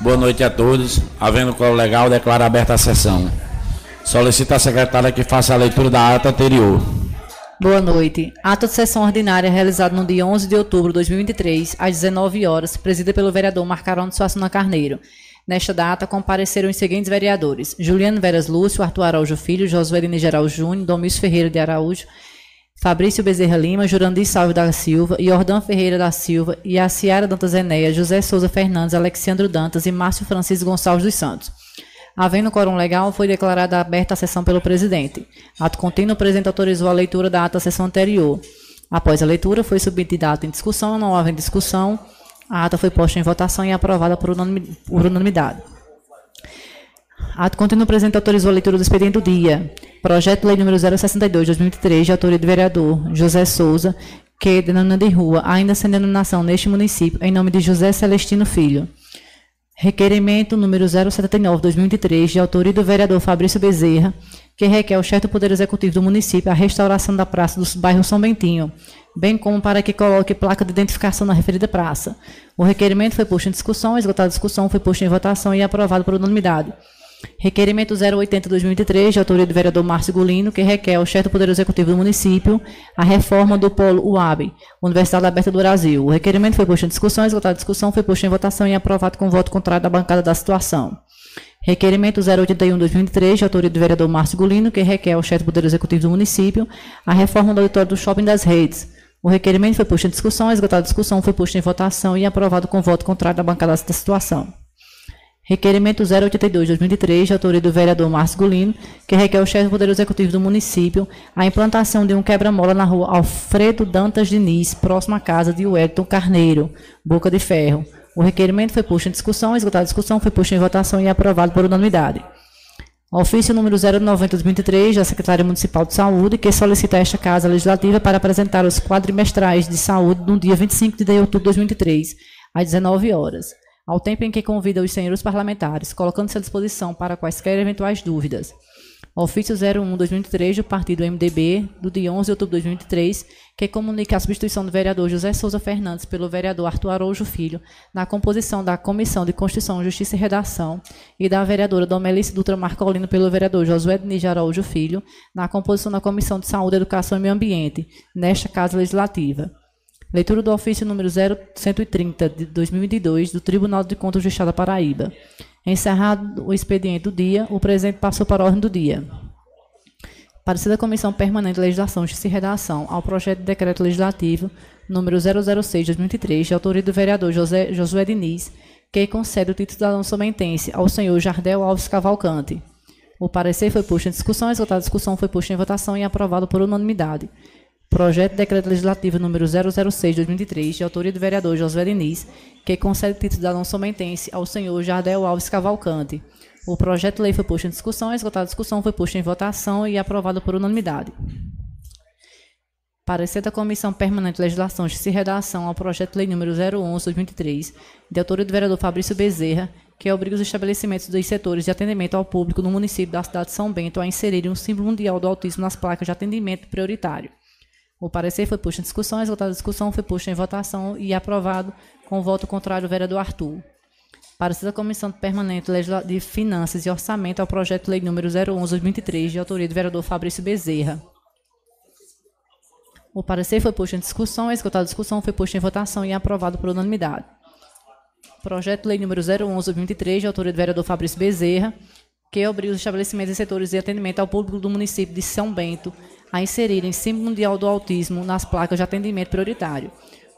Boa noite a todos. Havendo qual legal, declaro aberta a sessão. Solicito à secretária que faça a leitura da ata anterior. Boa noite. Ato de sessão ordinária realizado no dia 11 de outubro de 2023, às 19 horas, presida pelo vereador Marcarão de Suassuna Carneiro. Nesta data, compareceram os seguintes vereadores: Juliano Veras Lúcio, Arthur Araújo Filho, Josué Dini Geral Júnior, Domício Ferreira de Araújo, Fabrício Bezerra Lima, Jurandir Salve da Silva, Jordão Ferreira da Silva, Ciara Dantas Enéia, José Souza Fernandes, Alexandro Dantas e Márcio Francisco Gonçalves dos Santos. Havendo quórum legal, foi declarada aberta a sessão pelo presidente. Ato contínuo, o presidente autorizou a leitura da ata da sessão anterior. Após a leitura, foi submetida a ata em discussão, não havendo discussão, a ata foi posta em votação e aprovada por unanimidade. Ato contínuo, o presidente autorizou a leitura do expediente do dia. Projeto de Lei número 062, 2003, de autoria do vereador José Souza, que denomina de rua, ainda sem denominação neste município, em nome de José Celestino Filho. Requerimento número 079, 2003, de autoria do vereador Fabrício Bezerra, que requer ao do Poder Executivo do município a restauração da praça do bairro São Bentinho, bem como para que coloque placa de identificação na referida praça. O requerimento foi posto em discussão, esgotada a discussão, foi posto em votação e aprovado por unanimidade. Requerimento 080-2003, de autoria do vereador Márcio Gulino, que requer ao chefe do Poder Executivo do município a reforma do polo UAB, Universidade Aberta do Brasil. O requerimento foi posto em discussão, esgotada a discussão, foi posto em votação e aprovado com voto contrário da bancada da situação. Requerimento 081-2003, de autoria do vereador Márcio Gulino, que requer ao chefe do Poder Executivo do município a reforma do auditório do Shopping das Redes. O requerimento foi posto em discussão, esgotada a discussão, foi posto em votação e aprovado com voto contrário da bancada da situação. Requerimento 082-2003, de autoria do vereador Márcio Golino, que requer ao chefe do Poder Executivo do município a implantação de um quebra-mola na rua Alfredo Dantas Diniz, próxima à casa de Wellington Carneiro, Boca de Ferro. O requerimento foi posto em discussão, esgotada a discussão, foi posto em votação e aprovado por unanimidade. Ofício número 090-2023, da Secretaria Municipal de Saúde, que solicita esta Casa Legislativa para apresentar os quadrimestrais de saúde no dia 25 de outubro de 2003, às 19 horas ao tempo em que convida os senhores parlamentares, colocando-se à disposição para quaisquer eventuais dúvidas. Ofício 01-2003 do Partido MDB, do dia 11 de outubro de 2003, que comunica a substituição do vereador José Souza Fernandes pelo vereador Arthur Araújo Filho na composição da Comissão de Constituição, Justiça e Redação e da vereadora Domelice Dutra Marcolino pelo vereador Josué Diniz Araújo Filho na composição da Comissão de Saúde, Educação e Meio Ambiente, nesta Casa Legislativa. Leitura do ofício número 0130 de 2022 do Tribunal de Contas do Estado da Paraíba. Encerrado o expediente do dia, o presidente passou para a ordem do dia. Parecida Comissão Permanente de Legislação, Justiça e Redação ao projeto de decreto legislativo número 006-2003, de autoria do vereador José, Josué Diniz, que concede o título de cidadão somentense ao senhor Jardel Alves Cavalcante. O parecer foi posto em discussão, a discussão foi posta em votação e aprovado por unanimidade. Projeto de Decreto Legislativo número 006-2023, de autoria do vereador Josué Diniz, que concede título de não somentense ao senhor Jardel Alves Cavalcante. O projeto de lei foi posto em discussão, esgotada a discussão, foi posto em votação e aprovado por unanimidade. Parecer da Comissão Permanente de Legislação, Justiça e Redação ao projeto de lei número 011-2023, de autoria do vereador Fabrício Bezerra, que obriga os estabelecimentos dos setores de atendimento ao público no município da cidade de São Bento a inserirem um símbolo mundial do autismo nas placas de atendimento prioritário. O parecer foi posto em discussão, exaltada a discussão foi posto em votação e aprovado com voto contrário do vereador Arthur. Parecer da Comissão Permanente de Finanças e Orçamento ao projeto de lei número 011-2023, de autoria do vereador Fabrício Bezerra. O parecer foi posto em discussão, esgotada a discussão foi posto em votação e aprovado por unanimidade. Projeto lei número 011-2023, de autoria do vereador Fabrício Bezerra, que obriga os estabelecimentos e setores de atendimento ao público do município de São Bento a inserirem símbolo mundial do autismo nas placas de atendimento prioritário.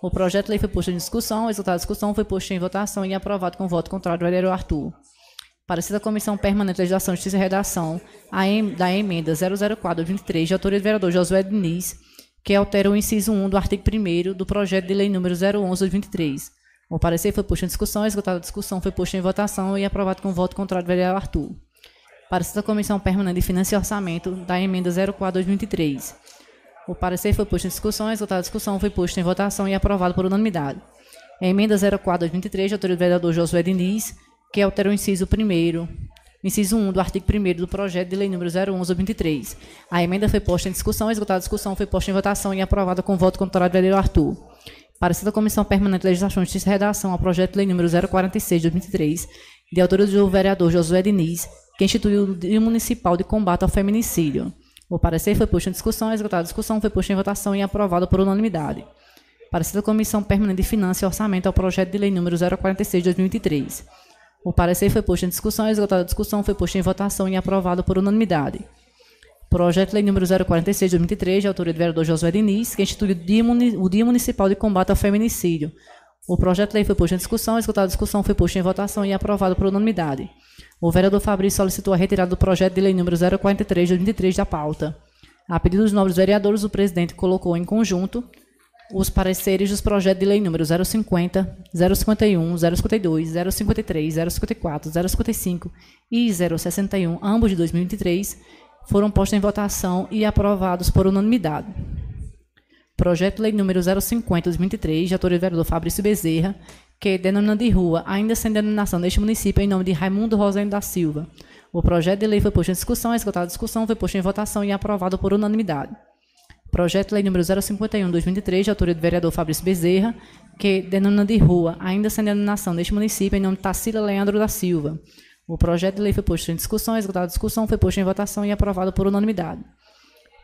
O projeto de lei foi posto em discussão, o resultado da discussão foi posto em votação e aprovado com voto contrário do vereador Arthur. Parecida Comissão Permanente de Legislação, Justiça e Redação da emenda 004-23, de autoria do vereador Josué Diniz, que altera o inciso 1 do artigo 1 do projeto de lei número 011-23. O parecer foi posto em discussão, esgotada a discussão, foi posto em votação e aprovado com voto contrário do vereador Arthur parecer da Comissão Permanente de Finanças e Orçamento da emenda 04-2023. O parecer foi posto em discussão, a exaltada discussão foi posto em votação e aprovado por unanimidade. A emenda 04-2023, de autoria do vereador Josué Diniz, que altera o inciso 1 inciso 1 do artigo 1 do projeto de lei número 011-23. A emenda foi posta em discussão, esgotada a discussão foi posta em votação e aprovada com voto contrário do vereador Arthur. Parecer da Comissão Permanente de Legislação, Justiça e Redação ao projeto de lei número 046 de 2003, de autoria do vereador Josué Diniz, que instituiu o Dia Municipal de Combate ao Feminicídio. O parecer foi posto em discussão, executada a discussão, foi posto em votação e aprovado por unanimidade. Parecer da Comissão Permanente de Finanças e Orçamento ao projeto de lei número 046 de 2003. O parecer foi posto em discussão, executada a discussão, foi posto em votação e aprovado por unanimidade. Projeto de Lei número 046 de 2003, de autoria do vereador Josué Diniz, que institui o Dia, Municipal de Combate ao Feminicídio. O projeto de lei foi posto em discussão, executada a discussão, foi posto em votação e aprovado por unanimidade. O vereador Fabrício solicitou a retirada do projeto de lei número 043 de 2003 da pauta. A pedido dos nobres vereadores, o presidente colocou em conjunto os pareceres dos projetos de lei número 050, 051, 052, 053, 054, 055 e 061, ambos de 2023, foram postos em votação e aprovados por unanimidade. Projeto de Lei número 050-2023, de autoria do vereador Fabrício Bezerra, que denomina de rua, ainda sem denominação deste município, em nome de Raimundo Rosendo da Silva. O projeto de lei foi posto em discussão, esgotada a discussão, foi posto em votação e aprovado por unanimidade. Projeto de lei número 051-2023, de autoria do vereador Fabrício Bezerra, que denomina de rua, ainda sem denominação deste município, em nome de Tarsila Leandro da Silva. O projeto de lei foi posto em discussão, esgotada a discussão, foi posto em votação e aprovado por unanimidade.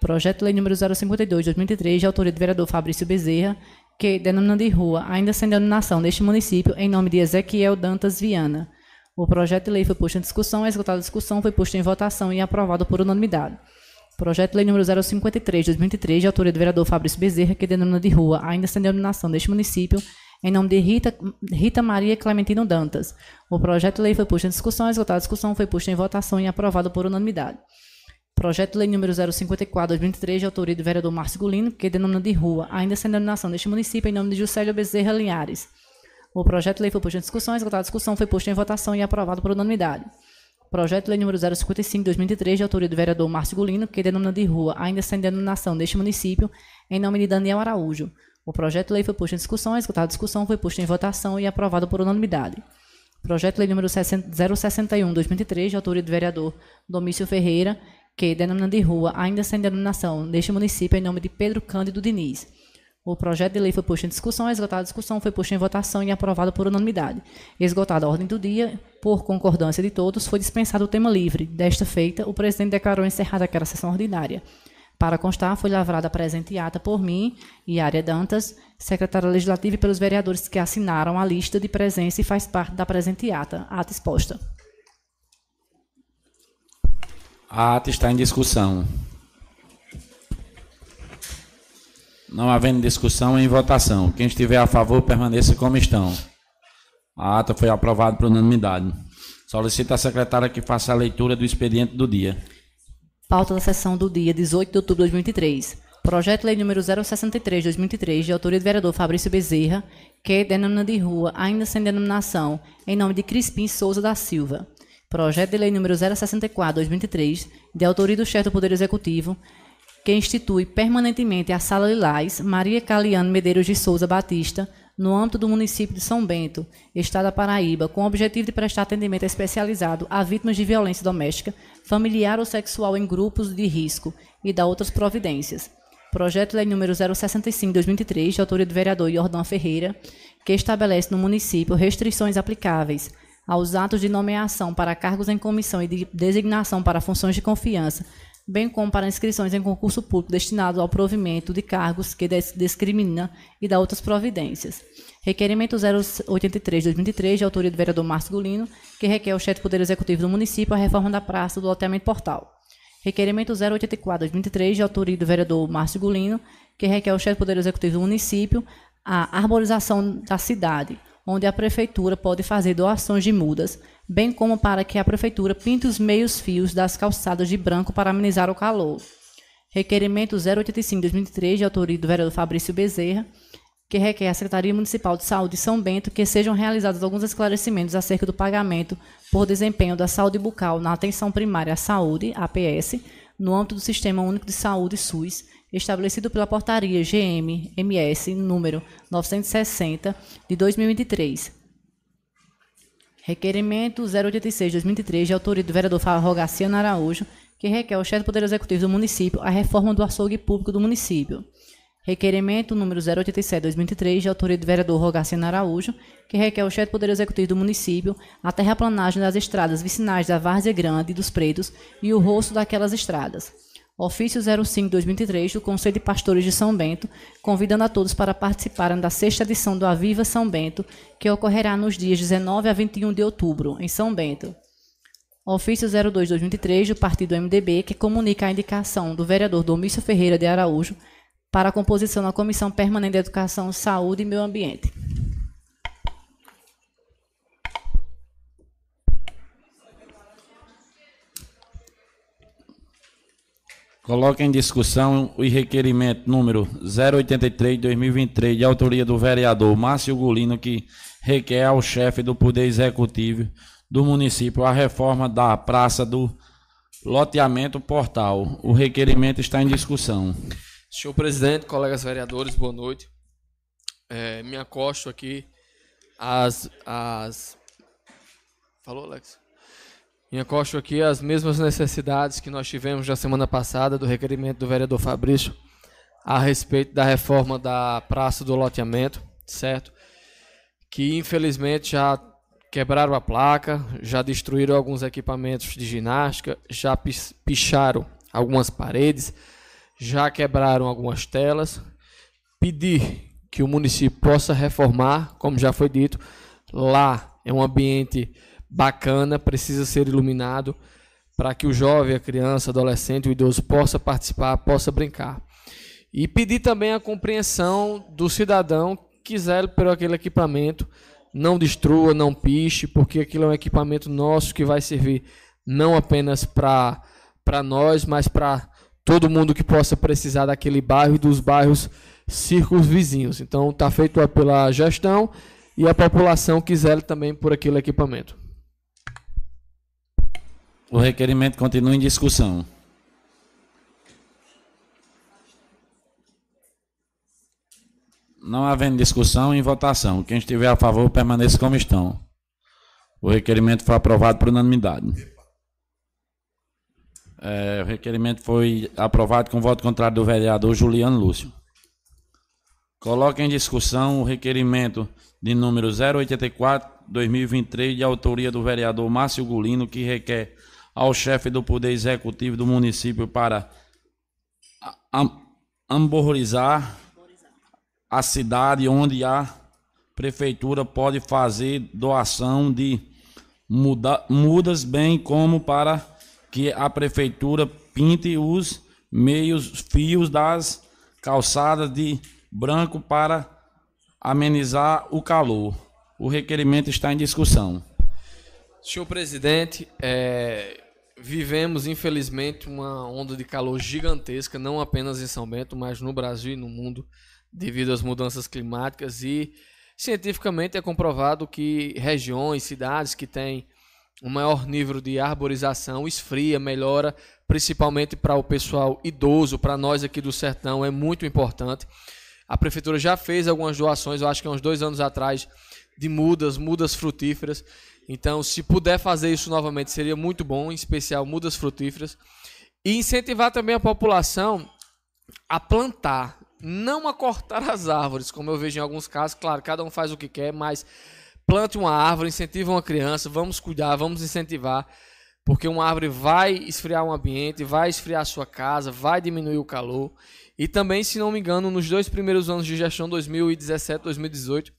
Projeto de lei número 052 de 2003, de autoria do vereador Fabrício Bezerra, que denomina de rua, ainda sem denominação deste município, em nome de Ezequiel Dantas Viana. O projeto de lei foi posto em discussão, esgotada a discussão, foi posto em votação e aprovado por unanimidade. Projeto de lei número 053 de 2003, de autoria do vereador Fabrício Bezerra, que denomina de rua, ainda sem denominação deste município, em nome de Rita, Rita Maria Clementino Dantas. O projeto de lei foi posto em discussão, esgotada a discussão, foi posto em votação e aprovado por unanimidade. Projeto de lei número 054-2023, de autoria do vereador Márcio Gulino, que denomina de rua, ainda sem denominação deste município, em nome de Juscelio Bezerra Linhares. O projeto de lei foi posto em discussão, esgotada a discussão, foi posto em votação e aprovado por unanimidade. Projeto de lei número 055-2003, de autoria do vereador Márcio Gulino, que denomina de rua, ainda sem denominação deste município, em nome de Daniel Araújo. O projeto de lei foi posto em discussão, esgotada a discussão, foi posto em votação e aprovado por unanimidade. Projeto de lei número 061-2003, de autoria do vereador Domício Ferreira, que denomina de rua, ainda sem denominação, deste município em nome de Pedro Cândido Diniz. O projeto de lei foi posto em discussão, esgotada a discussão, foi posto em votação e aprovado por unanimidade. Esgotada a ordem do dia, por concordância de todos, foi dispensado o tema livre. Desta feita, o presidente declarou encerrada aquela sessão ordinária. Para constar, foi lavrada a presente ata por mim e Área Dantas, secretária legislativa e pelos vereadores que assinaram a lista de presença e faz parte da presente ata. Ata exposta. A ata está em discussão. Não havendo discussão, em votação. Quem estiver a favor, permaneça como estão. A ata foi aprovada por unanimidade. Solicito à secretária que faça a leitura do expediente do dia. Pauta da sessão do dia 18 de outubro de 2023. Projeto Lei número 063 de 2003, de autoria do vereador Fabrício Bezerra, que denomina de rua, ainda sem denominação, em nome de Crispim Souza da Silva. Projeto de Lei número 064 de 2003, de autoria do chefe do Poder Executivo, que institui permanentemente a Sala Lilás Maria Caliano Medeiros de Souza Batista, no âmbito do município de São Bento, Estado da Paraíba, com o objetivo de prestar atendimento especializado a vítimas de violência doméstica, familiar ou sexual em grupos de risco e da outras providências. Projeto de Lei número 065/2023, de autoria do vereador Jordão Ferreira, que estabelece no município restrições aplicáveis aos atos de nomeação para cargos em comissão e de designação para funções de confiança bem como para inscrições em concurso público destinado ao provimento de cargos que discrimina e dá outras providências. Requerimento 083-2023, de autoria do vereador Márcio Gulino, que requer ao chefe do Poder Executivo do município a reforma da praça do loteamento portal. Requerimento 084-2023, de autoria do vereador Márcio Gulino, que requer ao chefe do Poder Executivo do município a arborização da cidade, onde a prefeitura pode fazer doações de mudas, bem como para que a prefeitura pinte os meios fios das calçadas de branco para amenizar o calor. Requerimento 085-2003, de autoria do vereador Fabrício Bezerra, que requer à Secretaria Municipal de Saúde de São Bento que sejam realizados alguns esclarecimentos acerca do pagamento por desempenho da saúde bucal na atenção primária à saúde, APS, no âmbito do Sistema Único de Saúde SUS, estabelecido pela portaria GM-MS número 960 de 2023. Requerimento 086-2003, de autoria do vereador Rogaciano Araújo, que requer ao chefe do Poder Executivo do município a reforma do açougue público do município. Requerimento número 087-2003, de autoria do vereador Rogaciano Araújo, que requer ao chefe do Poder Executivo do município a terraplanagem das estradas vicinais da Várzea Grande e dos Pretos e o rosto daquelas estradas. Ofício 05-2003 do Conselho de Pastores de São Bento, convidando a todos para participarem da sexta edição do Aviva São Bento, que ocorrerá nos dias 19 a 21 de outubro, em São Bento. Ofício 02-2003 do Partido MDB, que comunica a indicação do vereador Domício Ferreira de Araújo para a composição da Comissão Permanente de Educação, Saúde e Meio Ambiente. Coloca em discussão o requerimento número 083-2023, de autoria do vereador Márcio Gulino, que requer ao chefe do Poder Executivo do município a reforma da praça do loteamento portal. O requerimento está em discussão. Senhor presidente, colegas vereadores, boa noite. É, me acosto aqui às, às. Falou, Alex? Me acosto aqui às mesmas necessidades que nós tivemos na semana passada do requerimento do vereador Fabrício a respeito da reforma da Praça do Loteamento, certo? Que infelizmente já quebraram a placa, já destruíram alguns equipamentos de ginástica, já picharam algumas paredes já quebraram algumas telas. Pedir que o município possa reformar, como já foi dito, lá é um ambiente bacana, precisa ser iluminado para que o jovem, a criança, adolescente, o idoso possa participar, possa brincar. E pedir também a compreensão do cidadão que quiser por aquele equipamento, não destrua, não piche, porque aquilo é um equipamento nosso que vai servir não apenas para nós, mas para todo mundo que possa precisar daquele bairro e dos bairros círculos vizinhos. Então está feito pela gestão e a população quiser também por aquele equipamento. O requerimento continua em discussão. Não havendo discussão, em votação. Quem estiver a favor, permaneça como estão. O requerimento foi aprovado por unanimidade. É, o requerimento foi aprovado com voto contrário do vereador Juliano Lúcio. Coloca em discussão o requerimento de número 084-2023, de autoria do vereador Márcio Gulino, que requer ao chefe do Poder Executivo do município para amborizar a cidade onde a prefeitura pode fazer doação de muda, mudas, bem como para que a prefeitura pinte os meios fios das calçadas de branco para amenizar o calor. O requerimento está em discussão. Senhor presidente, é, vivemos infelizmente uma onda de calor gigantesca, não apenas em São Bento, mas no Brasil e no mundo, devido às mudanças climáticas e cientificamente é comprovado que regiões, cidades que têm um maior nível de arborização, esfria, melhora, principalmente para o pessoal idoso, para nós aqui do sertão, é muito importante. A prefeitura já fez algumas doações, eu acho que há uns dois anos atrás, de mudas, mudas frutíferas. Então, se puder fazer isso novamente, seria muito bom, em especial mudas frutíferas. E incentivar também a população a plantar, não a cortar as árvores, como eu vejo em alguns casos. Claro, cada um faz o que quer, mas plante uma árvore, incentive uma criança, vamos cuidar, vamos incentivar, porque uma árvore vai esfriar o ambiente, vai esfriar a sua casa, vai diminuir o calor. E também, se não me engano, nos dois primeiros anos de gestão, 2017, 2018,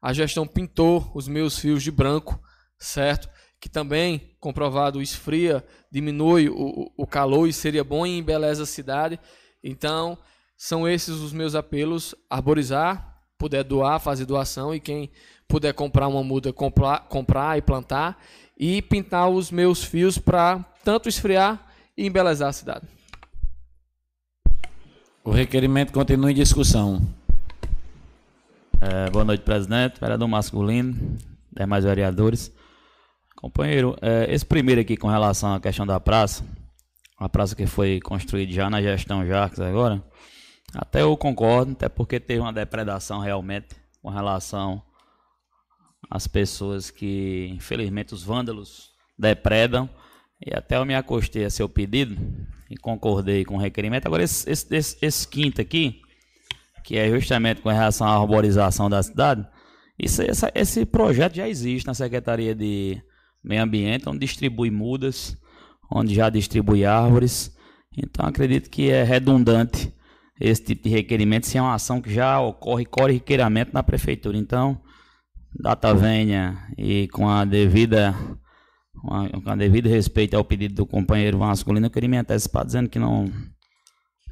a gestão pintou os meus fios de branco, certo? Que também, comprovado, esfria, diminui o, o calor e seria bom e embeleza a cidade. Então, são esses os meus apelos: arborizar, puder doar, fazer doação, e quem puder comprar uma muda, comprar, comprar e plantar, e pintar os meus fios para tanto esfriar e embelezar a cidade. O requerimento continua em discussão. É, boa noite, presidente, vereador masculino, demais vereadores. Companheiro, é, esse primeiro aqui com relação à questão da praça, a praça que foi construída já na gestão Jacques agora, até eu concordo, até porque teve uma depredação realmente com relação às pessoas que, infelizmente, os vândalos depredam. E até eu me acostei a seu pedido e concordei com o requerimento. Agora, esse, esse, esse, esse quinto aqui, que é justamente com relação à arborização da cidade. Isso, esse projeto já existe na Secretaria de Meio Ambiente, onde distribui mudas, onde já distribui árvores. Então acredito que é redundante esse tipo de requerimento se é uma ação que já ocorre corriqueiramente na prefeitura. Então, data venha e com a devida com a devido respeito ao pedido do companheiro masculino, eu queria me antecipar dizendo que não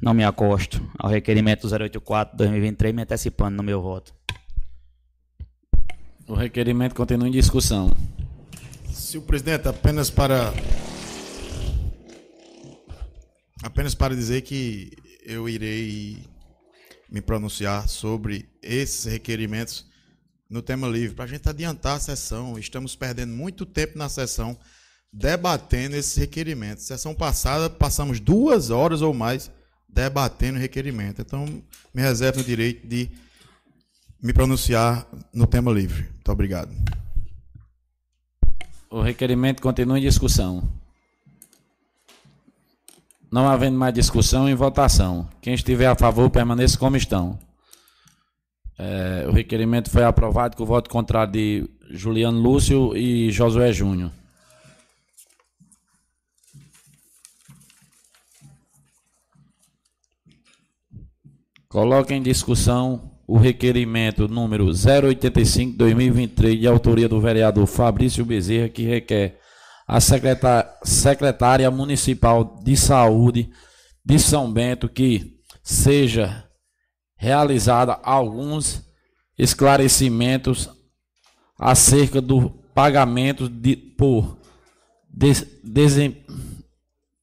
não me acosto ao requerimento 084-2023, me antecipando no meu voto. O requerimento continua em discussão. Senhor presidente, apenas para apenas para dizer que eu irei me pronunciar sobre esses requerimentos no tema livre, para a gente adiantar a sessão. Estamos perdendo muito tempo na sessão debatendo esses requerimentos. Sessão passada, passamos duas horas ou mais debatendo requerimento. Então, me reservo o direito de me pronunciar no tema livre. Muito obrigado. O requerimento continua em discussão. Não havendo mais discussão, em votação. Quem estiver a favor, permaneça como estão. É, o requerimento foi aprovado com o voto contrário de Juliano Lúcio e Josué Júnior. Coloque em discussão o requerimento número 085-2023, de autoria do vereador Fabrício Bezerra, que requer a secretária municipal de saúde de São Bento que seja realizada alguns esclarecimentos acerca do pagamento de, por des, desem,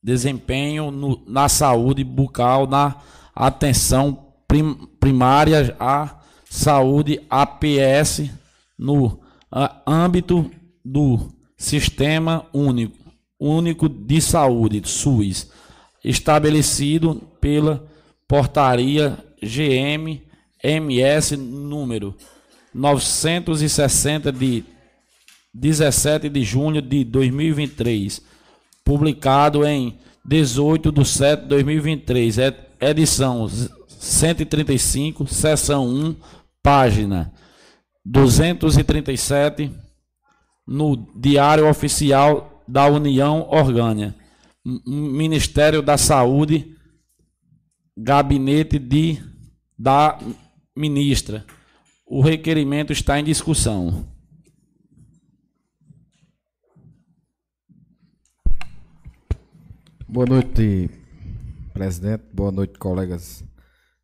desempenho no, na saúde bucal, na atenção prim, primária à saúde APS no âmbito do Sistema Único, Único de Saúde, SUS, estabelecido pela Portaria GM MS número 960 de 17 de junho de 2023, publicado em 18 de 7 de 2023, edição 135, seção 1, página 237, no Diário Oficial da União Orgânica, Ministério da Saúde, Gabinete de da ministra. O requerimento está em discussão. Boa noite, presidente. Boa noite, colegas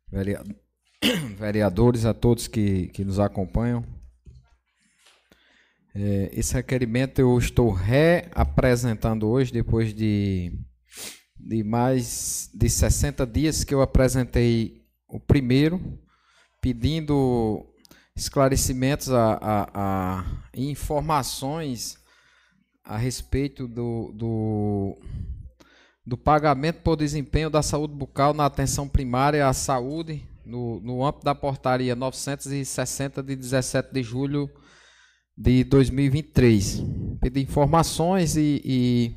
vereadores, a todos que, que nos acompanham. É, esse requerimento eu estou reapresentando hoje, depois de, de mais de 60 dias que eu apresentei o primeiro, pedindo esclarecimentos a, a, a informações a respeito do, do, do, pagamento por desempenho da saúde bucal na atenção primária à saúde, no, no âmbito da portaria 960 de 17 de julho de 2023. Pedi informações e, e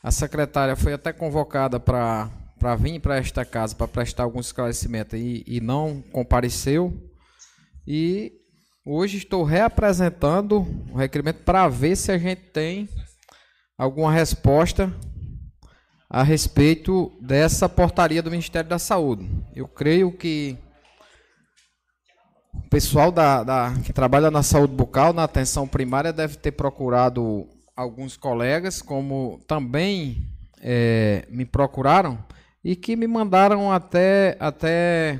a secretária foi até convocada para para vir para esta casa para prestar algum esclarecimento e, e não compareceu. E hoje estou reapresentando o requerimento para ver se a gente tem alguma resposta a respeito dessa portaria do Ministério da Saúde. Eu creio que o pessoal da, da, que trabalha na saúde bucal, na atenção primária, deve ter procurado alguns colegas, como também é, me procuraram, e que me mandaram até, até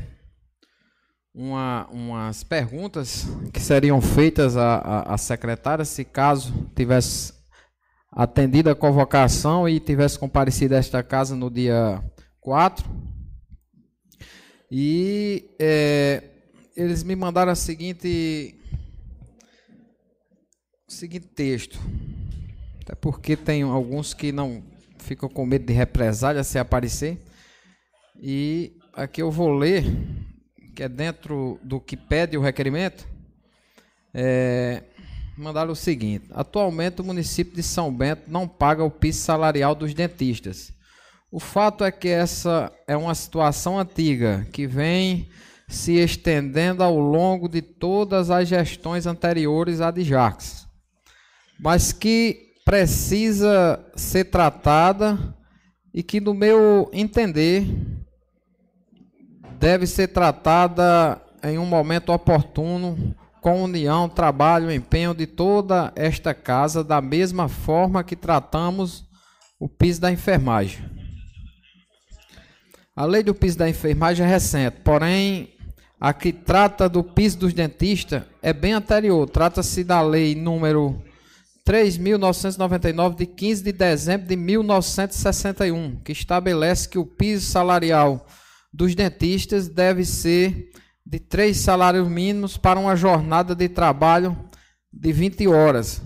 uma, umas perguntas que seriam feitas à, à, secretária se caso tivesse atendido a convocação e tivesse comparecido a esta casa no dia 4. E é, eles me mandaram a seguinte, o seguinte texto. Até porque tem alguns que não ficam com medo de represália se aparecer. E aqui eu vou ler, que é dentro do que pede o requerimento, é, mandaram o seguinte: atualmente o município de São Bento não paga o piso salarial dos dentistas. O fato é que essa é uma situação antiga que vem se estendendo ao longo de todas as gestões anteriores à de Jacques, mas que precisa ser tratada e que, no meu entender, deve ser tratada em um momento oportuno, com união, trabalho, empenho de toda esta casa, da mesma forma que tratamos o piso da enfermagem. A lei do piso da enfermagem é recente, porém a que trata do piso dos dentistas é bem anterior. Trata-se da lei número 3.999 de 15 de dezembro de 1961, que estabelece que o piso salarial dos dentistas deve ser de três salários mínimos para uma jornada de trabalho de 20 horas.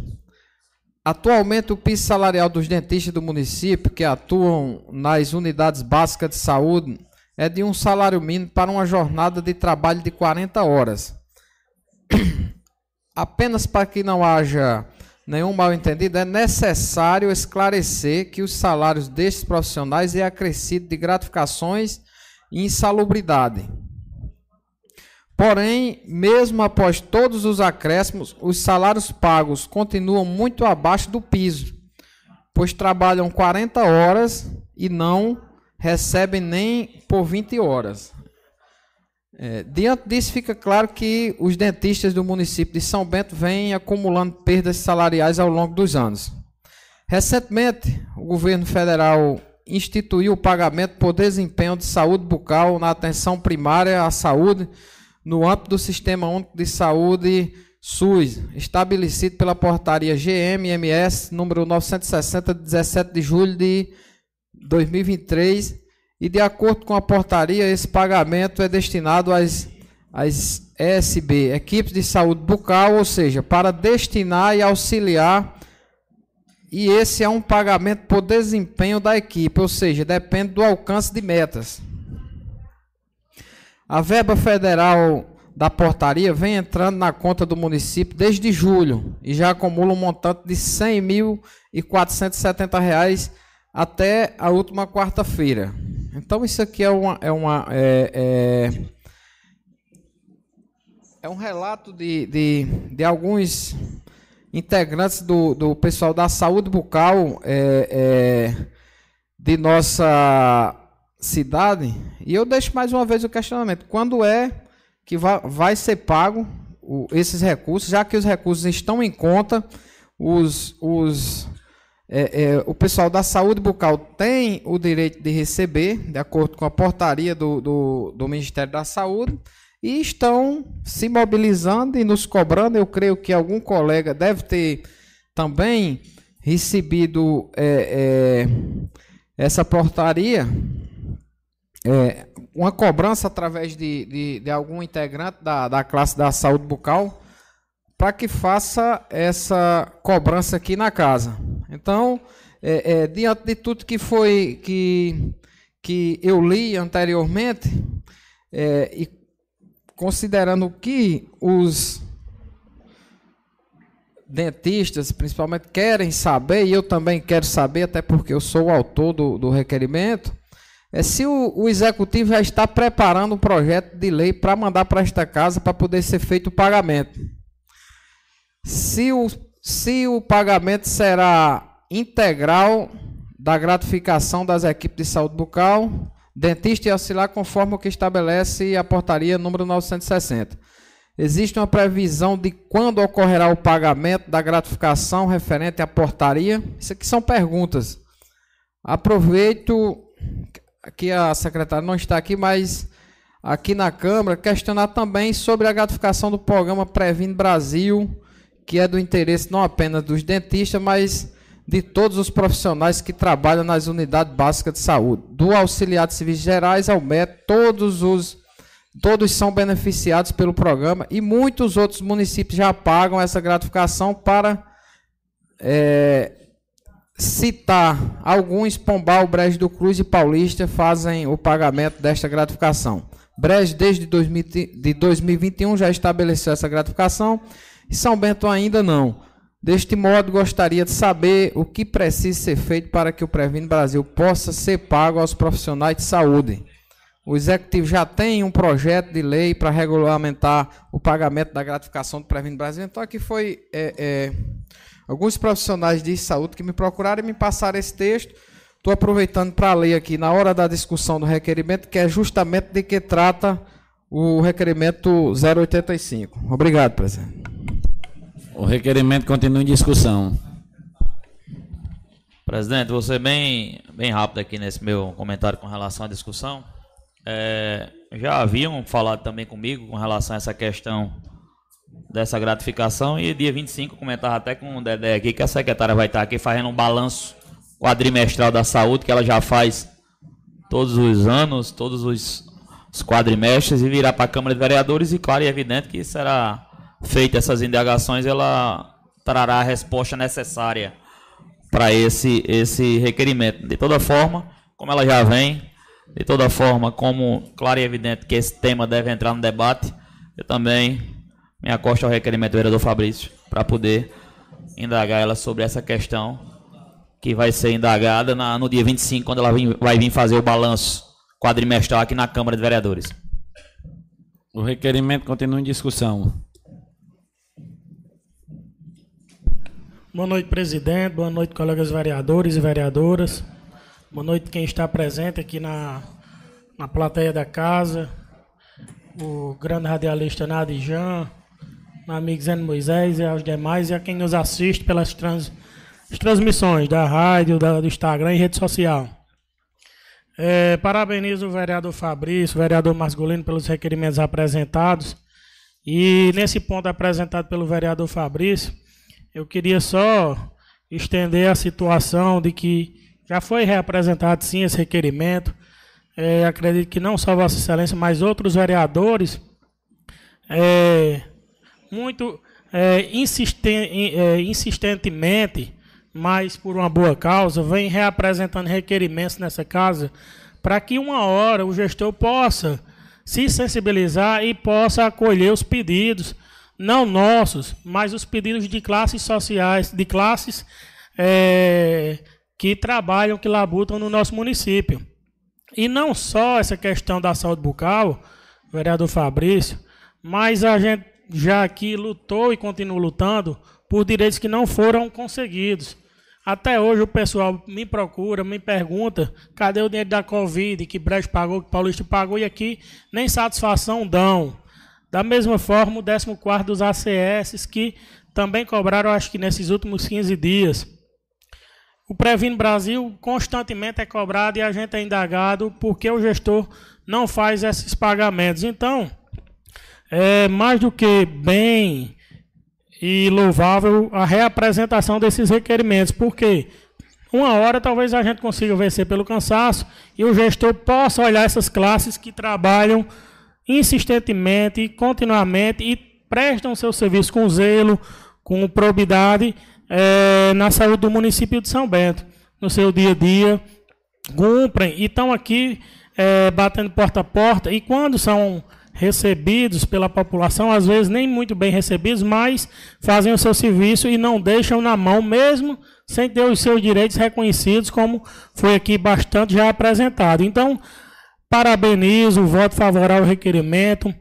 Atualmente, o piso salarial dos dentistas do município que atuam nas unidades básicas de saúde é de um salário mínimo para uma jornada de trabalho de 40 horas. Apenas para que não haja nenhum mal entendido, é necessário esclarecer que os salários destes profissionais é acrescido de gratificações e insalubridade. Porém, mesmo após todos os acréscimos, os salários pagos continuam muito abaixo do piso, pois trabalham 40 horas e não recebem nem por 20 horas. É, diante disso, fica claro que os dentistas do município de São Bento vêm acumulando perdas salariais ao longo dos anos. Recentemente, o governo federal instituiu o pagamento por desempenho de saúde bucal na atenção primária à saúde no âmbito do Sistema Único de Saúde SUS, estabelecido pela portaria GMMS número 960 de 17 de julho de 2023, e de acordo com a portaria, esse pagamento é destinado às, às ESB, equipes de saúde bucal, ou seja, para destinar e auxiliar e esse é um pagamento por desempenho da equipe, ou seja, depende do alcance de metas. A verba federal da portaria vem entrando na conta do município desde julho e já acumula um montante de R$ 100.470 até a última quarta-feira. Então isso aqui é uma é uma é, é, é um relato de, de, de alguns integrantes do, do pessoal da saúde bucal é, é, de nossa cidade. E eu deixo mais uma vez o questionamento: quando é que vai, vai ser pago o, esses recursos, já que os recursos estão em conta, os, os, é, é, o pessoal da saúde bucal tem o direito de receber, de acordo com a portaria do, do, do Ministério da Saúde, e estão se mobilizando e nos cobrando. Eu creio que algum colega deve ter também recebido é, é, essa portaria é, uma cobrança através de, de, de, algum integrante da, da classe da saúde bucal para que faça essa cobrança aqui na casa. Então, é, é, diante de tudo que foi que, que eu li anteriormente é, e considerando que os dentistas, principalmente, querem saber, e eu também quero saber, até porque eu sou o autor do, do requerimento, é se o, o executivo já está preparando um projeto de lei para mandar para esta casa para poder ser feito o pagamento. Se o, se o pagamento será integral da gratificação das equipes de saúde bucal, dentista e auxiliar, conforme o que estabelece a portaria número 960. Existe uma previsão de quando ocorrerá o pagamento da gratificação referente à portaria? Isso aqui são perguntas. Aproveito que a secretária não está aqui, mas aqui na Câmara, questionar também sobre a gratificação do programa Previne Brasil, que é do interesse não apenas dos dentistas, mas de todos os profissionais que trabalham nas unidades básicas de saúde, do auxiliar de serviços gerais ao médico, todos os todos são beneficiados pelo programa e muitos outros municípios já pagam essa gratificação para é, citar alguns, Pombal, Brejo do Cruz e Paulista fazem o pagamento desta gratificação. Brejo, desde 2000, de 2021, já estabeleceu essa gratificação e São Bento ainda não. Deste modo, gostaria de saber o que precisa ser feito para que o Previne Brasil possa ser pago aos profissionais de saúde. O Executivo já tem um projeto de lei para regulamentar o pagamento da gratificação do Previno Brasil. Então, aqui foi é, é, alguns profissionais de saúde que me procuraram e me passaram esse texto. Estou aproveitando para ler aqui na hora da discussão do requerimento, que é justamente de que trata o requerimento 085. Obrigado, presidente. O requerimento continua em discussão. Presidente, vou ser bem, bem rápido aqui nesse meu comentário com relação à discussão. É, já haviam falado também comigo com relação a essa questão dessa gratificação e dia 25 comentava até com o Dedé aqui que a secretária vai estar aqui fazendo um balanço quadrimestral da saúde que ela já faz todos os anos, todos os, os quadrimestres e virá para a Câmara de Vereadores e claro e evidente que será feita essas indagações ela trará a resposta necessária para esse esse requerimento. De toda forma, como ela já vem de toda forma, como claro e evidente que esse tema deve entrar no debate, eu também me acosto ao requerimento do vereador Fabrício para poder indagar ela sobre essa questão que vai ser indagada na, no dia 25, quando ela vem, vai vir fazer o balanço quadrimestral aqui na Câmara de Vereadores. O requerimento continua em discussão. Boa noite, presidente. Boa noite, colegas vereadores e vereadoras. Boa noite quem está presente aqui na, na plateia da casa, o grande radialista Nadijan, Zé Moisés e aos demais, e a quem nos assiste pelas trans, transmissões da rádio, da, do Instagram e rede social. É, parabenizo o vereador Fabrício, o vereador Masculino, pelos requerimentos apresentados. E nesse ponto apresentado pelo vereador Fabrício, eu queria só estender a situação de que já foi reapresentado sim esse requerimento. É, acredito que não só Vossa Excelência, mas outros vereadores, é, muito é, insisten, é, insistentemente, mas por uma boa causa, vem reapresentando requerimentos nessa casa para que uma hora o gestor possa se sensibilizar e possa acolher os pedidos, não nossos, mas os pedidos de classes sociais, de classes é, que trabalham, que labutam no nosso município. E não só essa questão da saúde bucal, vereador Fabrício, mas a gente já aqui lutou e continua lutando por direitos que não foram conseguidos. Até hoje o pessoal me procura, me pergunta, cadê o dinheiro da Covid, que Brecht pagou, que Paulista pagou, e aqui nem satisfação dão. Da mesma forma, o 14 dos ACS, que também cobraram, acho que nesses últimos 15 dias. O Previno Brasil constantemente é cobrado e a gente é indagado porque o gestor não faz esses pagamentos. Então, é mais do que bem e louvável a reapresentação desses requerimentos, porque uma hora talvez a gente consiga vencer pelo cansaço e o gestor possa olhar essas classes que trabalham insistentemente, continuamente e prestam seu serviço com zelo, com probidade é, na saúde do município de São Bento, no seu dia a dia, cumprem e estão aqui é, batendo porta a porta, e quando são recebidos pela população, às vezes nem muito bem recebidos, mas fazem o seu serviço e não deixam na mão, mesmo sem ter os seus direitos reconhecidos, como foi aqui bastante já apresentado. Então, parabenizo, voto favorável ao requerimento,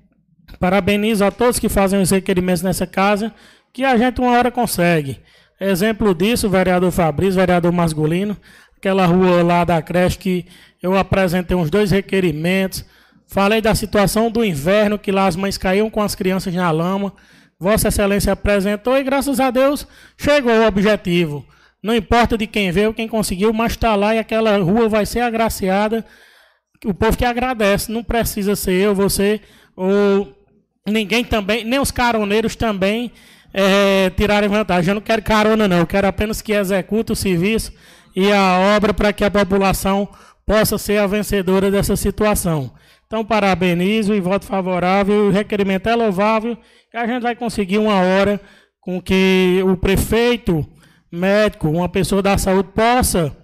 parabenizo a todos que fazem os requerimentos nessa casa, que a gente uma hora consegue. Exemplo disso, vereador Fabrício, vereador Masculino, aquela rua lá da creche que eu apresentei uns dois requerimentos. Falei da situação do inverno, que lá as mães caíam com as crianças na lama. Vossa Excelência apresentou e, graças a Deus, chegou ao objetivo. Não importa de quem veio, quem conseguiu, mas está lá e aquela rua vai ser agraciada. O povo que agradece, não precisa ser eu, você, ou ninguém também, nem os caroneiros também é, tirarem vantagem. Eu não quero carona, não. Eu quero apenas que execute o serviço e a obra para que a população possa ser a vencedora dessa situação. Então, parabenizo e voto favorável. O requerimento é louvável e a gente vai conseguir uma hora com que o prefeito, médico, uma pessoa da saúde possa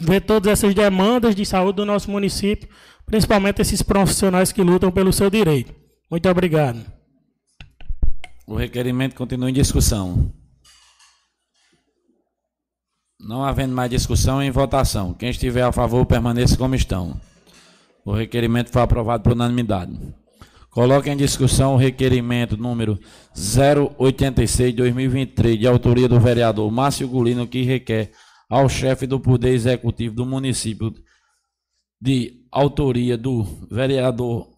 ver todas essas demandas de saúde do nosso município, principalmente esses profissionais que lutam pelo seu direito. Muito obrigado. O requerimento continua em discussão. Não havendo mais discussão, em votação. Quem estiver a favor, permaneça como estão. O requerimento foi aprovado por unanimidade. Coloque em discussão o requerimento número 086-2023, de autoria do vereador Márcio Gulino, que requer ao chefe do Poder Executivo do município, de autoria do vereador.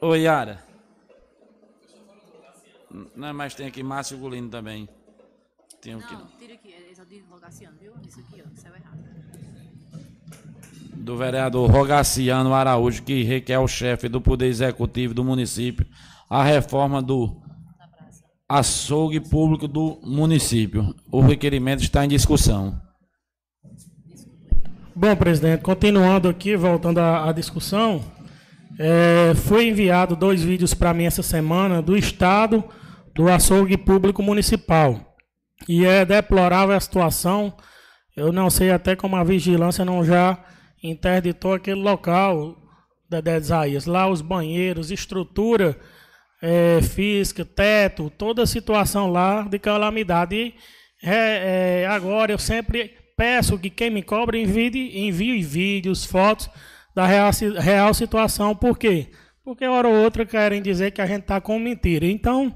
Oi, Yara. Não, mas tem aqui Márcio Gulino também. Tem aqui. Não, tira aqui, é só de viu? Isso aqui. Do vereador Rogaciano Araújo, que requer ao chefe do Poder Executivo do município a reforma do açougue público do município. O requerimento está em discussão. Bom, presidente, continuando aqui, voltando à, à discussão, é, foi enviado dois vídeos para mim essa semana do estado do açougue público municipal. E é deplorável a situação. Eu não sei até como a vigilância não já interditou aquele local da Isaías. Lá os banheiros, estrutura é, física, teto, toda a situação lá de calamidade. E, é, é, agora eu sempre peço que quem me cobra envie, envie vídeos, fotos da real, real situação. Por quê? Porque hora ou outra querem dizer que a gente está com mentira. Então,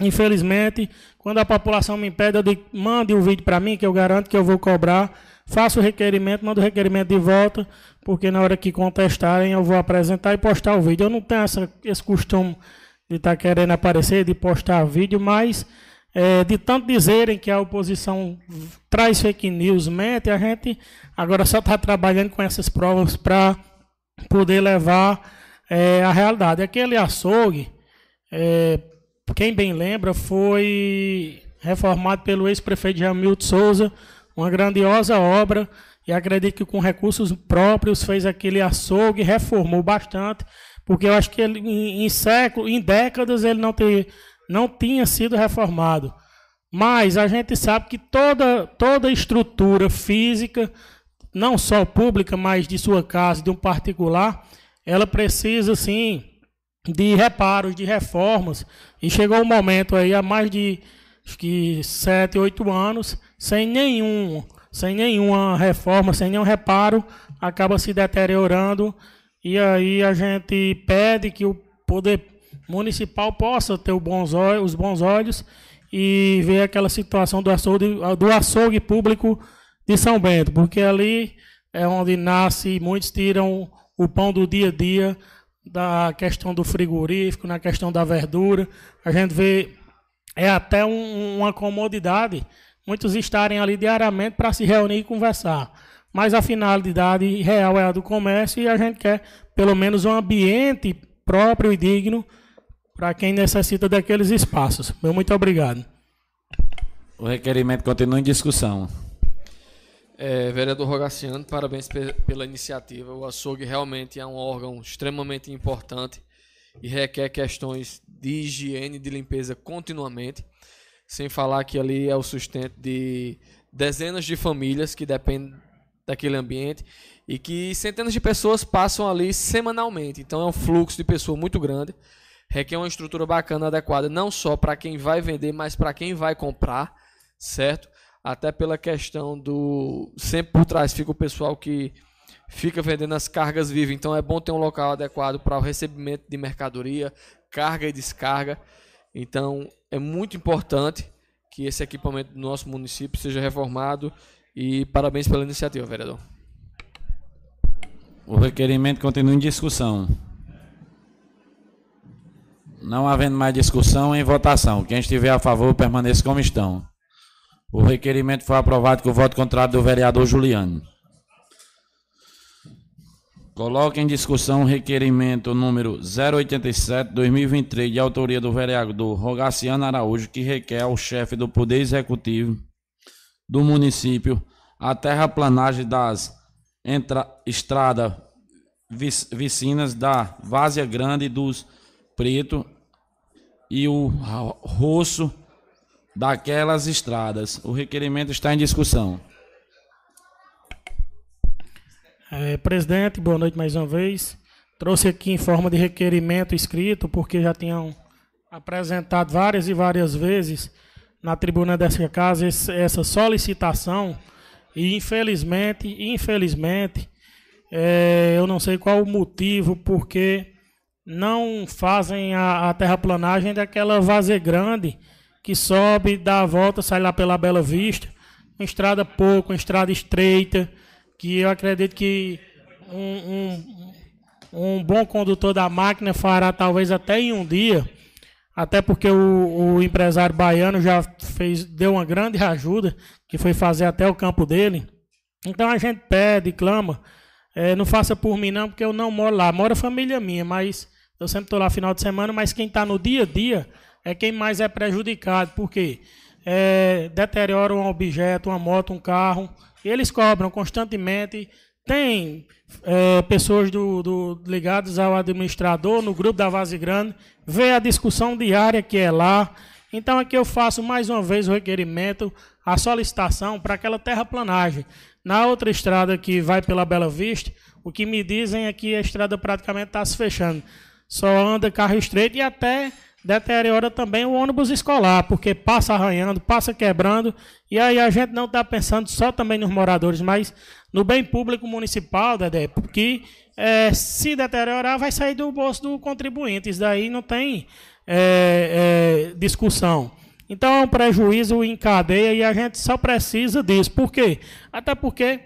infelizmente, quando a população me pede, eu digo, mande um vídeo para mim, que eu garanto que eu vou cobrar. Faço o requerimento, mando o requerimento de volta, porque na hora que contestarem eu vou apresentar e postar o vídeo. Eu não tenho essa, esse costume de estar tá querendo aparecer, de postar vídeo, mas é, de tanto dizerem que a oposição traz fake news, mente, a gente agora só está trabalhando com essas provas para poder levar é, a realidade. Aquele açougue, é, quem bem lembra, foi reformado pelo ex-prefeito Jamilton Souza, uma grandiosa obra, e acredito que com recursos próprios fez aquele açougue, reformou bastante, porque eu acho que ele, em, em em décadas, ele não, ter, não tinha sido reformado. Mas a gente sabe que toda, toda estrutura física, não só pública, mas de sua casa, de um particular, ela precisa, sim, de reparos, de reformas. E chegou um momento aí, há mais de acho que sete, oito anos, sem nenhum, sem nenhuma reforma, sem nenhum reparo, acaba se deteriorando. E aí a gente pede que o poder municipal possa ter bons olhos, os bons olhos e ver aquela situação do açougue, do açougue público de São Bento, porque ali é onde nasce, muitos tiram o pão do dia a dia da questão do frigorífico, na questão da verdura. A gente vê, é até um, uma comodidade muitos estarem ali diariamente para se reunir e conversar. Mas a finalidade real é a do comércio e a gente quer pelo menos um ambiente próprio e digno para quem necessita daqueles espaços. Meu muito obrigado. O requerimento continua em discussão. É, vereador Rogaciano, parabéns pela iniciativa. O açougue realmente é um órgão extremamente importante e requer questões de higiene de limpeza continuamente. Sem falar que ali é o sustento de dezenas de famílias que dependem daquele ambiente e que centenas de pessoas passam ali semanalmente. Então é um fluxo de pessoas muito grande. Requer uma estrutura bacana, adequada, não só para quem vai vender, mas para quem vai comprar, certo? Até pela questão do. Sempre por trás fica o pessoal que fica vendendo as cargas vivas. Então é bom ter um local adequado para o recebimento de mercadoria, carga e descarga. Então é muito importante que esse equipamento do nosso município seja reformado e parabéns pela iniciativa, vereador. O requerimento continua em discussão. Não havendo mais discussão, em votação. Quem estiver a favor, permaneça como estão. O requerimento foi aprovado com o voto contrário do vereador Juliano. Coloque em discussão o requerimento número 087-2023, de autoria do vereador Rogaciano Araújo, que requer ao chefe do Poder Executivo do município a terraplanagem das estradas vicinas da Várzea Grande dos Preto e o roço daquelas estradas. O requerimento está em discussão. É, presidente, boa noite mais uma vez. Trouxe aqui em forma de requerimento escrito, porque já tinham apresentado várias e várias vezes na tribuna dessa casa essa solicitação. E infelizmente, infelizmente, é, eu não sei qual o motivo, porque não fazem a, a terraplanagem daquela vazia grande que sobe, dá a volta, sai lá pela Bela Vista. Uma estrada pouco, uma estrada estreita, que eu acredito que um, um, um bom condutor da máquina fará talvez até em um dia, até porque o, o, empresário baiano já fez, deu uma grande ajuda, que foi fazer até o campo dele. Então a gente pede, clama, é, não faça por mim não, porque eu não moro lá, mora família minha, mas eu sempre estou lá final de semana, mas quem está no dia a dia é quem mais é prejudicado, porque é, deteriora um objeto, uma moto, um carro, eles cobram constantemente. Tem é, pessoas do, do, ligadas ao administrador no grupo da Vase Grande, vê a discussão diária que é lá. Então aqui eu faço mais uma vez o requerimento, a solicitação para aquela terraplanagem. Na outra estrada que vai pela Bela Vista, o que me dizem é que a estrada praticamente está se fechando. Só anda carro estreito e até deteriora também o ônibus escolar, porque passa arranhando, passa quebrando, e aí a gente não está pensando só também nos moradores, mas no bem público municipal, Dedé, porque é, se deteriorar vai sair do bolso do contribuinte, isso daí não tem é, é, discussão. Então é um prejuízo em cadeia e a gente só precisa disso. Por quê? Até porque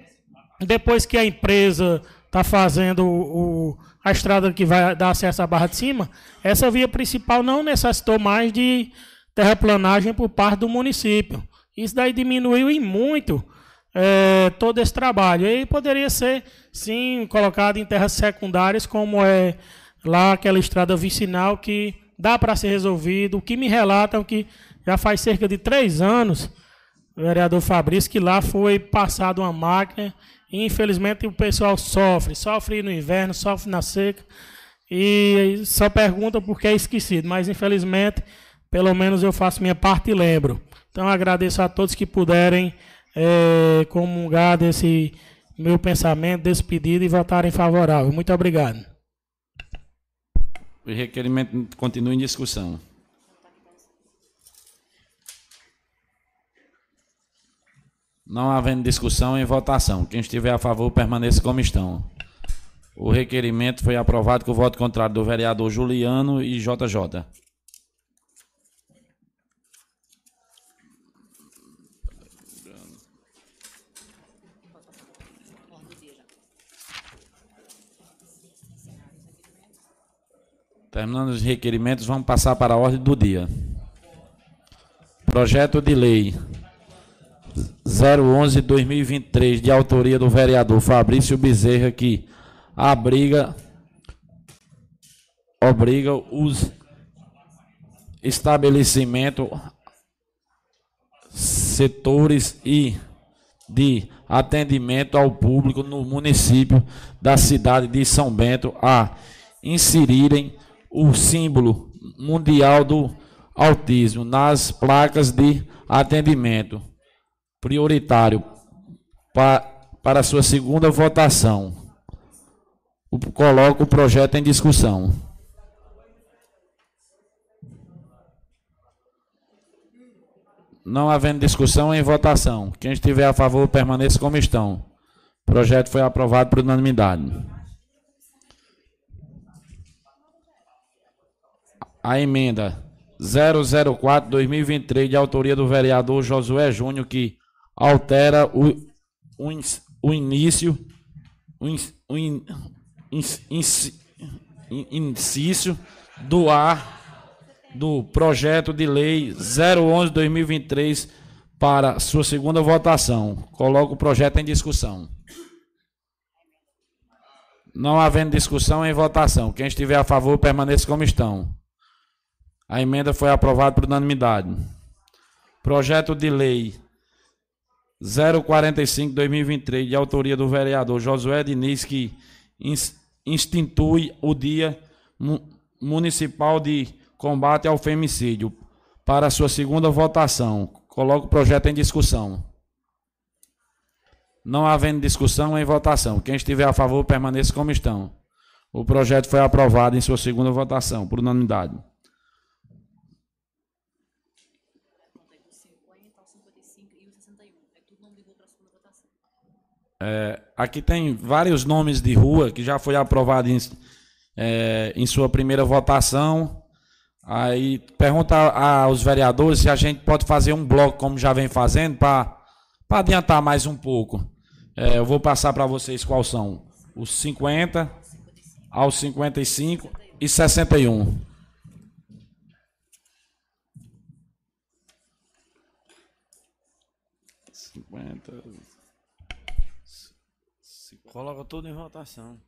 depois que a empresa está fazendo o, o a estrada que vai dar acesso à Barra de Cima, essa via principal não necessitou mais de terraplanagem por parte do município. Isso daí diminuiu em muito é, todo esse trabalho. E poderia ser, sim, colocado em terras secundárias, como é lá aquela estrada vicinal que dá para ser resolvido. O que me relatam que já faz cerca de três anos, o vereador Fabrício, que lá foi passado uma máquina infelizmente o pessoal sofre, sofre no inverno, sofre na seca e só pergunta porque é esquecido, mas infelizmente, pelo menos eu faço minha parte e lembro. Então agradeço a todos que puderem é, comungar desse meu pensamento, desse pedido e votarem favorável. Muito obrigado. O requerimento continua em discussão. Não havendo discussão em votação. Quem estiver a favor, permaneça como estão. O requerimento foi aprovado com o voto contrário do vereador Juliano e JJ. Terminando os requerimentos, vamos passar para a ordem do dia. Projeto de lei 011-2023, de autoria do vereador Fabrício Bezerra, que abriga, obriga os estabelecimentos, setores e de atendimento ao público no município da cidade de São Bento a inserirem o símbolo mundial do autismo nas placas de atendimento prioritário para, para sua segunda votação. Coloco o projeto em discussão. Não havendo discussão, em votação. Quem estiver a favor, permaneça como estão. O projeto foi aprovado por unanimidade. A emenda 004-2023, de autoria do vereador Josué Júnior, que altera o, o, o início, o, in, o in, in, início do ar do projeto de lei 011-2023 para sua segunda votação. Coloco o projeto em discussão. Não havendo discussão em votação. Quem estiver a favor, permaneça como estão. A emenda foi aprovada por unanimidade. Projeto de lei 045-2023, de autoria do vereador Josué Diniz, que institui o Dia Municipal de Combate ao Femicídio para sua segunda votação. Coloco o projeto em discussão. Não havendo discussão, em votação. Quem estiver a favor, permaneça como estão. O projeto foi aprovado em sua segunda votação, por unanimidade. É, aqui tem vários nomes de rua que já foi aprovado em, é, em sua primeira votação. Aí pergunta aos vereadores se a gente pode fazer um bloco como já vem fazendo para adiantar mais um pouco. É, eu vou passar para vocês quais são os 50 aos 55 e 61. Cinquenta. Coloca tudo em votação.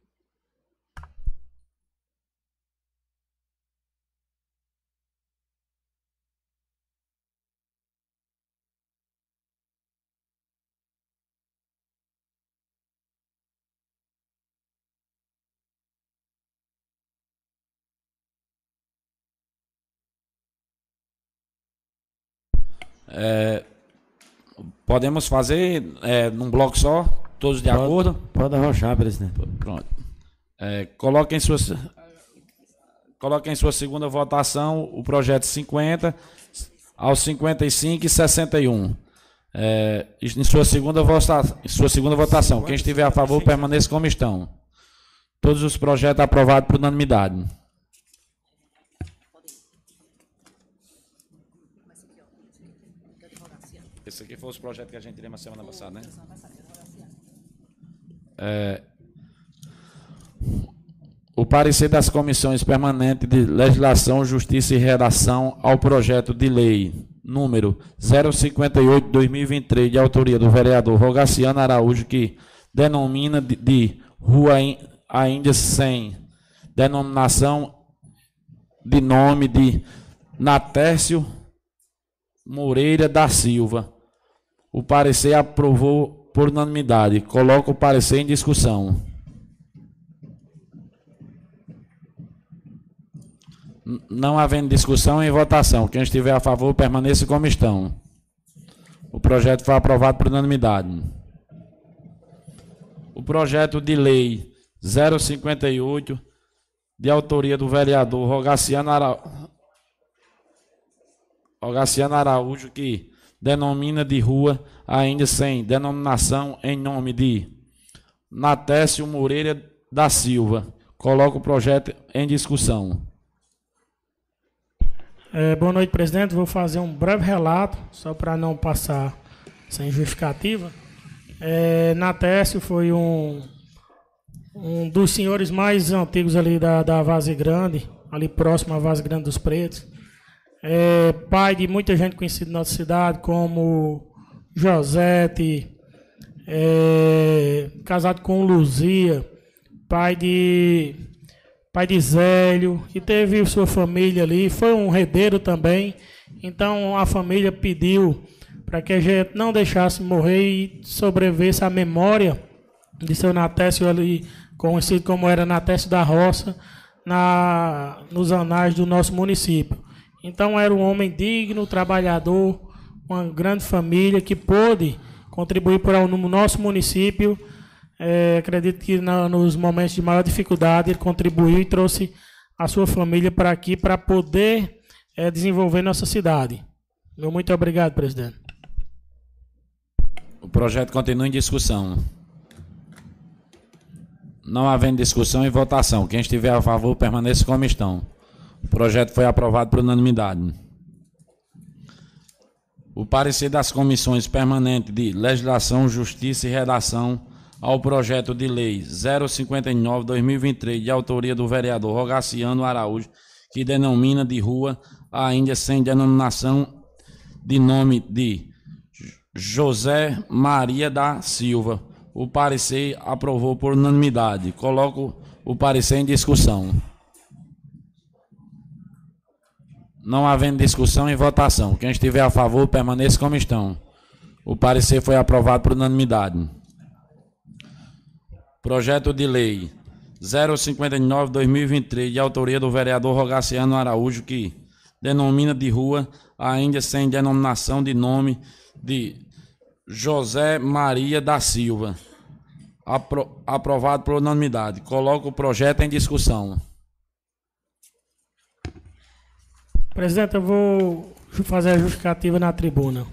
É, podemos fazer é, num bloco só, todos de Pode- acordo? Pode arrochar, presidente. Pronto. É, coloque, em sua, coloque em sua segunda votação o projeto 50 aos 55 e 61. É, em sua segunda, vota, em sua segunda votação, quem estiver a favor permaneça como estão. Todos os projetos aprovados por unanimidade. Esse aqui foi os projetos que a gente tirou na semana passada, né? É, o parecer das comissões permanentes de legislação, justiça e redação ao projeto de lei número 058-2023, de autoria do vereador Rogaciano Araújo, que denomina de, de rua ainda sem denominação de nome de Natércio Moreira da Silva. O parecer aprovou por unanimidade. Coloco o parecer em discussão. Não havendo discussão em votação. Quem estiver a favor, permaneça como estão. O projeto foi aprovado por unanimidade. O projeto de lei 058, de autoria do vereador Rogaciano, Ara... Rogaciano Araújo, que denomina de rua ainda sem denominação em nome de Natécio Moreira da Silva. Coloco o projeto em discussão. É, boa noite, presidente. Vou fazer um breve relato, só para não passar sem justificativa. É, Natécio foi um, um dos senhores mais antigos ali da, da Vaze Grande, ali próximo à Vaze Grande dos Pretos. É, pai de muita gente conhecida na nossa cidade, como Josete, é, casado com Luzia, pai de pai de Zélio, e teve sua família ali, foi um redeiro também. Então a família pediu para que a gente não deixasse morrer e sobrevivesse a memória de seu Natécio ali, conhecido como era Natécio da Roça, na, nos anais do nosso município. Então era um homem digno, trabalhador, uma grande família que pôde contribuir para o no nosso município. É, acredito que na- nos momentos de maior dificuldade ele contribuiu e trouxe a sua família para aqui para poder é, desenvolver nossa cidade. Meu muito obrigado, presidente. O projeto continua em discussão. Não havendo discussão e votação. Quem estiver a favor, permaneça como estão. O projeto foi aprovado por unanimidade. O parecer das comissões permanentes de Legislação, Justiça e Redação ao projeto de lei 059-2023, de autoria do vereador Rogaciano Araújo, que denomina de rua ainda sem denominação de nome de José Maria da Silva. O parecer aprovou por unanimidade. Coloco o parecer em discussão. Não havendo discussão e votação. Quem estiver a favor, permaneça como estão. O parecer foi aprovado por unanimidade. Projeto de lei 059-2023, de autoria do vereador Rogaciano Araújo, que denomina de rua, ainda sem denominação de nome, de José Maria da Silva. Apro- aprovado por unanimidade. Coloco o projeto em discussão. Presidente, eu vou fazer a justificativa na tribuna.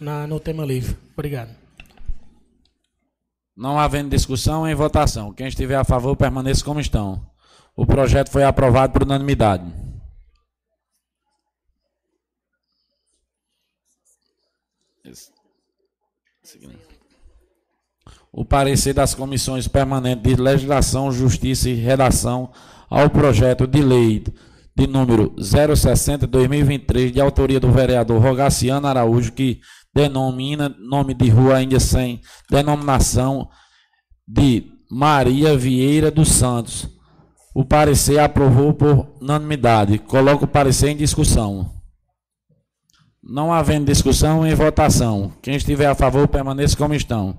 na, no tema livre. Obrigado. Não havendo discussão, em votação. Quem estiver a favor, permaneça como estão. O projeto foi aprovado por unanimidade. O parecer das comissões permanentes de legislação, justiça e redação ao projeto de lei de número 060-2023, de autoria do vereador Rogaciano Araújo, que denomina nome de rua ainda sem denominação de Maria Vieira dos Santos. O parecer aprovou por unanimidade. Coloco o parecer em discussão. Não havendo discussão, em votação. Quem estiver a favor, permaneça como estão.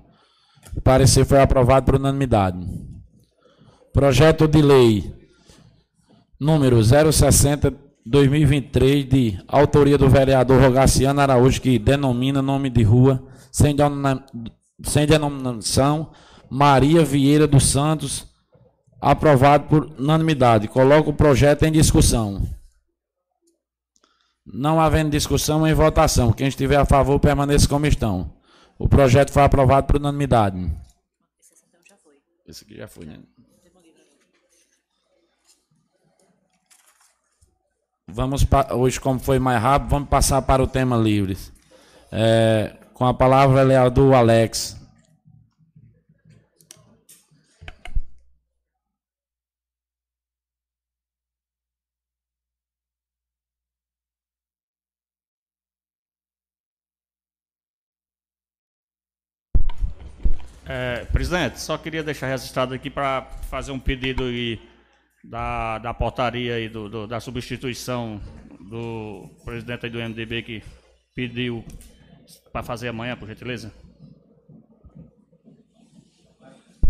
O parecer foi aprovado por unanimidade. Projeto de lei número 060 2023 de autoria do vereador Rogaciano Araújo que denomina nome de rua sem, sem denominação Maria Vieira dos Santos aprovado por unanimidade. Coloco o projeto em discussão. Não havendo discussão, em votação. Quem estiver a favor, permaneça como estão. O projeto foi aprovado por unanimidade. Esse aqui já foi, né? Vamos hoje, como foi mais rápido, vamos passar para o tema livres. É, com a palavra é do Alex. É, presidente, só queria deixar registrado aqui para fazer um pedido e da, da portaria e do, do, da substituição do presidente do MDB que pediu para fazer amanhã, por gentileza?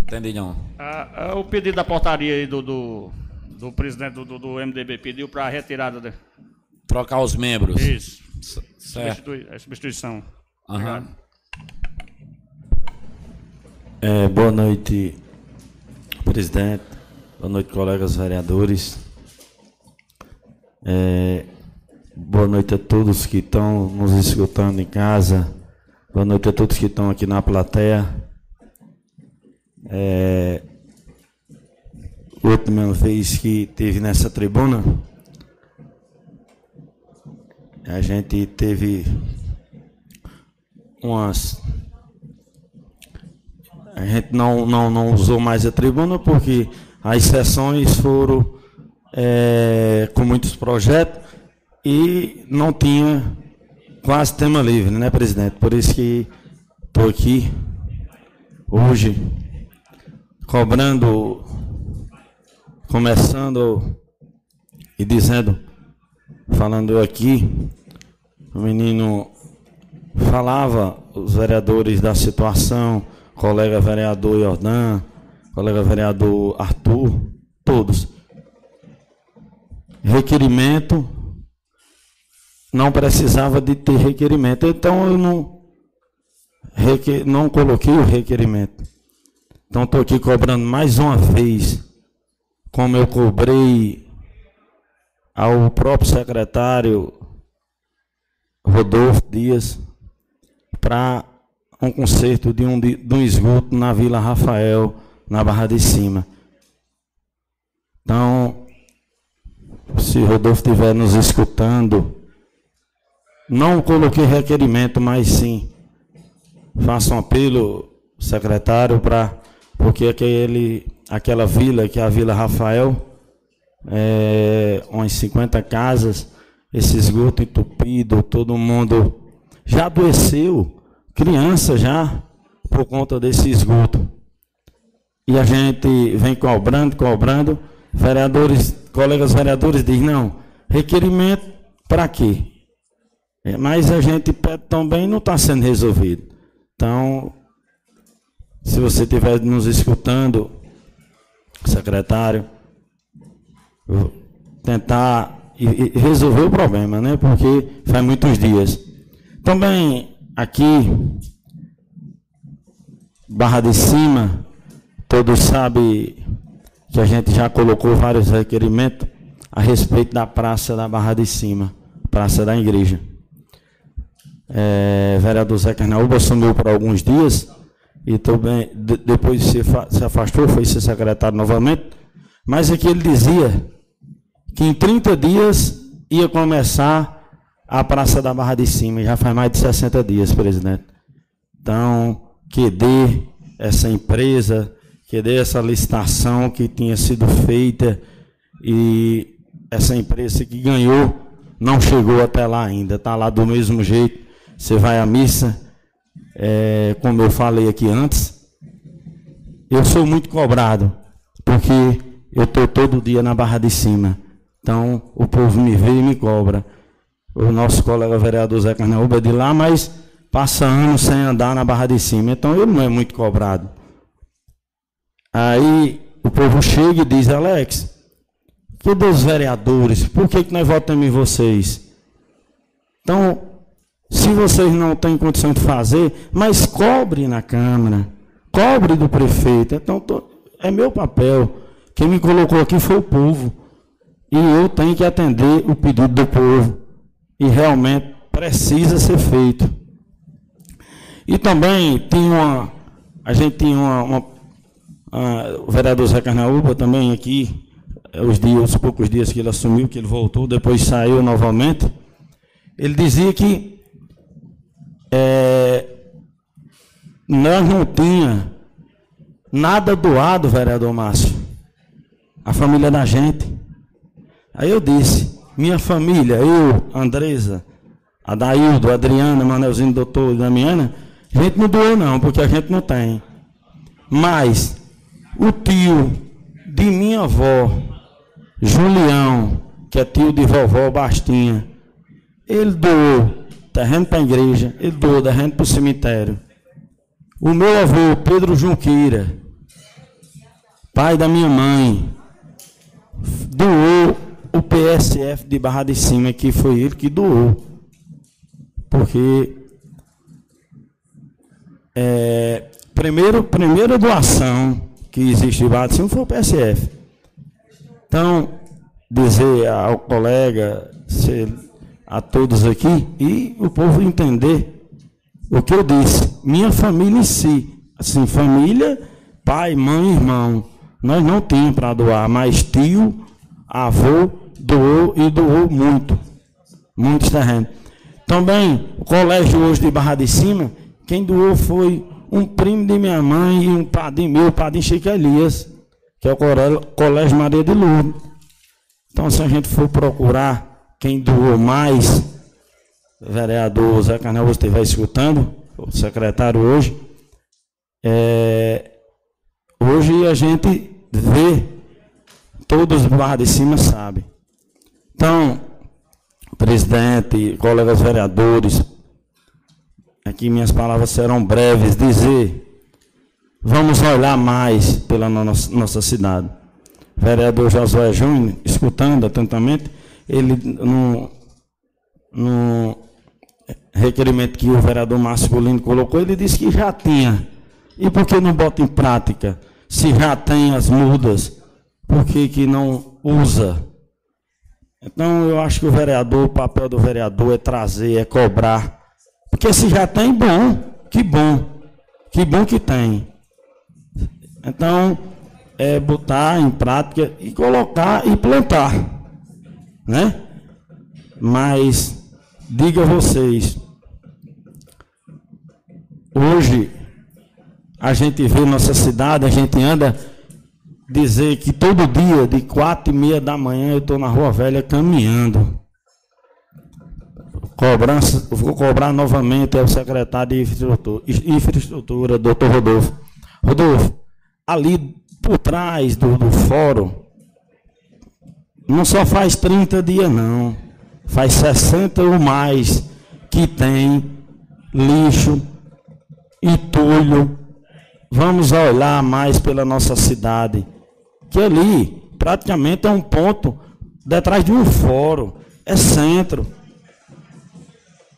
Entendi, não. Ah, ah, o pedido da portaria aí do, do, do presidente do, do, MDB pediu para a retirada. De... Trocar os membros. Isso. Certo. Substitui, a substituição. Uhum. É, boa noite, presidente. Boa noite, colegas vereadores. É, boa noite a todos que estão nos escutando em casa. Boa noite a todos que estão aqui na plateia. É, última vez que teve nessa tribuna, a gente teve umas. A gente não, não, não usou mais a tribuna porque as sessões foram é, com muitos projetos e não tinha quase tema livre, né, presidente? Por isso que estou aqui hoje cobrando, começando e dizendo, falando aqui, o menino falava, os vereadores da situação, colega vereador Jordan, colega vereador Arthur, todos. Requerimento, não precisava de ter requerimento. Então eu não, requer, não coloquei o requerimento. Então estou aqui cobrando mais uma vez, como eu cobrei ao próprio secretário Rodolfo Dias, para um conserto de um, de um esgoto na Vila Rafael, na Barra de Cima. Então, se Rodolfo estiver nos escutando, não coloquei requerimento, mas sim, faça um apelo, secretário, para porque aquele, aquela vila, que é a Vila Rafael, é, umas 50 casas, esse esgoto entupido, todo mundo já adoeceu, criança já, por conta desse esgoto. E a gente vem cobrando, cobrando. Vereadores, colegas vereadores dizem, não, requerimento para quê? É, mas a gente pede também não está sendo resolvido. Então, se você estiver nos escutando, secretário, tentar resolver o problema, né? Porque faz muitos dias. Também aqui, Barra de Cima, Todos sabem que a gente já colocou vários requerimentos a respeito da praça da Barra de Cima, praça da igreja. é, vereador Zé Carnaúba assumiu por alguns dias e também de, depois se, se afastou, foi ser secretário novamente, mas aqui ele dizia que em 30 dias ia começar a Praça da Barra de Cima, já faz mais de 60 dias, presidente. Então, que dê essa empresa, que dê essa licitação que tinha sido feita e essa empresa que ganhou não chegou até lá ainda, está lá do mesmo jeito. Você vai à missa, é, como eu falei aqui antes, eu sou muito cobrado, porque eu estou todo dia na Barra de Cima. Então, o povo me vê e me cobra. O nosso colega vereador Zé Carnaúba é de lá, mas passa anos sem andar na Barra de Cima. Então, ele não é muito cobrado. Aí, o povo chega e diz, Alex, que dos vereadores, por que, que nós votamos em vocês? Então, se vocês não têm condição de fazer, mas cobre na Câmara, cobre do prefeito. Então, tô, é meu papel. Quem me colocou aqui foi o povo. E eu tenho que atender o pedido do povo. E realmente precisa ser feito. E também tem uma. A gente tinha uma. uma a, o vereador Zé Carnaúba também aqui, os dias, os poucos dias que ele assumiu, que ele voltou, depois saiu novamente. Ele dizia que é, nós não tinha nada doado, vereador Márcio. A família da gente. Aí eu disse, minha família, eu, Andresa, Adaildo, Adriana, Manelzinho, doutor Damiana, a gente não doou não, porque a gente não tem. Mas o tio de minha avó, Julião, que é tio de vovó Bastinha, ele doou terreno para a igreja, ele doou terreno para o cemitério. O meu avô, Pedro Junqueira, pai da minha mãe, doou o PSF de Barra de Cima, que foi ele que doou. Porque é, primeiro, primeira doação que existe Barra de Cima foi o PSF. Então, dizer ao colega, a todos aqui, e o povo entender o que eu disse. Minha família em si, assim, família, pai, mãe, irmão, nós não tínhamos para doar, mas tio, avô, doou e doou muito. Muitos terrenos. Também, o colégio hoje de Barra de Cima, quem doou foi um primo de minha mãe e um padrinho meu, o padrinho Chico Elias, que é o Colégio Maria de Lourdes. Então, se a gente for procurar quem doou mais, vereador Zé Carnel, você estiver escutando, o secretário hoje, é, hoje a gente vê, todos os de Cima sabem. Então, presidente, colegas vereadores, aqui minhas palavras serão breves, dizer, vamos olhar mais pela nossa, nossa cidade. Vereador Josué Júnior, escutando atentamente, ele no, no requerimento que o vereador Masculino colocou, ele disse que já tinha. E por que não bota em prática? Se já tem as mudas, por que, que não usa? Então eu acho que o vereador, o papel do vereador é trazer, é cobrar. Porque se já tem, bom, que bom. Que bom que tem. Então, é botar em prática e colocar e plantar. Né? Mas, diga vocês, hoje a gente vê nossa cidade, a gente anda dizer que todo dia, de quatro e meia da manhã, eu estou na Rua Velha caminhando. Cobrança, vou cobrar novamente ao secretário de infraestrutura, doutor Rodolfo. Rodolfo, ali por trás do, do fórum, não só faz 30 dias não, faz 60 ou mais que tem lixo, entulho. Vamos olhar mais pela nossa cidade que ali praticamente é um ponto detrás de um fórum, é centro.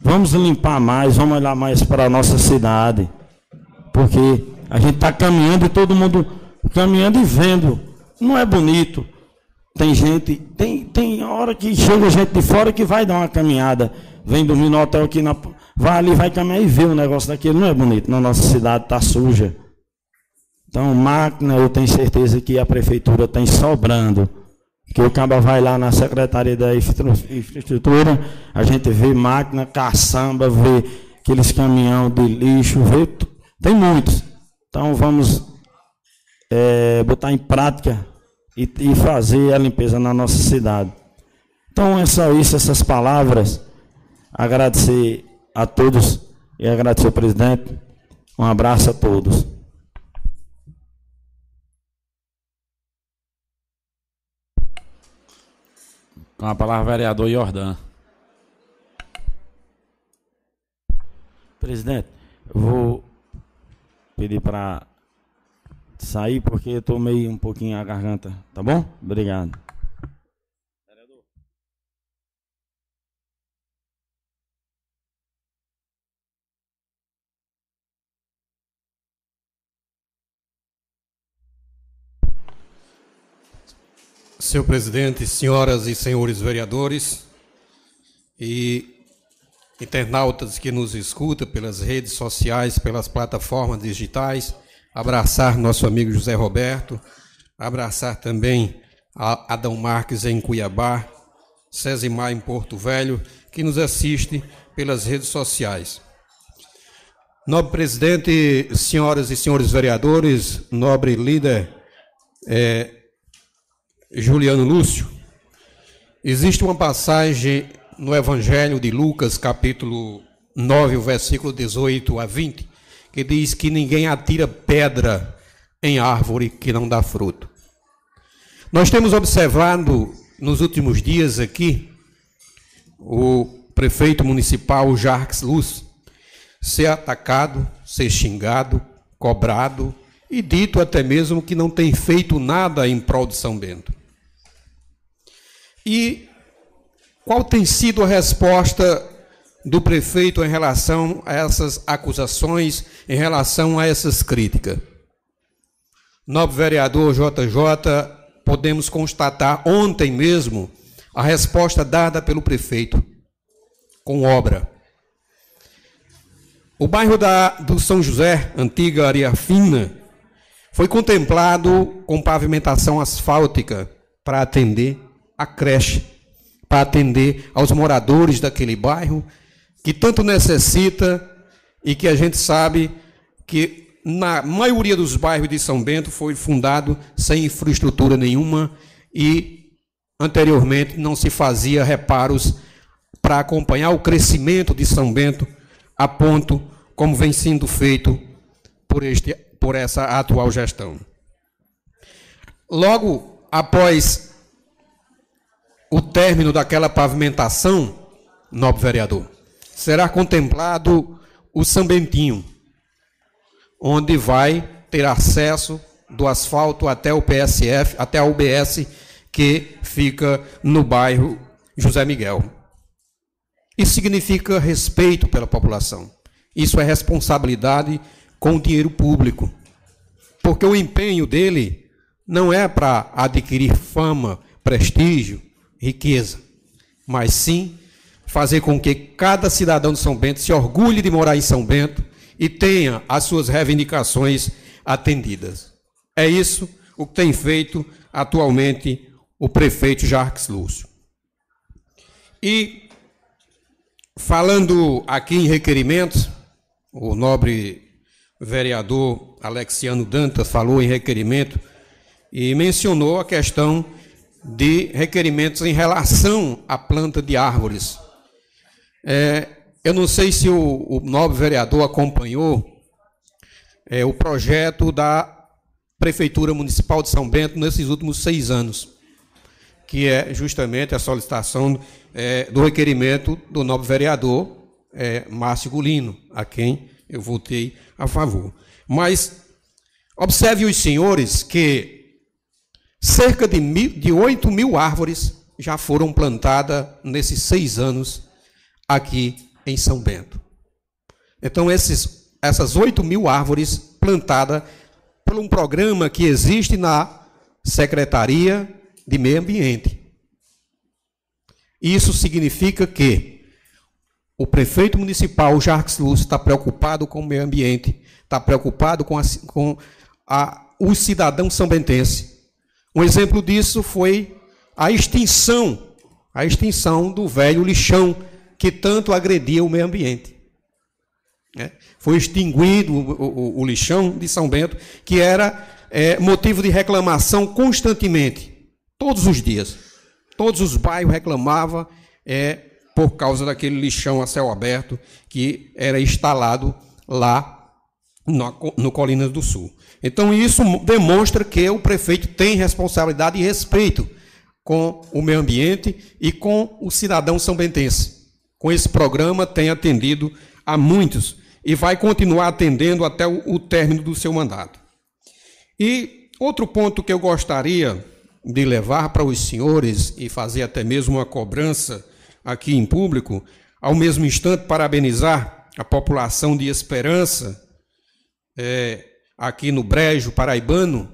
Vamos limpar mais, vamos olhar mais para a nossa cidade, porque a gente está caminhando e todo mundo caminhando e vendo. Não é bonito. Tem gente, tem, tem hora que chega gente de fora que vai dar uma caminhada, vem dormir no hotel aqui na, vai ali, vai caminhar e vê um negócio daquele, não é bonito. Na nossa cidade está suja. Então, máquina, eu tenho certeza que a prefeitura tem sobrando. Que o caba vai lá na Secretaria da Infraestrutura, a gente vê máquina, caçamba, vê aqueles caminhão de lixo, vê, tem muitos. Então vamos é, botar em prática e, e fazer a limpeza na nossa cidade. Então é só isso, essas palavras. Agradecer a todos e agradecer ao presidente. Um abraço a todos. Com a palavra, vereador Jordan. Presidente, vou pedir para sair porque eu estou meio um pouquinho a garganta, tá bom? Obrigado. Senhor presidente, senhoras e senhores vereadores e internautas que nos escutam pelas redes sociais, pelas plataformas digitais, abraçar nosso amigo José Roberto, abraçar também Adão Marques em Cuiabá, Cesimar em Porto Velho, que nos assiste pelas redes sociais. Nobre presidente, senhoras e senhores vereadores, nobre líder é, Juliano Lúcio, existe uma passagem no Evangelho de Lucas, capítulo 9, versículo 18 a 20, que diz que ninguém atira pedra em árvore que não dá fruto. Nós temos observado nos últimos dias aqui o prefeito municipal Jarques Luz ser atacado, ser xingado, cobrado e dito até mesmo que não tem feito nada em prol de São Bento. E qual tem sido a resposta do prefeito em relação a essas acusações, em relação a essas críticas? Nobre vereador JJ, podemos constatar ontem mesmo a resposta dada pelo prefeito com obra. O bairro da, do São José, antiga Areia Fina, foi contemplado com pavimentação asfáltica para atender a creche, para atender aos moradores daquele bairro, que tanto necessita e que a gente sabe que na maioria dos bairros de São Bento foi fundado sem infraestrutura nenhuma e anteriormente não se fazia reparos para acompanhar o crescimento de São Bento a ponto como vem sendo feito por, este, por essa atual gestão. Logo após o término daquela pavimentação, nobre vereador, será contemplado o Sambentinho, onde vai ter acesso do asfalto até o PSF, até a UBS, que fica no bairro José Miguel. Isso significa respeito pela população. Isso é responsabilidade com o dinheiro público. Porque o empenho dele não é para adquirir fama, prestígio, riqueza, mas sim fazer com que cada cidadão de São Bento se orgulhe de morar em São Bento e tenha as suas reivindicações atendidas. É isso o que tem feito atualmente o prefeito Jarques Lúcio. E falando aqui em requerimentos, o nobre vereador Alexiano Dantas falou em requerimento e mencionou a questão de requerimentos em relação à planta de árvores. É, eu não sei se o, o nobre vereador acompanhou é, o projeto da Prefeitura Municipal de São Bento nesses últimos seis anos, que é justamente a solicitação é, do requerimento do nobre vereador é, Márcio Gulino, a quem eu votei a favor. Mas observe os senhores que Cerca de, mil, de 8 mil árvores já foram plantadas nesses seis anos aqui em São Bento. Então, esses, essas 8 mil árvores plantadas por um programa que existe na Secretaria de Meio Ambiente. Isso significa que o prefeito municipal, Jacques Lúcio, está preocupado com o meio ambiente, está preocupado com, a, com a, os cidadãos sambentenses. Um exemplo disso foi a extinção, a extinção do velho lixão que tanto agredia o meio ambiente. É, foi extinguido o, o, o, lixão de São Bento, que era é, motivo de reclamação constantemente, todos os dias. Todos os bairros reclamavam é, por causa daquele lixão a céu aberto que era instalado lá no, no Colinas do Sul. Então, isso demonstra que o prefeito tem responsabilidade e respeito com o meio ambiente e com o cidadão são bentense. Com esse programa, tem atendido a muitos e vai continuar atendendo até o, término do seu mandato. E outro ponto que eu gostaria de levar para os senhores e fazer até mesmo uma cobrança aqui em público, ao mesmo instante parabenizar a população de Esperança, é, aqui no Brejo Paraibano,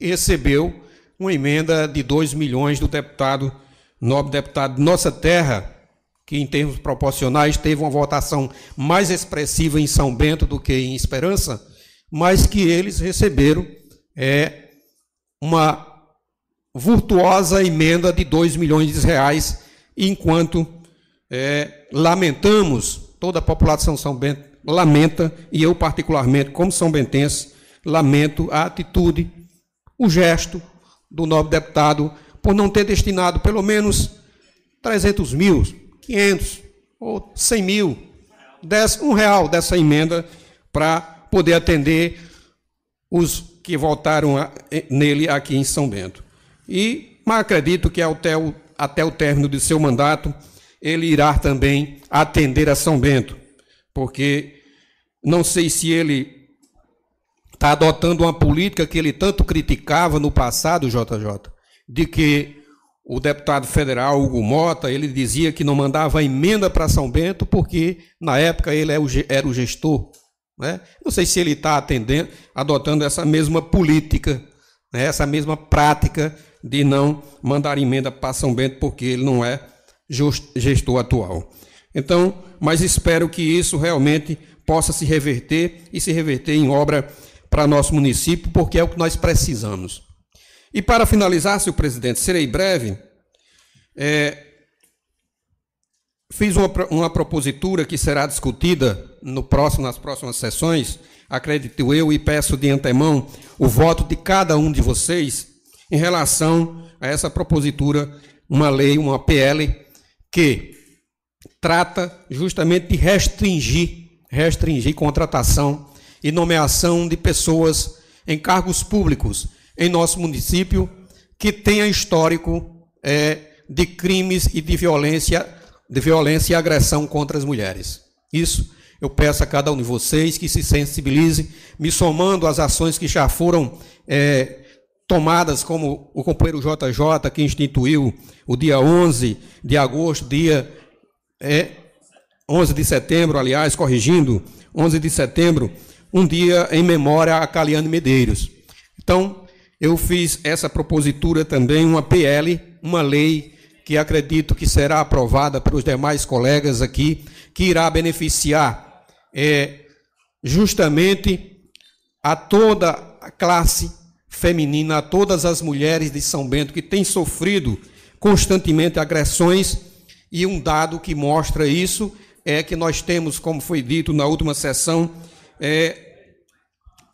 recebeu uma emenda de 2 milhões do deputado, nobre deputado de Nossa Terra, que em termos proporcionais teve uma votação mais expressiva em São Bento do que em Esperança, mas que eles receberam é, uma virtuosa emenda de 2 milhões de reais, enquanto é, lamentamos, toda a população São Bento lamenta, e eu particularmente, como são bentense, lamento a atitude, o gesto, do nobre deputado por não ter destinado pelo menos 300 mil, 500 ou 100 mil, 10, um real dessa emenda para poder atender os que votaram a, nele aqui em São Bento. E mas acredito que até o, até o término de seu mandato ele irá também atender a São Bento, porque não sei se ele está adotando uma política que ele tanto criticava no passado, JJ, de que o deputado federal Hugo Mota, ele dizia que não mandava emenda para São Bento porque na época ele é era o gestor. Né? Não sei se ele está atendendo, adotando essa mesma política, né? essa mesma prática de não mandar emenda para São Bento porque ele não é gestor atual. Então, mas espero que isso realmente possa se reverter e se reverter em obra para nosso município, porque é o que nós precisamos. E para finalizar, senhor presidente, serei breve. É, fiz uma, uma propositura que será discutida no próximo, nas próximas sessões, acredito eu, e peço de antemão o voto de cada um de vocês em relação a essa propositura, uma lei, uma PL, que trata justamente de restringir, restringir contratação e nomeação de pessoas em cargos públicos em nosso município que tenha histórico é, de crimes e de violência, de violência e agressão contra as mulheres. Isso eu peço a cada um de vocês que se sensibilize, me somando às ações que já foram é, tomadas, como o companheiro JJ, que instituiu o dia 11 de agosto, dia é, 11 de setembro, aliás, corrigindo, 11 de setembro, um dia em memória a Caliane Medeiros. Então, eu fiz essa propositura também, uma PL, uma lei que acredito que será aprovada pelos demais colegas aqui, que irá beneficiar é, justamente a toda a classe feminina, a todas as mulheres de São Bento que têm sofrido constantemente agressões, e um dado que mostra isso é que nós temos, como foi dito na última sessão, é,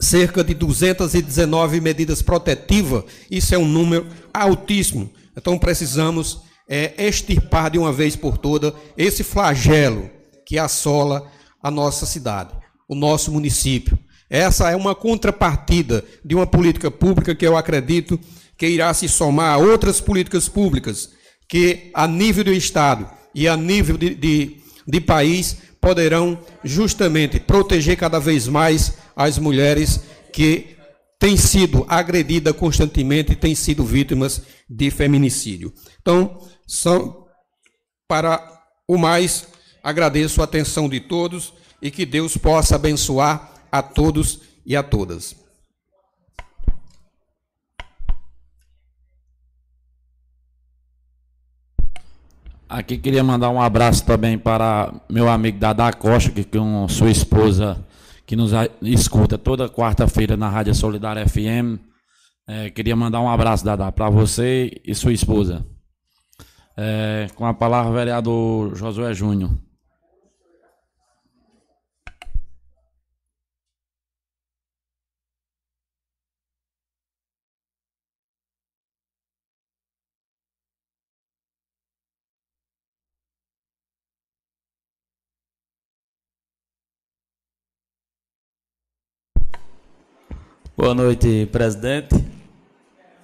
cerca de 219 medidas protetivas, isso é um número altíssimo. Então precisamos é, extirpar de uma vez por toda esse flagelo que assola a nossa cidade, o nosso município. Essa é uma contrapartida de uma política pública que eu acredito que irá se somar a outras políticas públicas que, a nível do Estado e a nível de, de, de país, poderão justamente proteger cada vez mais as mulheres que têm sido agredidas constantemente e têm sido vítimas de feminicídio. Então, são, para o mais, agradeço a atenção de todos e que Deus possa abençoar a todos e a todas. Aqui queria mandar um abraço também para meu amigo Dada Costa, que com sua esposa, que nos escuta toda quarta-feira na Rádio Solidária FM. É, queria mandar um abraço, Dada, para você e sua esposa. É, com a palavra, vereador Josué Júnior. Boa noite, presidente.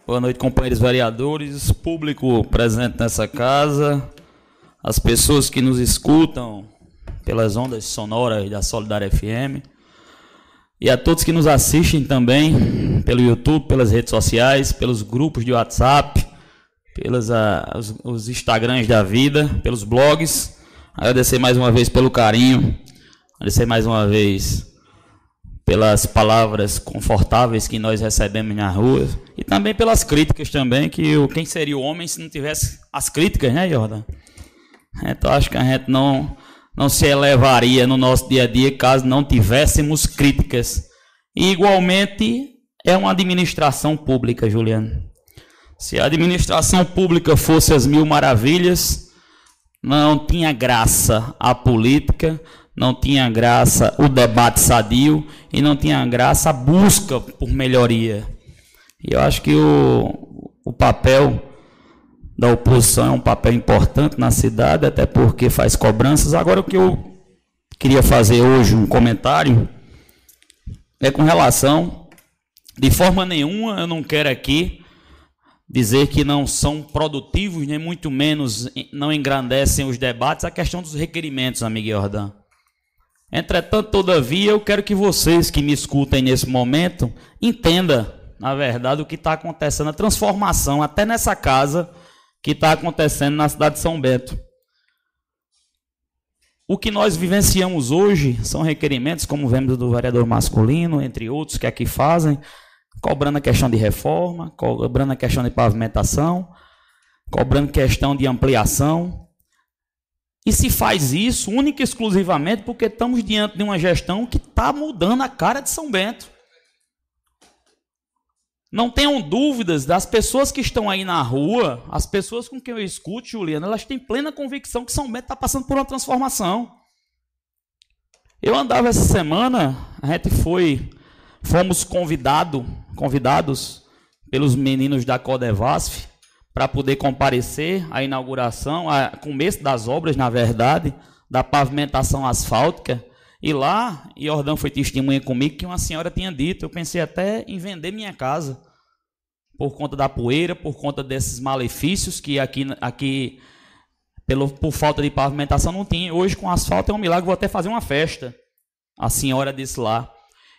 Boa noite, companheiros vereadores, público presente nessa casa, as pessoas que nos escutam pelas ondas sonoras da Solidária FM e a todos que nos assistem também pelo YouTube, pelas redes sociais, pelos grupos de WhatsApp, pelos ah, os, os Instagrams da vida, pelos blogs. Agradecer mais uma vez pelo carinho, agradecer mais uma vez pelas palavras confortáveis que nós recebemos na rua e também pelas críticas também que o quem seria o homem se não tivesse as críticas, né, Jordan? Então acho que a gente não não se elevaria no nosso dia a dia caso não tivéssemos críticas. E igualmente é uma administração pública, Juliano. Se a administração pública fosse as mil maravilhas, não tinha graça a política, não tinha graça o debate sadio e não tinha graça a busca por melhoria. E eu acho que o, o papel da oposição é um papel importante na cidade, até porque faz cobranças. Agora, o que eu queria fazer hoje, um comentário, é com relação, de forma nenhuma, eu não quero aqui dizer que não são produtivos, nem muito menos não engrandecem os debates, a questão dos requerimentos, amigo Jordan. Entretanto, todavia, eu quero que vocês que me escutem nesse momento entendam, na verdade, o que está acontecendo, a transformação, até nessa casa, que está acontecendo na cidade de São Bento. O que nós vivenciamos hoje são requerimentos, como vemos do vereador masculino, entre outros que aqui fazem, cobrando a questão de reforma, cobrando a questão de pavimentação, cobrando questão de ampliação. E se faz isso única e exclusivamente porque estamos diante de uma gestão que está mudando a cara de São Bento. Não tenham dúvidas das pessoas que estão aí na rua, as pessoas com quem eu escuto, Juliana, elas têm plena convicção que São Bento está passando por uma transformação. Eu andava essa semana, a gente foi, fomos convidado, convidados pelos meninos da Codevasf para poder comparecer à inauguração, a começo das obras, na verdade, da pavimentação asfáltica. E lá, Jordão foi testemunha comigo que uma senhora tinha dito, eu pensei até em vender minha casa, por conta da poeira, por conta desses malefícios que aqui, aqui pelo, por falta de pavimentação não tinha. Hoje com asfalto é um milagre, vou até fazer uma festa. A senhora disse lá.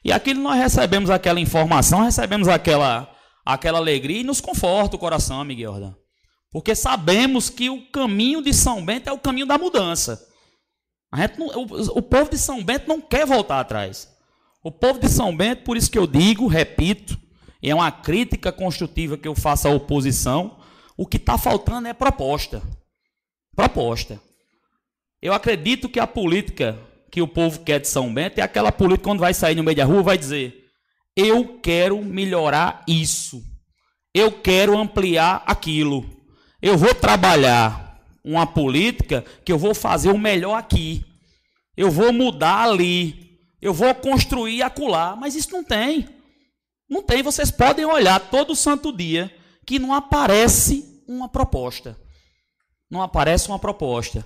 E aquilo nós recebemos aquela informação, recebemos aquela, aquela alegria e nos conforta o coração, Miguel Jordão. Porque sabemos que o caminho de São Bento é o caminho da mudança. Não, o, o povo de São Bento não quer voltar atrás. O povo de São Bento, por isso que eu digo, repito, e é uma crítica construtiva que eu faço à oposição, o que está faltando é proposta. Proposta. Eu acredito que a política que o povo quer de São Bento é aquela política quando vai sair no meio da rua vai dizer: eu quero melhorar isso, eu quero ampliar aquilo, eu vou trabalhar uma política que eu vou fazer o melhor aqui. Eu vou mudar ali. Eu vou construir acolá. Mas isso não tem. Não tem. Vocês podem olhar todo santo dia que não aparece uma proposta. Não aparece uma proposta.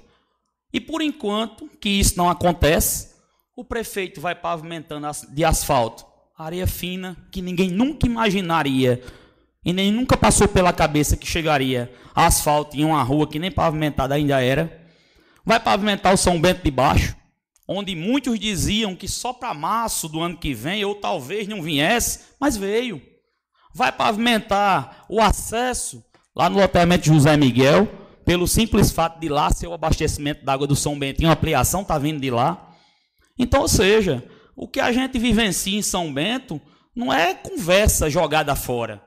E por enquanto que isso não acontece, o prefeito vai pavimentando de asfalto areia fina que ninguém nunca imaginaria e nem nunca passou pela cabeça que chegaria asfalto em uma rua que nem pavimentada ainda era. Vai pavimentar o São Bento de Baixo, onde muitos diziam que só para março do ano que vem, ou talvez não viesse, mas veio. Vai pavimentar o acesso lá no loteamento José Miguel, pelo simples fato de lá ser o abastecimento da água do São Bento, e uma ampliação está vindo de lá. Então, ou seja, o que a gente vivencia em São Bento não é conversa jogada fora.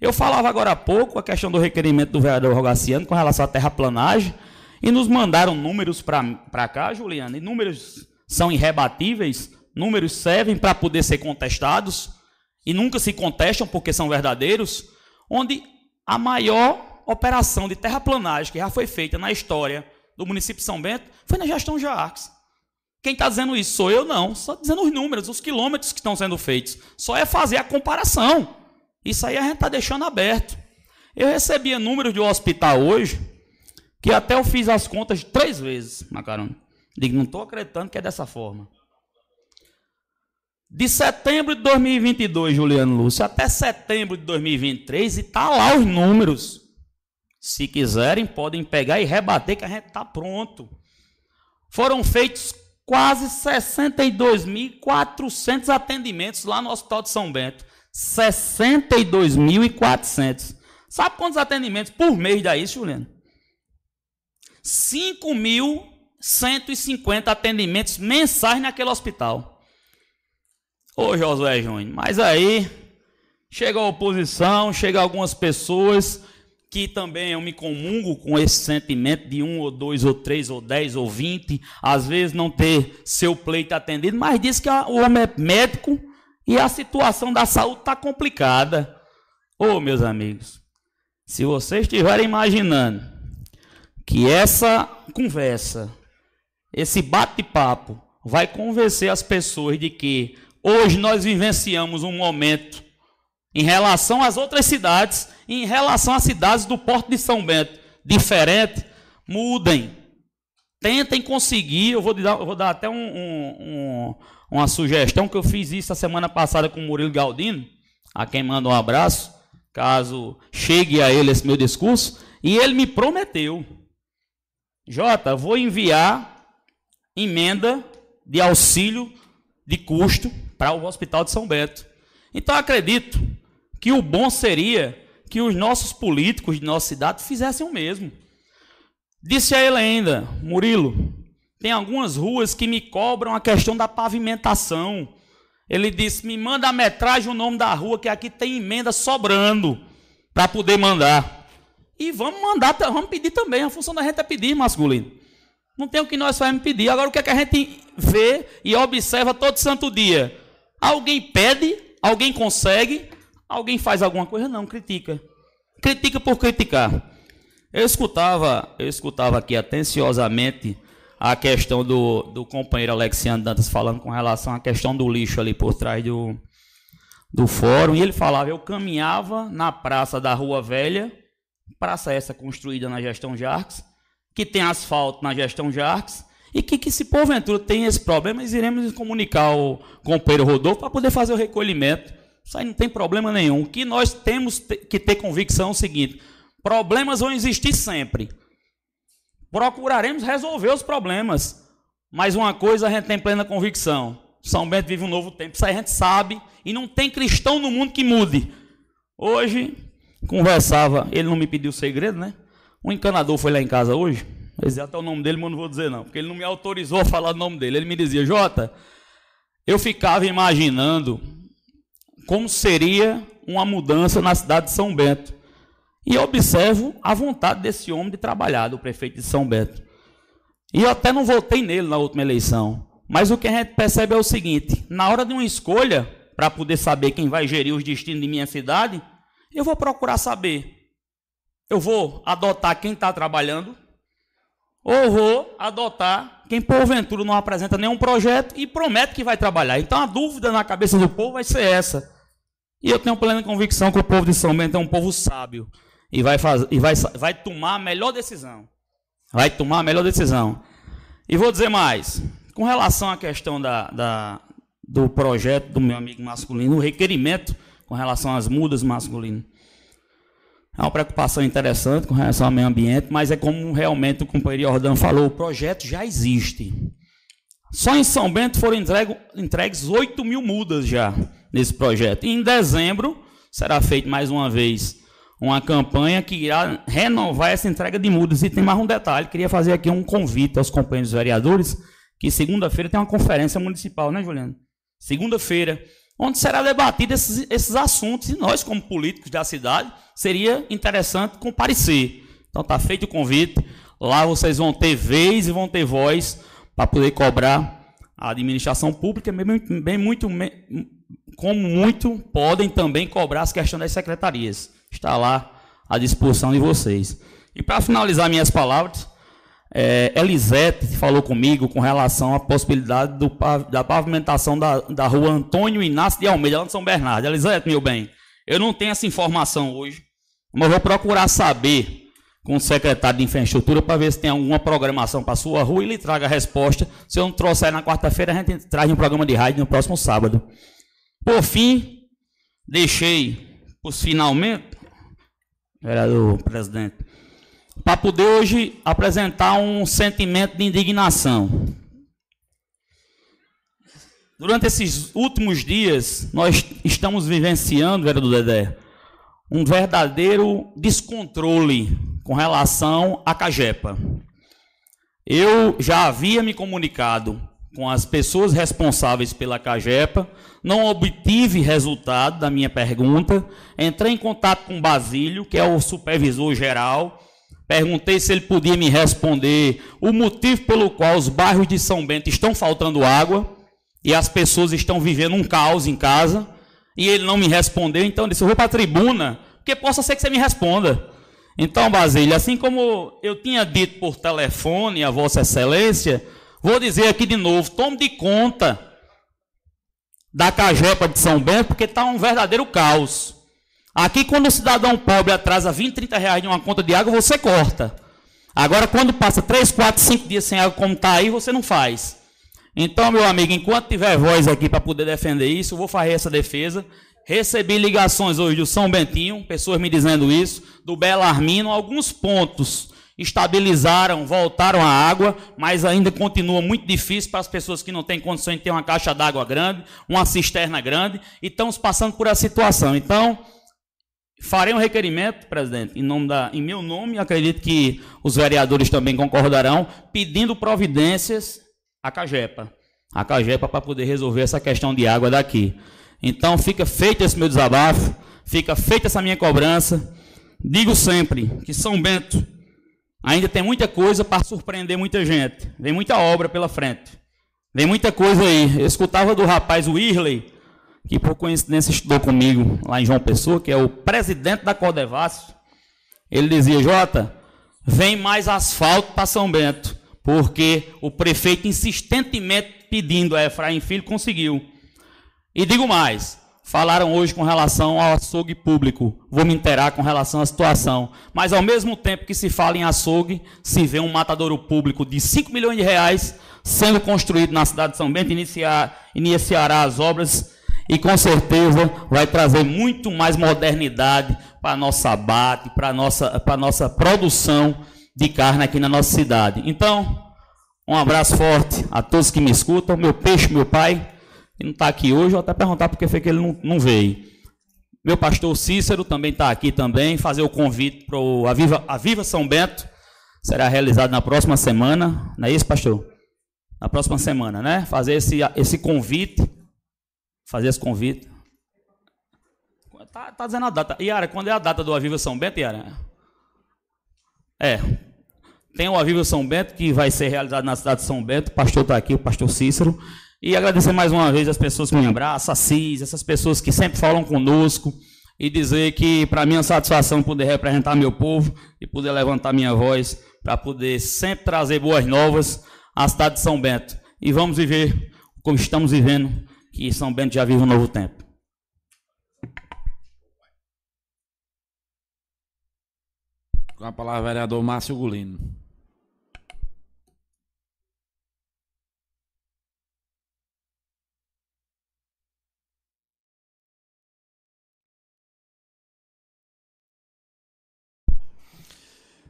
Eu falava agora há pouco a questão do requerimento do vereador Rogaciano com relação à terraplanagem, E nos mandaram números para cá, Juliana, e números são irrebatíveis, números servem para poder ser contestados, e nunca se contestam porque são verdadeiros, onde a maior operação de terraplanagem que já foi feita na história do município de São Bento foi na gestão Jarques. Quem está dizendo isso sou eu, não. Só dizendo os números, os quilômetros que estão sendo feitos. Só é fazer a comparação. Isso aí a gente está deixando aberto. Eu recebia números de um hospital hoje, que até eu fiz as contas três vezes, Macarone. Digo, não estou acreditando que é dessa forma. De setembro de 2022, Juliano Lúcio, até setembro de 2023, e está lá os números. Se quiserem, podem pegar e rebater que a gente está pronto. Foram feitos quase 62.400 atendimentos lá no Hospital de São Bento. 62.400. Sabe quantos atendimentos por mês isso, Juliano? 5.150 atendimentos mensais naquele hospital. Ô Josué Júnior, mas aí chega a oposição, chega algumas pessoas que também eu me comungo com esse sentimento de um ou dois ou três ou dez ou vinte, às vezes não ter seu pleito atendido, mas diz que o homem é médico e a situação da saúde está complicada. Ô oh, meus amigos, se vocês estiverem imaginando que essa conversa, esse bate-papo, vai convencer as pessoas de que Hoje nós vivenciamos um momento em relação às outras cidades, em relação às cidades do Porto de São Bento, diferente. Mudem. Tentem conseguir. Eu vou dar, eu vou dar até um, um, um, uma sugestão que eu fiz isso a semana passada com o Murilo Galdino, a quem manda um abraço, caso chegue a ele esse meu discurso. E ele me prometeu: Jota, vou enviar emenda de auxílio de custo para o Hospital de São Bento. Então acredito que o bom seria que os nossos políticos de nossa cidade fizessem o mesmo. Disse a ele ainda, Murilo, tem algumas ruas que me cobram a questão da pavimentação. Ele disse: me manda a metragem o nome da rua, que aqui tem emenda sobrando para poder mandar. E vamos mandar, vamos pedir também. A função da gente é pedir, masculino. Não tem o que nós fazemos pedir. Agora, o que, é que a gente vê e observa todo santo dia? Alguém pede, alguém consegue, alguém faz alguma coisa, não, critica. Critica por criticar. Eu escutava, eu escutava aqui atenciosamente a questão do, do companheiro Alexiano Dantas falando com relação à questão do lixo ali por trás do, do fórum. E ele falava: eu caminhava na praça da Rua Velha, praça essa construída na gestão Jarques, que tem asfalto na gestão Jarques, e que, que se porventura tem esse problema, nós iremos comunicar ao companheiro Rodolfo para poder fazer o recolhimento. Isso aí não tem problema nenhum. O que nós temos que ter convicção é o seguinte: problemas vão existir sempre. Procuraremos resolver os problemas. Mas uma coisa a gente tem plena convicção: São Bento vive um novo tempo. Isso aí a gente sabe. E não tem cristão no mundo que mude. Hoje, conversava, ele não me pediu segredo, né? Um encanador foi lá em casa hoje. Mas até o nome dele, mas não vou dizer não, porque ele não me autorizou a falar o nome dele. Ele me dizia, Jota, eu ficava imaginando como seria uma mudança na cidade de São Bento. E observo a vontade desse homem de trabalhar, do prefeito de São Bento. E eu até não votei nele na última eleição. Mas o que a gente percebe é o seguinte: na hora de uma escolha, para poder saber quem vai gerir os destinos de minha cidade, eu vou procurar saber. Eu vou adotar quem está trabalhando, ou vou adotar quem porventura não apresenta nenhum projeto e promete que vai trabalhar. Então a dúvida na cabeça do povo vai ser essa. E eu tenho plena convicção que o povo de São Bento é um povo sábio e vai, fazer, e vai, vai tomar a melhor decisão. Vai tomar a melhor decisão. E vou dizer mais. Com relação à questão da, da, do projeto do meu amigo masculino, o requerimento com relação às mudas masculinas. É uma preocupação interessante com relação ao meio ambiente, mas é como realmente o companheiro Jordão falou, o projeto já existe. Só em São Bento foram entregue, entregues 8 mil mudas já nesse projeto. E em dezembro será feita mais uma vez uma campanha que irá renovar essa entrega de mudas. E tem mais um detalhe, queria fazer aqui um convite aos companheiros vereadores, que segunda-feira tem uma conferência municipal, né, Juliano? Segunda-feira, onde será debatido esses, esses assuntos. E nós, como políticos da cidade, seria interessante comparecer. Então está feito o convite. Lá vocês vão ter vez e vão ter voz para poder cobrar a administração pública, bem, bem muito, como muito podem também cobrar as questões das secretarias. Está lá à disposição de vocês. E para finalizar minhas palavras, é, Elisete falou comigo com relação à possibilidade do, da pavimentação da, da rua Antônio Inácio de Almeida, lá em São Bernardo. Elisete, meu bem, eu não tenho essa informação hoje, mas vou procurar saber com o secretário de infraestrutura para ver se tem alguma programação para a sua rua e lhe traga a resposta. Se eu não trouxer na quarta-feira, a gente traz um programa de rádio no próximo sábado. Por fim, deixei os finalmente, vereador presidente, para poder hoje apresentar um sentimento de indignação. Durante esses últimos dias, nós estamos vivenciando, vereador Dedé, um verdadeiro descontrole com relação à Cagepa. Eu já havia me comunicado com as pessoas responsáveis pela Cagepa, não obtive resultado da minha pergunta, entrei em contato com Basílio, que é o supervisor geral, perguntei se ele podia me responder o motivo pelo qual os bairros de São Bento estão faltando água e as pessoas estão vivendo um caos em casa, e ele não me respondeu, então eu disse, eu vou para a tribuna, porque possa ser que você me responda. Então, Basílio, assim como eu tinha dito por telefone a Vossa Excelência, vou dizer aqui de novo: tome de conta da Cajepa de São Bento, porque está um verdadeiro caos. Aqui, quando o cidadão pobre atrasa 20, 30 reais de uma conta de água, você corta. Agora, quando passa 3, 4, 5 dias sem água, como está aí, você não faz. Então, meu amigo, enquanto tiver voz aqui para poder defender isso, eu vou fazer essa defesa. Recebi ligações hoje do São Bentinho, pessoas me dizendo isso, do Belarmino, alguns pontos estabilizaram, voltaram à água, mas ainda continua muito difícil para as pessoas que não têm condições de ter uma caixa d'água grande, uma cisterna grande, e estamos passando por essa situação. Então, farei um requerimento, presidente, em, da, em meu nome, acredito que os vereadores também concordarão, pedindo providências à Cagepa. A Cagepa para poder resolver essa questão de água daqui. Então fica feito esse meu desabafo, fica feita essa minha cobrança. Digo sempre que São Bento ainda tem muita coisa para surpreender muita gente. Vem muita obra pela frente. Vem muita coisa aí. Eu escutava do rapaz Wirley, que por coincidência estudou comigo lá em João Pessoa, que é o presidente da Codevasf. Ele dizia, Jota, vem mais asfalto para São Bento, porque o prefeito insistentemente pedindo a Efraim Filho conseguiu. E digo mais, falaram hoje com relação ao açougue público. Vou me interar com relação à situação. Mas ao mesmo tempo que se fala em açougue, se vê um matadouro público de 5 milhões de reais sendo construído na cidade de São Bento, iniciar, iniciará as obras e com certeza vai trazer muito mais modernidade para a nossa abate, para a nossa, para a nossa produção de carne aqui na nossa cidade. Então, um abraço forte a todos que me escutam. Meu peixe, meu pai que não está aqui hoje, vou até perguntar porque foi que ele não, não veio. Meu pastor Cícero também está aqui também, fazer o convite para o Aviva, Aviva São Bento, será realizado na próxima semana, não é isso, pastor? Na próxima semana, né? Fazer esse, esse convite, fazer esse convite. Tá, tá dizendo a data. Yara, quando é a data do Aviva São Bento, Yara? É, tem o Aviva São Bento, que vai ser realizado na cidade de São Bento. O pastor está aqui, o pastor Cícero. E agradecer mais uma vez as pessoas que me abraçam, a CIS, essas pessoas que sempre falam conosco. E dizer que para mim é uma satisfação poder representar meu povo e poder levantar minha voz para poder sempre trazer boas novas à cidade de São Bento. E vamos viver como estamos vivendo, que São Bento já vive um novo tempo. Com a palavra, vereador Márcio Gulino.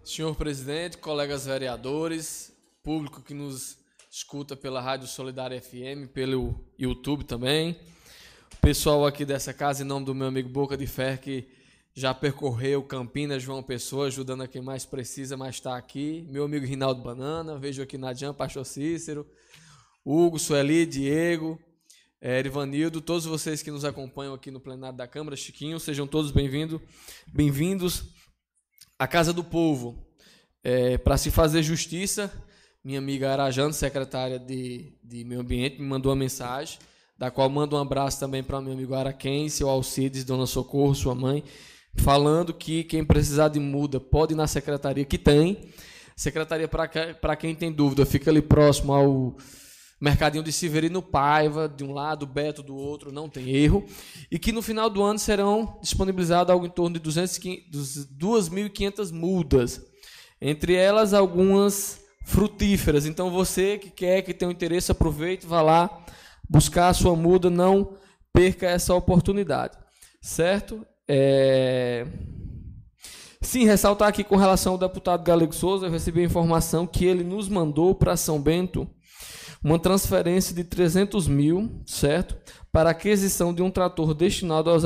Senhor presidente, colegas vereadores, público que nos escuta pela Rádio Solidária FM, pelo YouTube também. Pessoal aqui dessa casa, em nome do meu amigo Boca de Fer, que já percorreu Campinas, João Pessoa, ajudando a quem mais precisa, mas está aqui. Meu amigo Rinaldo Banana, vejo aqui na Jam, Pastor Cícero, Hugo, Sueli, Diego, é, Erivanildo, todos vocês que nos acompanham aqui no plenário da Câmara, Chiquinho, sejam todos bem-vindos. Bem-vindos a Casa do Povo. É, para se fazer justiça, minha amiga Arajane, secretária de, de Meio Ambiente, me mandou uma mensagem, da qual mando um abraço também para meu amigo Araquém, seu Alcides, Dona Socorro, sua mãe, falando que quem precisar de muda pode ir na secretaria, que tem. Secretaria, para quem tem dúvida, fica ali próximo ao Mercadinho de Severino Paiva, de um lado, Beto do outro, não tem erro. E que no final do ano serão disponibilizadas algo em torno de 2.500 mudas. Entre elas, algumas frutíferas. Então, você que quer, que tem um interesse, aproveite, vá lá buscar a sua muda, não perca essa oportunidade. Certo? É... Sim, ressaltar aqui com relação ao deputado Galego Souza, eu recebi a informação que ele nos mandou para São Bento uma transferência de 300 mil, certo? Para aquisição de um trator destinado aos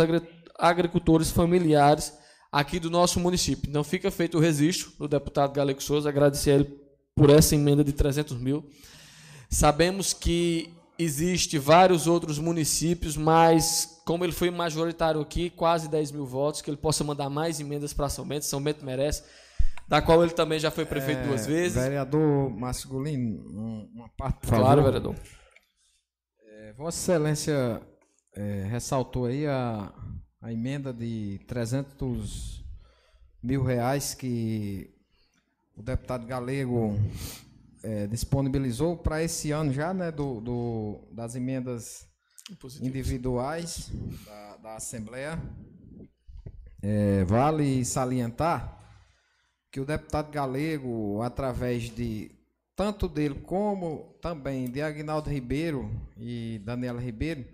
agricultores familiares aqui do nosso município. Então fica feito o registro do deputado Galego Souza, agradecer a ele por essa emenda de 300 mil. Sabemos que existe vários outros municípios, mas como ele foi majoritário aqui, quase 10 mil votos, que ele possa mandar mais emendas para São Bento, São Bento merece da qual ele também já foi prefeito é, duas vezes. Vereador Márcio Golino, uma parte, por Claro, favor. vereador. É, Vossa Excelência é, ressaltou aí a, a emenda de 300 mil reais que o deputado Galego é, disponibilizou para esse ano já, né, do, do das emendas individuais da, da Assembleia. É, vale salientar que o deputado Galego, através de tanto dele como também de Agnaldo Ribeiro e Daniela Ribeiro,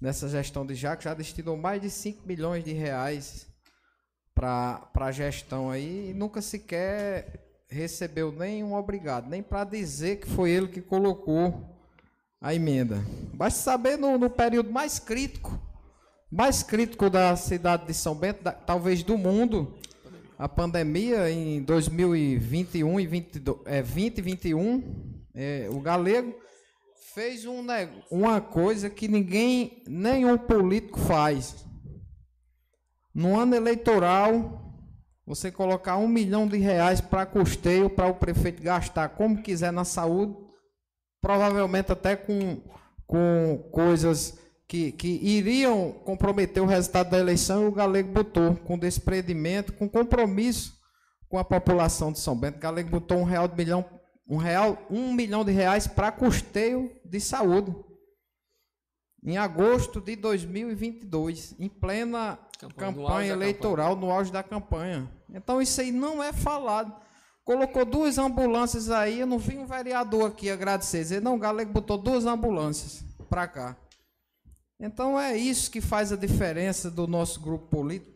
nessa gestão de Jaco, já destinou mais de 5 milhões de reais para a gestão aí e nunca sequer recebeu nem um obrigado, nem para dizer que foi ele que colocou a emenda. Basta saber no, no período mais crítico, mais crítico da cidade de São Bento, da, talvez do mundo, a pandemia em 2021 e 20, é, 2021, é, o Galego fez um, uma coisa que ninguém, nenhum político faz. No ano eleitoral, você colocar um milhão de reais para custeio para o prefeito gastar como quiser na saúde, provavelmente até com, com coisas que, que iriam comprometer o resultado da eleição e o Galego botou com desprendimento, com compromisso com a população de São Bento. O Galego botou um real de milhão, um real, um milhão de reais para custeio de saúde. Em agosto de 2022, em plena campanha, campanha eleitoral, campanha. no auge da campanha. Então isso aí não é falado. Colocou duas ambulâncias aí, eu não vi um vereador aqui agradecer. Dizer, não, o Galego botou duas ambulâncias para cá. Então é isso que faz a diferença do nosso grupo político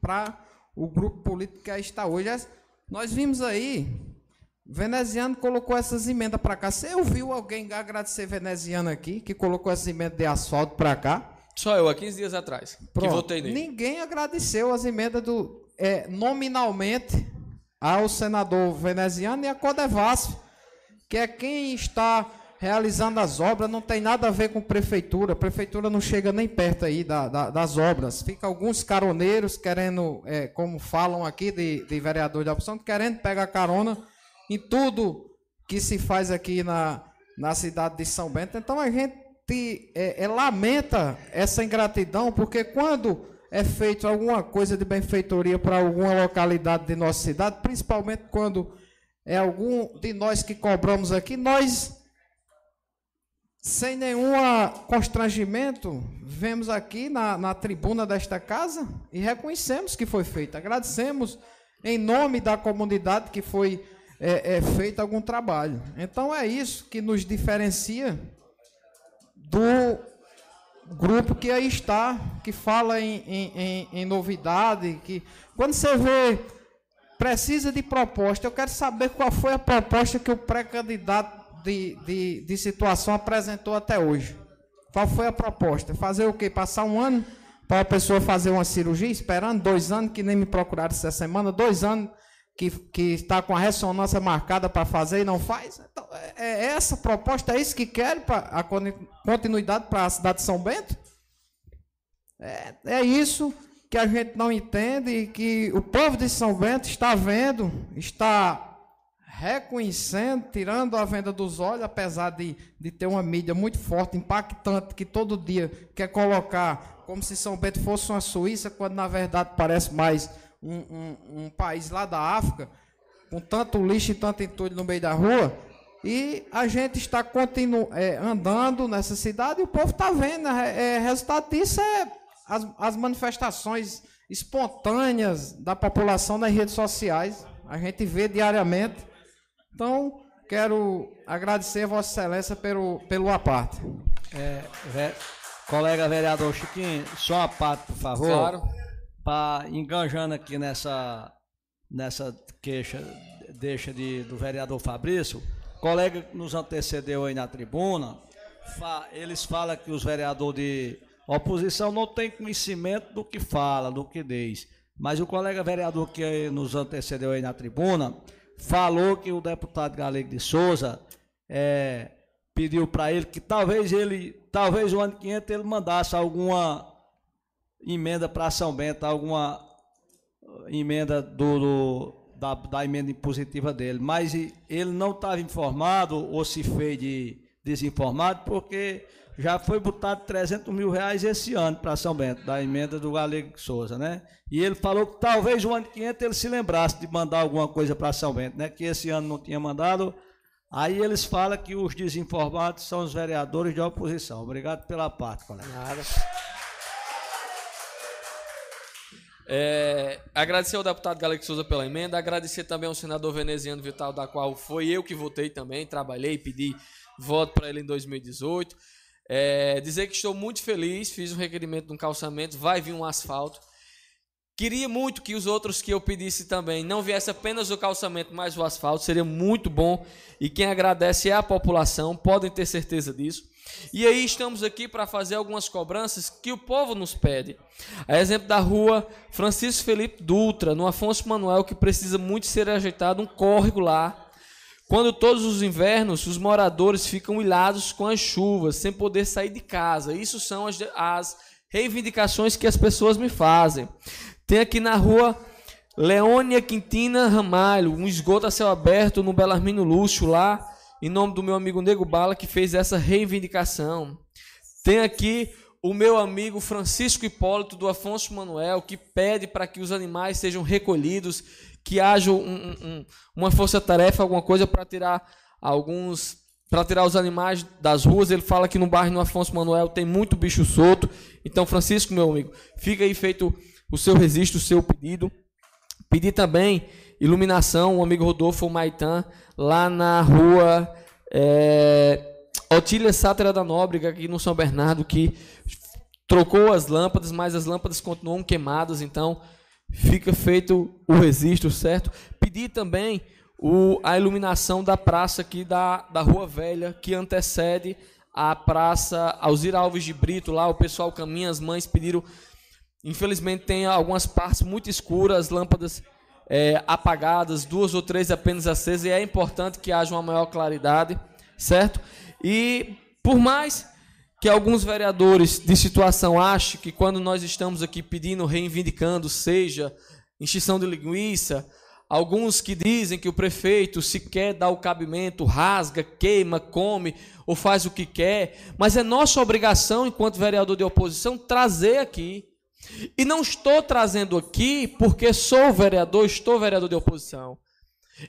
para o grupo político que aí está hoje. Nós vimos aí, Veneziano colocou essas emendas para cá. Você ouviu alguém agradecer Veneziano aqui, que colocou essas emendas de asfalto para cá? Só eu, há 15 dias atrás, Pronto. que votei nele. Ninguém agradeceu as emendas do, é, nominalmente ao senador veneziano e a Codevasf, que é quem está realizando as obras, não tem nada a ver com prefeitura. A prefeitura não chega nem perto aí da, da, das obras. Fica alguns caroneiros querendo, é, como falam aqui de, de vereador de opção, querendo pegar carona em tudo que se faz aqui na, na cidade de São Bento. Então a gente é, é, lamenta essa ingratidão, porque quando é feito alguma coisa de benfeitoria para alguma localidade de nossa cidade, principalmente quando é algum de nós que cobramos aqui, nós sem nenhum constrangimento, vemos aqui na, na tribuna desta casa e reconhecemos que foi feito. Agradecemos em nome da comunidade que foi é, é, feito algum trabalho. Então é isso que nos diferencia do grupo que aí está, que fala em, em, em novidade, que quando você vê precisa de proposta, eu quero saber qual foi a proposta que o pré-candidato de, de, de situação apresentou até hoje? Qual foi a proposta? Fazer o quê? Passar um ano para a pessoa fazer uma cirurgia, esperando dois anos, que nem me procuraram essa semana, dois anos que, que está com a ressonância marcada para fazer e não faz? Então, é, é essa proposta, é isso que querem para a continuidade para a cidade de São Bento? É, é isso que a gente não entende e que o povo de São Bento está vendo, está reconhecendo, tirando a venda dos olhos, apesar de, de ter uma mídia muito forte, impactante, que todo dia quer colocar como se São Bento fosse uma Suíça, quando na verdade parece mais um, um, um país lá da África, com tanto lixo e tanto entulho no meio da rua. E a gente está continu, é, andando nessa cidade e o povo está vendo. É, é, resultado disso é as, as manifestações espontâneas da população nas redes sociais. A gente vê diariamente. Então, quero agradecer a Vossa Excelência pelo, pelo aparte. É, ve colega vereador Chiquinho, só uma parte, por favor. Claro. Para enganjando aqui nessa, nessa queixa deixa de, do vereador Fabrício, colega que nos antecedeu aí na tribuna, fa, eles falam que os vereadores de oposição não têm conhecimento do que fala, do que diz. Mas o colega vereador que nos antecedeu aí na tribuna, falou que o deputado Galego de Souza é, pediu para ele que talvez ele, talvez o ano que entra ele mandasse alguma emenda para São Bento, alguma emenda do, do da, da, emenda impositiva dele, mas ele não estava informado ou se fez de desinformado porque já foi botado 300 mil reais esse ano para São Bento, da emenda do Galego Souza, né? E ele falou que talvez o ano que entra ele se lembrasse de mandar alguma coisa para São Bento, né? Que esse ano não tinha mandado. Aí eles falam que os desinformados são os vereadores de oposição. Obrigado pela parte, colega. Nada. É, agradecer ao deputado Galego Souza pela emenda, agradecer também ao senador veneziano Vital, da qual foi eu que votei também, trabalhei, pedi voto para ele em 2018. É, dizer que estou muito feliz, fiz um requerimento de um calçamento, vai vir um asfalto. Queria muito que os outros que eu pedisse também não viesse apenas o calçamento, mas o asfalto, seria muito bom. E quem agradece é a população, podem ter certeza disso. E aí estamos aqui para fazer algumas cobranças que o povo nos pede. A exemplo da rua Francisco Felipe Dutra, no Afonso Manuel, que precisa muito ser ajeitado, um córrego lá quando todos os invernos os moradores ficam ilhados com as chuvas, sem poder sair de casa. Isso são as, as reivindicações que as pessoas me fazem. Tem aqui na rua Leônia Quintina Ramalho, um esgoto a céu aberto no Belarmino Lúcio, lá, em nome do meu amigo Nego Bala, que fez essa reivindicação. Tem aqui o meu amigo Francisco Hipólito do Afonso Manuel, que pede para que os animais sejam recolhidos que haja um, um, uma força-tarefa, alguma coisa para tirar alguns para tirar os animais das ruas. Ele fala que no bairro no Afonso Manuel tem muito bicho solto. Então, Francisco, meu amigo, fica aí feito o seu registro, o seu pedido. Pedi também iluminação, o amigo Rodolfo Maitan, lá na rua é, Otília Sátira da Nóbrega, aqui no São Bernardo, que trocou as lâmpadas, mas as lâmpadas continuam queimadas. Então, fica feito o registro, certo? Pedir também o, a iluminação da praça aqui da, da Rua Velha, que antecede a praça Alzir Alves de Brito, lá o pessoal caminha, as mães pediram, infelizmente tem algumas partes muito escuras, lâmpadas é, apagadas, duas ou três apenas acesas, e é importante que haja uma maior claridade, certo? E por mais que alguns vereadores de situação achem que quando nós estamos aqui pedindo, reivindicando, seja extinção de linguiça, alguns que dizem que o prefeito se quer dar o cabimento, rasga, queima, come ou faz o que quer, mas é nossa obrigação, enquanto vereador de oposição, trazer aqui. E não estou trazendo aqui porque sou vereador, estou vereador de oposição.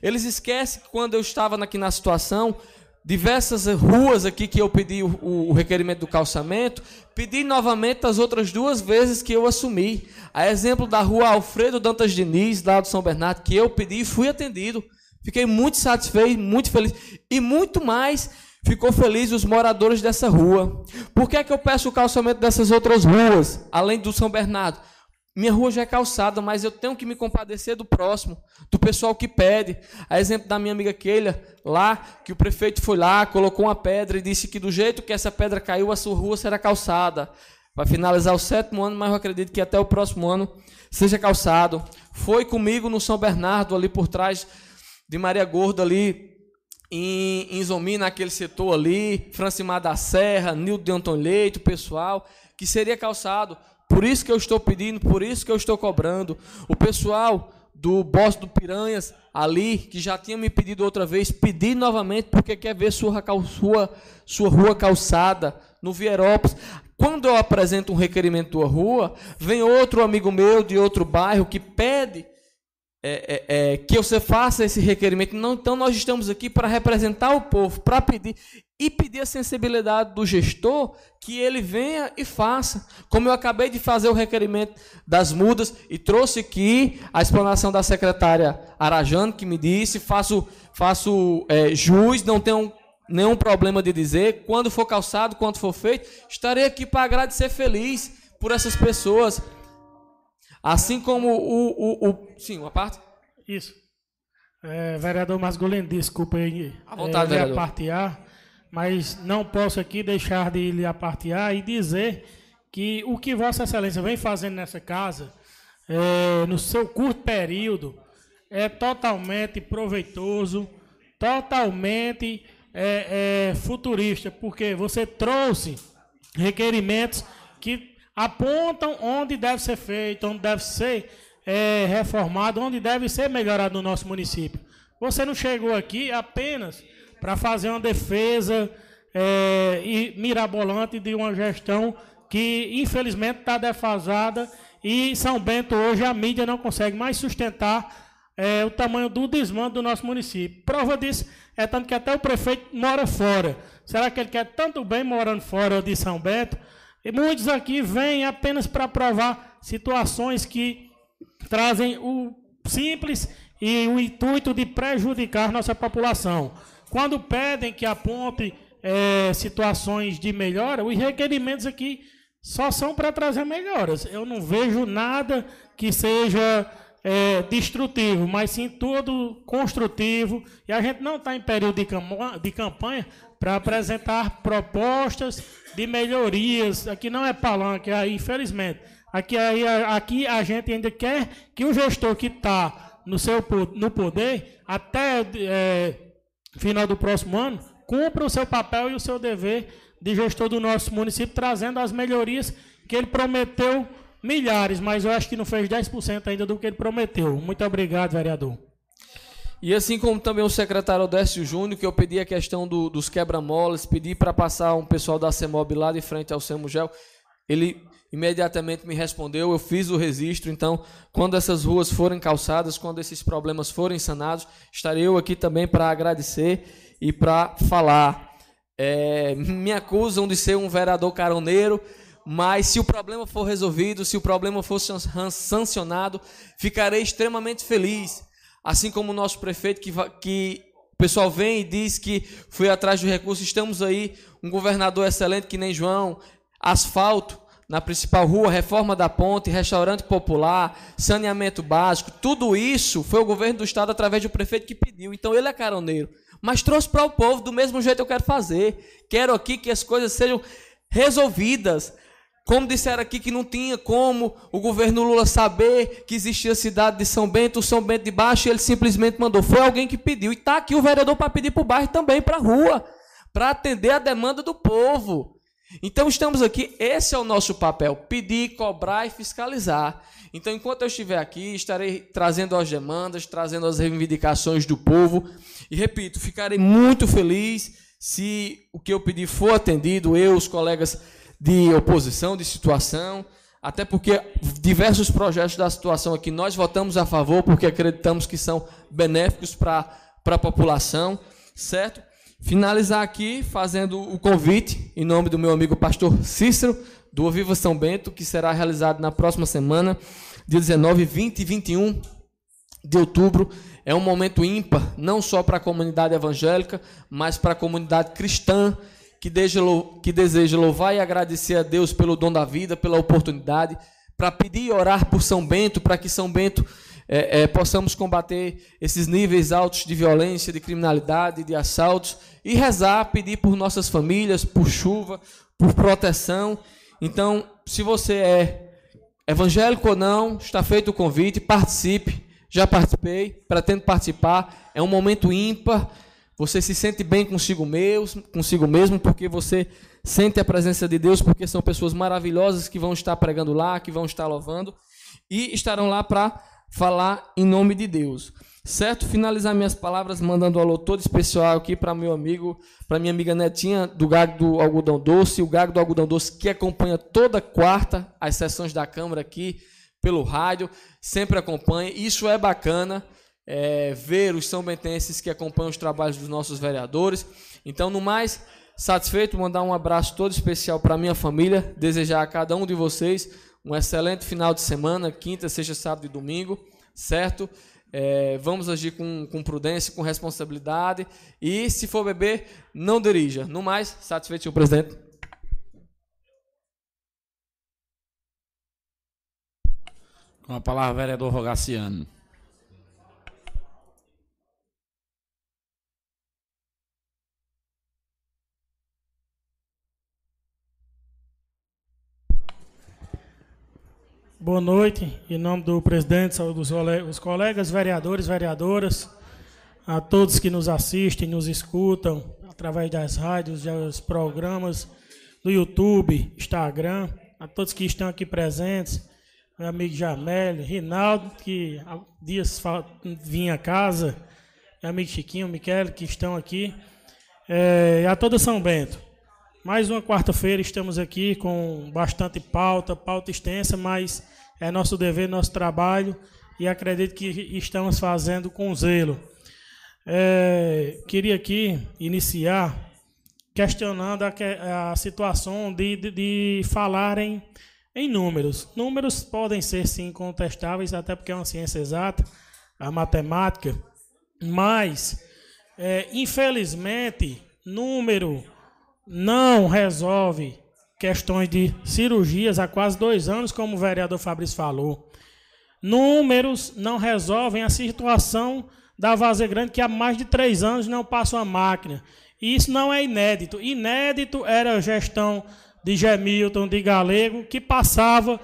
Eles esquecem que quando eu estava aqui na situação, diversas ruas aqui que eu pedi o, o, requerimento do calçamento, pedi novamente as outras duas vezes que eu assumi. A exemplo da rua Alfredo Dantas Diniz, lá do São Bernardo, que eu pedi e fui atendido. Fiquei muito satisfeito, muito feliz. E muito mais ficou feliz os moradores dessa rua. Por que é que eu peço o calçamento dessas outras ruas, além do São Bernardo? Minha rua já é calçada, mas eu tenho que me compadecer do próximo, do pessoal que pede. A exemplo da minha amiga Keila, lá, que o prefeito foi lá, colocou uma pedra e disse que do jeito que essa pedra caiu, a sua rua será calçada. Vai finalizar o sétimo ano, mas eu acredito que até o próximo ano seja calçado. Foi comigo no São Bernardo, ali por trás de Maria Gorda, ali em, em Zomi, naquele setor ali, Francimar da Serra, Nildo de Antônio Leite, o pessoal, que seria calçado. Por isso que eu estou pedindo, por isso que eu estou cobrando. O pessoal do boss do Piranhas ali, que já tinha me pedido outra vez, pedir novamente porque quer ver sua, sua, sua rua calçada no Vierópolis. Quando eu apresento um requerimento da rua, vem outro amigo meu de outro bairro que pede é, é, é, que você faça esse requerimento. Não, então nós estamos aqui para representar o povo, para pedir e pedir a sensibilidade do gestor que ele venha e faça. Como eu acabei de fazer o requerimento das mudas e trouxe aqui a explanação da secretária Arajano que me disse, faço, faço é, jus, não tenho nenhum problema de dizer. Quando for calçado, quando for feito, estarei aqui para agradecer feliz por essas pessoas. Assim como o. o, o sim, uma parte? Isso. É, vereador Masgolino, desculpa aí. À vontade, é, vereador. apartear, mas não posso aqui deixar de lhe apartear e dizer que o que Vossa Excelência vem fazendo nessa casa, é, no seu curto período, é totalmente proveitoso, totalmente é, é, futurista, porque você trouxe requerimentos que apontam onde deve ser feito, onde deve ser é, reformado, onde deve ser melhorado no nosso município. Você não chegou aqui apenas para fazer uma defesa é, e mirabolante de uma gestão que infelizmente está defasada e São Bento hoje a mídia não consegue mais sustentar é, o tamanho do desmando do nosso município. Prova disso é tanto que até o prefeito mora fora. Será que ele quer tanto bem morando fora de São Bento? E muitos aqui vêm apenas para provar situações que trazem o simples e o intuito de prejudicar nossa população. Quando pedem que aponte é, situações de melhora, os requerimentos aqui só são para trazer melhoras. Eu não vejo nada que seja é, destrutivo, mas sim tudo construtivo. E a gente não está em período de, de campanha para apresentar propostas de melhorias. Aqui não é palanque, aí, infelizmente. Aqui, aí, aqui a gente ainda quer que o gestor que está no, seu, no poder, até é, final do próximo ano, cumpra o seu papel e o seu dever de gestor do nosso município, trazendo as melhorias que ele prometeu milhares, mas eu acho que não fez 10% ainda do que ele prometeu. Muito obrigado, vereador. E assim como também o secretário Odécio Júnior, que eu pedi a questão do, dos quebra-molas, pedi para passar um pessoal da CEMOB lá de frente ao Semugel, ele imediatamente me respondeu, eu fiz o registro, então, quando essas ruas forem calçadas, quando esses problemas forem sanados, estarei eu aqui também para agradecer e para falar. É, me acusam de ser um vereador caroneiro, mas se o problema for resolvido, se o problema for sancionado, ficarei extremamente feliz Assim como o nosso prefeito, que, que o pessoal vem e diz que foi atrás do recurso, estamos aí, um governador excelente que nem João, asfalto na principal rua, reforma da ponte, restaurante popular, saneamento básico, tudo isso foi o governo do estado através do prefeito que pediu. Então ele é caroneiro, mas trouxe para o povo do mesmo jeito que eu quero fazer. Quero aqui que as coisas sejam resolvidas. Como disseram aqui que não tinha como o governo Lula saber que existia a cidade de São Bento, São Bento de Baixo, ele simplesmente mandou. Foi alguém que pediu. E está aqui o vereador para pedir para o bairro também, para a rua, para atender a demanda do povo. Então estamos aqui, esse é o nosso papel: pedir, cobrar e fiscalizar. Então, enquanto eu estiver aqui, estarei trazendo as demandas, trazendo as reivindicações do povo. E repito, ficarei muito feliz se o que eu pedi for atendido, eu, os colegas de oposição, de situação, até porque diversos projetos da situação aqui nós votamos a favor, porque acreditamos que são benéficos para a população, certo? Finalizar aqui fazendo o convite, em nome do meu amigo pastor Cícero, do Viva São Bento, que será realizado na próxima semana, dia 19, 20 e 21 de outubro. É um momento ímpar, não só para a comunidade evangélica, mas para a comunidade cristã que deseja louvar e agradecer a Deus pelo dom da vida, pela oportunidade, para pedir e orar por São Bento, para que São Bento é, é, possamos combater esses níveis altos de violência, de criminalidade, de assaltos, e rezar, pedir por nossas famílias, por chuva, por proteção. Então, se você é evangélico ou não, está feito o convite, participe. Já participei, pretendo participar. É um momento ímpar você se sente bem consigo mesmo, consigo mesmo, porque você sente a presença de Deus, porque são pessoas maravilhosas que vão estar pregando lá, que vão estar louvando e estarão lá para falar em nome de Deus. Certo? Finalizar minhas palavras mandando um alô todo especial aqui para meu amigo, para minha amiga Netinha do Gago do Algodão Doce, o Gago do Algodão Doce que acompanha toda quarta as sessões da Câmara aqui pelo rádio, sempre acompanha. Isso é bacana, é, ver os são bentenses que acompanham os trabalhos dos nossos vereadores. Então, no mais, satisfeito, mandar um abraço todo especial para minha família, desejar a cada um de vocês um excelente final de semana, quinta, sexta, sábado e domingo, certo? É, vamos agir com, com prudência, com responsabilidade. E se for beber, não dirija. No mais, satisfeito, senhor presidente. Com a palavra, vereador Rogaciano. Boa noite, em nome do presidente, saúde dos colegas, vereadores, vereadoras, a todos que nos assistem, nos escutam através das rádios, dos programas do YouTube, Instagram, a todos que estão aqui presentes, meu amigo Jamel, Rinaldo, que há dias vinha a casa, meu amigo Chiquinho, Miquel, que estão aqui, é, a toda São Bento. Mais uma quarta-feira estamos aqui com bastante pauta, pauta extensa, mas é nosso dever, nosso trabalho e acredito que estamos fazendo com zelo. É, queria aqui iniciar questionando a, a situação de, de, de falarem em números. Números podem ser sim contestáveis, até porque é uma ciência exata, a matemática, mas é, infelizmente número não resolve questões de cirurgias há quase dois anos, como o vereador Fabrício falou. Números não resolvem a situação da Vaza Grande, que há mais de três anos não passa uma máquina. E isso não é inédito. Inédito era a gestão de Gemilton, de Galego, que passava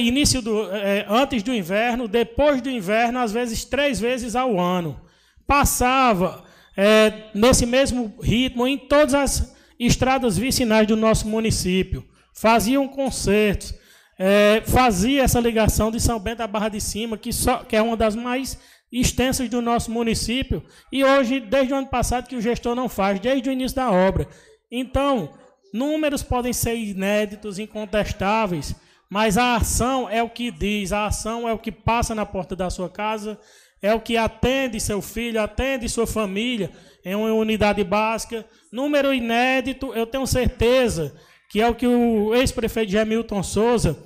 início do, é, antes do inverno, depois do inverno, às vezes três vezes ao ano. Passava é, nesse mesmo ritmo em todas as estradas vicinais do nosso município, faziam concertos, é, fazia essa ligação de São Bento à Barra de Cima, que, só, que é uma das mais extensas do nosso município, e hoje, desde o ano passado, que o gestor não faz, desde o início da obra. Então, números podem ser inéditos, incontestáveis, mas a ação é o que diz, a ação é o que passa na porta da sua casa, é o que atende seu filho, atende sua família em uma unidade básica. Número inédito, eu tenho certeza que é o que o ex-prefeito Jamilton Souza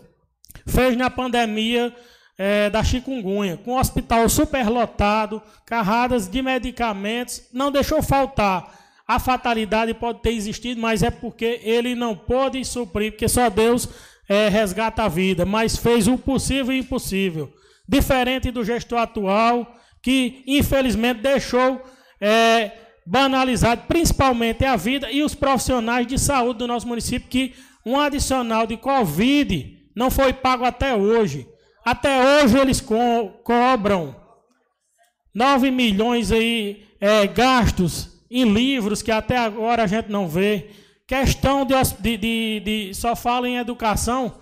fez na pandemia é, da chikungunya, com o hospital superlotado, carradas de medicamentos, não deixou faltar. A fatalidade pode ter existido, mas é porque ele não pôde suprir, porque só Deus é, resgata a vida, mas fez o possível e o impossível diferente do gestor atual, que infelizmente deixou é, banalizado principalmente a vida e os profissionais de saúde do nosso município, que um adicional de Covid não foi pago até hoje. Até hoje eles co cobram 9 milhões aí, é, gastos em livros que até agora a gente não vê. Questão de, de, de, de só fala em educação,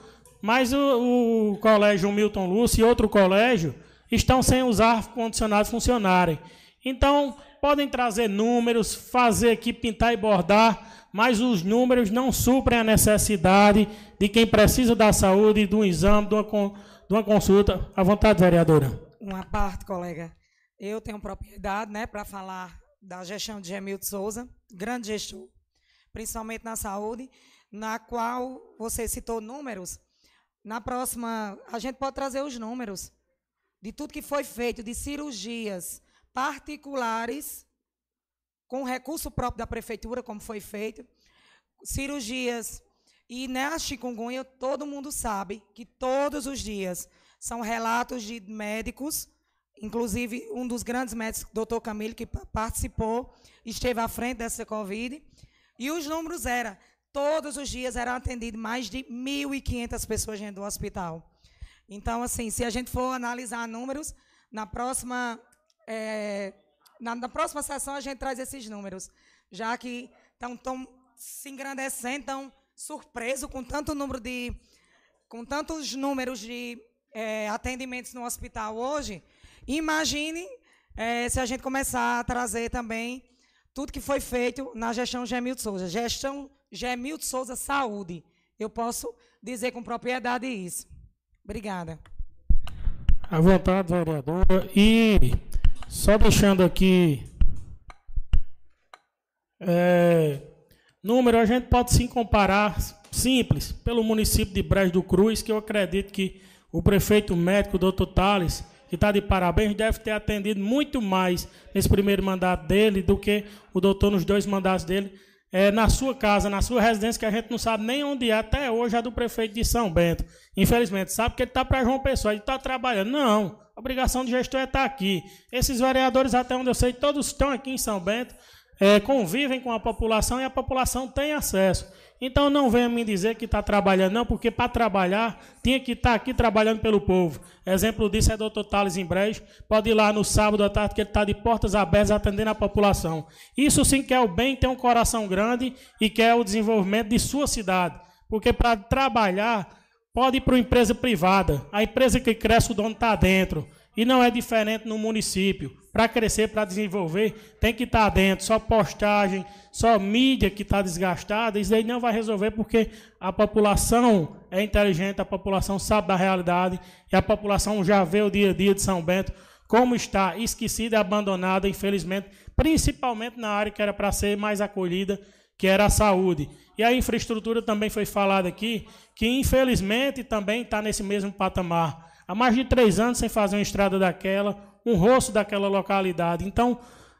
mas o, o colégio Milton Lúcio e outro colégio estão sem usar ar-condicionado funcionarem. Então, podem trazer números, fazer aqui, pintar e bordar, mas os números não suprem a necessidade de quem precisa da saúde, de um exame, de uma, de uma consulta. À vontade, vereadora. Uma parte, colega. Eu tenho propriedade né, para falar da gestão de Gemilton Souza, grande gestor, principalmente na saúde, na qual você citou números na próxima, a gente pode trazer os números de tudo que foi feito, de cirurgias particulares, com recurso próprio da prefeitura, como foi feito, cirurgias. E na chikungunya, todo mundo sabe que todos os dias são relatos de médicos, inclusive um dos grandes médicos, doutor Camilo, que participou, esteve à frente dessa Covid, e os números eram Todos os dias eram atendidos mais de 1.500 pessoas dentro do hospital. Então, assim, se a gente for analisar números, na próxima, é, na, na, próxima sessão a gente traz esses números, já que estão se engrandecendo, estão surpresos com tanto número de, com tantos números de é, atendimentos no hospital hoje, imagine é, se a gente começar a trazer também tudo que foi feito na gestão Gemildo Souza. Gestão Gemildo Souza Saúde. Eu posso dizer com propriedade isso. Obrigada. À vontade, vereadora. E só deixando aqui. É, número, a gente pode sim comparar, simples, pelo município de Brejo do Cruz, que eu acredito que o prefeito médico, doutor Tales, que está de parabéns, deve ter atendido muito mais nesse primeiro mandato dele do que o doutor nos dois mandatos dele. É, na sua casa, na sua residência, que a gente não sabe nem onde é até hoje, a do prefeito de São Bento. Infelizmente, sabe que ele está para João Pessoa, ele está trabalhando. Não, a obrigação do gestor é estar tá aqui. Esses vereadores, até onde eu sei, todos estão aqui em São Bento, é, convivem com a população e a população tem acesso. Então não venha me dizer que está trabalhando, não, porque para trabalhar tinha que estar tá aqui trabalhando pelo povo. Exemplo disso é o doutor Thales Embrejo. Pode ir lá no sábado à tarde, que ele está de portas abertas atendendo a população. Isso sim quer o bem, tem um coração grande e quer o desenvolvimento de sua cidade. Porque para trabalhar, pode ir para uma empresa privada. A empresa que cresce, o dono está dentro. E não é diferente no município. Para crescer, para desenvolver, tem que estar tá dentro. Só postagem, só mídia que está desgastada, isso aí não vai resolver porque a população é inteligente, a população sabe da realidade e a população já vê o dia a dia de São Bento como está esquecida e abandonada, infelizmente, principalmente na área que era para ser mais acolhida, que era a saúde. E a infraestrutura também foi falada aqui, que infelizmente também está nesse mesmo patamar. Há mais de três anos sem fazer uma estrada daquela, um rosto daquela localidade. Então,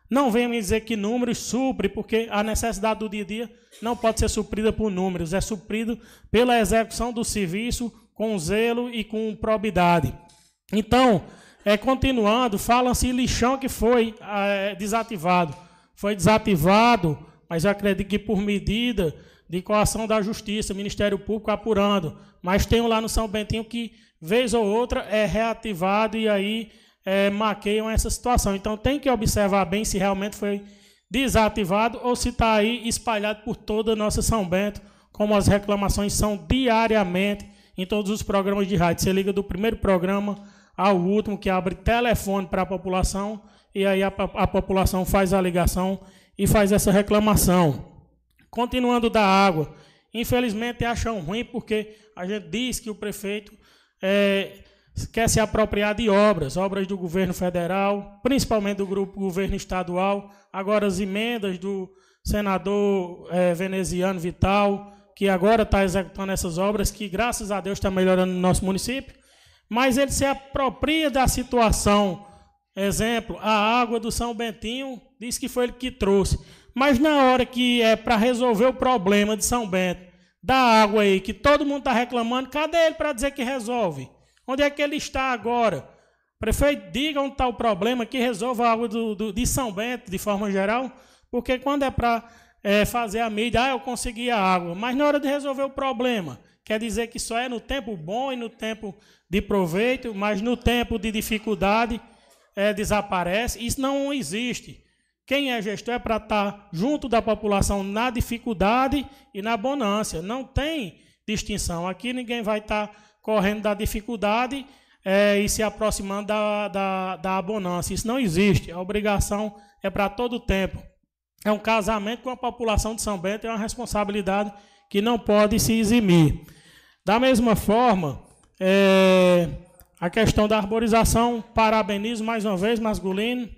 não venha me dizer que números supre, porque a necessidade do dia a dia não pode ser suprida por números, é suprido pela execução do serviço com zelo e com probidade. Então, é, continuando, falam-se lixão que foi é, desativado. Foi desativado, mas eu acredito que por medida de coação da Justiça, Ministério Público apurando. Mas tem um lá no São Bentinho que vez ou outra é reativado e aí é, maqueiam essa situação. Então tem que observar bem se realmente foi desativado ou se está aí espalhado por toda a nossa São Bento, como as reclamações são diariamente em todos os programas de rádio. Você liga do primeiro programa ao último, que abre telefone para a população, e aí a, a população faz a ligação e faz essa reclamação. Continuando da água, infelizmente acham ruim porque a gente diz que o prefeito é, quer se apropriar de obras, obras do governo federal, principalmente do grupo governo estadual, agora as emendas do senador é, veneziano Vital, que agora está executando essas obras, que graças a Deus está melhorando no nosso município, mas ele se apropria da situação. Exemplo, a água do São Bentinho diz que foi ele que trouxe. Mas na hora que é para resolver o problema de São Bento, da água aí, que todo mundo está reclamando, cadê ele para dizer que resolve? Onde é que ele está agora? Prefeito, diga onde está o problema, que resolva a água do, do, de São Bento, de forma geral, porque quando é para é, fazer a mídia, ah, eu consegui a água, mas na hora de resolver o problema, quer dizer que só é no tempo bom e no tempo de proveito, mas no tempo de dificuldade é, desaparece. Isso não existe. Quem é gestor é para estar tá junto da população na dificuldade e na bonância. Não tem distinção. Aqui ninguém vai estar tá correndo da dificuldade é, e se aproximando da, da, da bonância. Isso não existe. A obrigação é para todo o tempo. É um casamento com a população de São Bento, é uma responsabilidade que não pode se eximir. Da mesma forma, é, a questão da arborização, parabenizo mais uma vez, Masculino,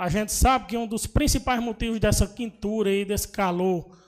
a gente sabe que um dos principais motivos dessa quintura e desse calor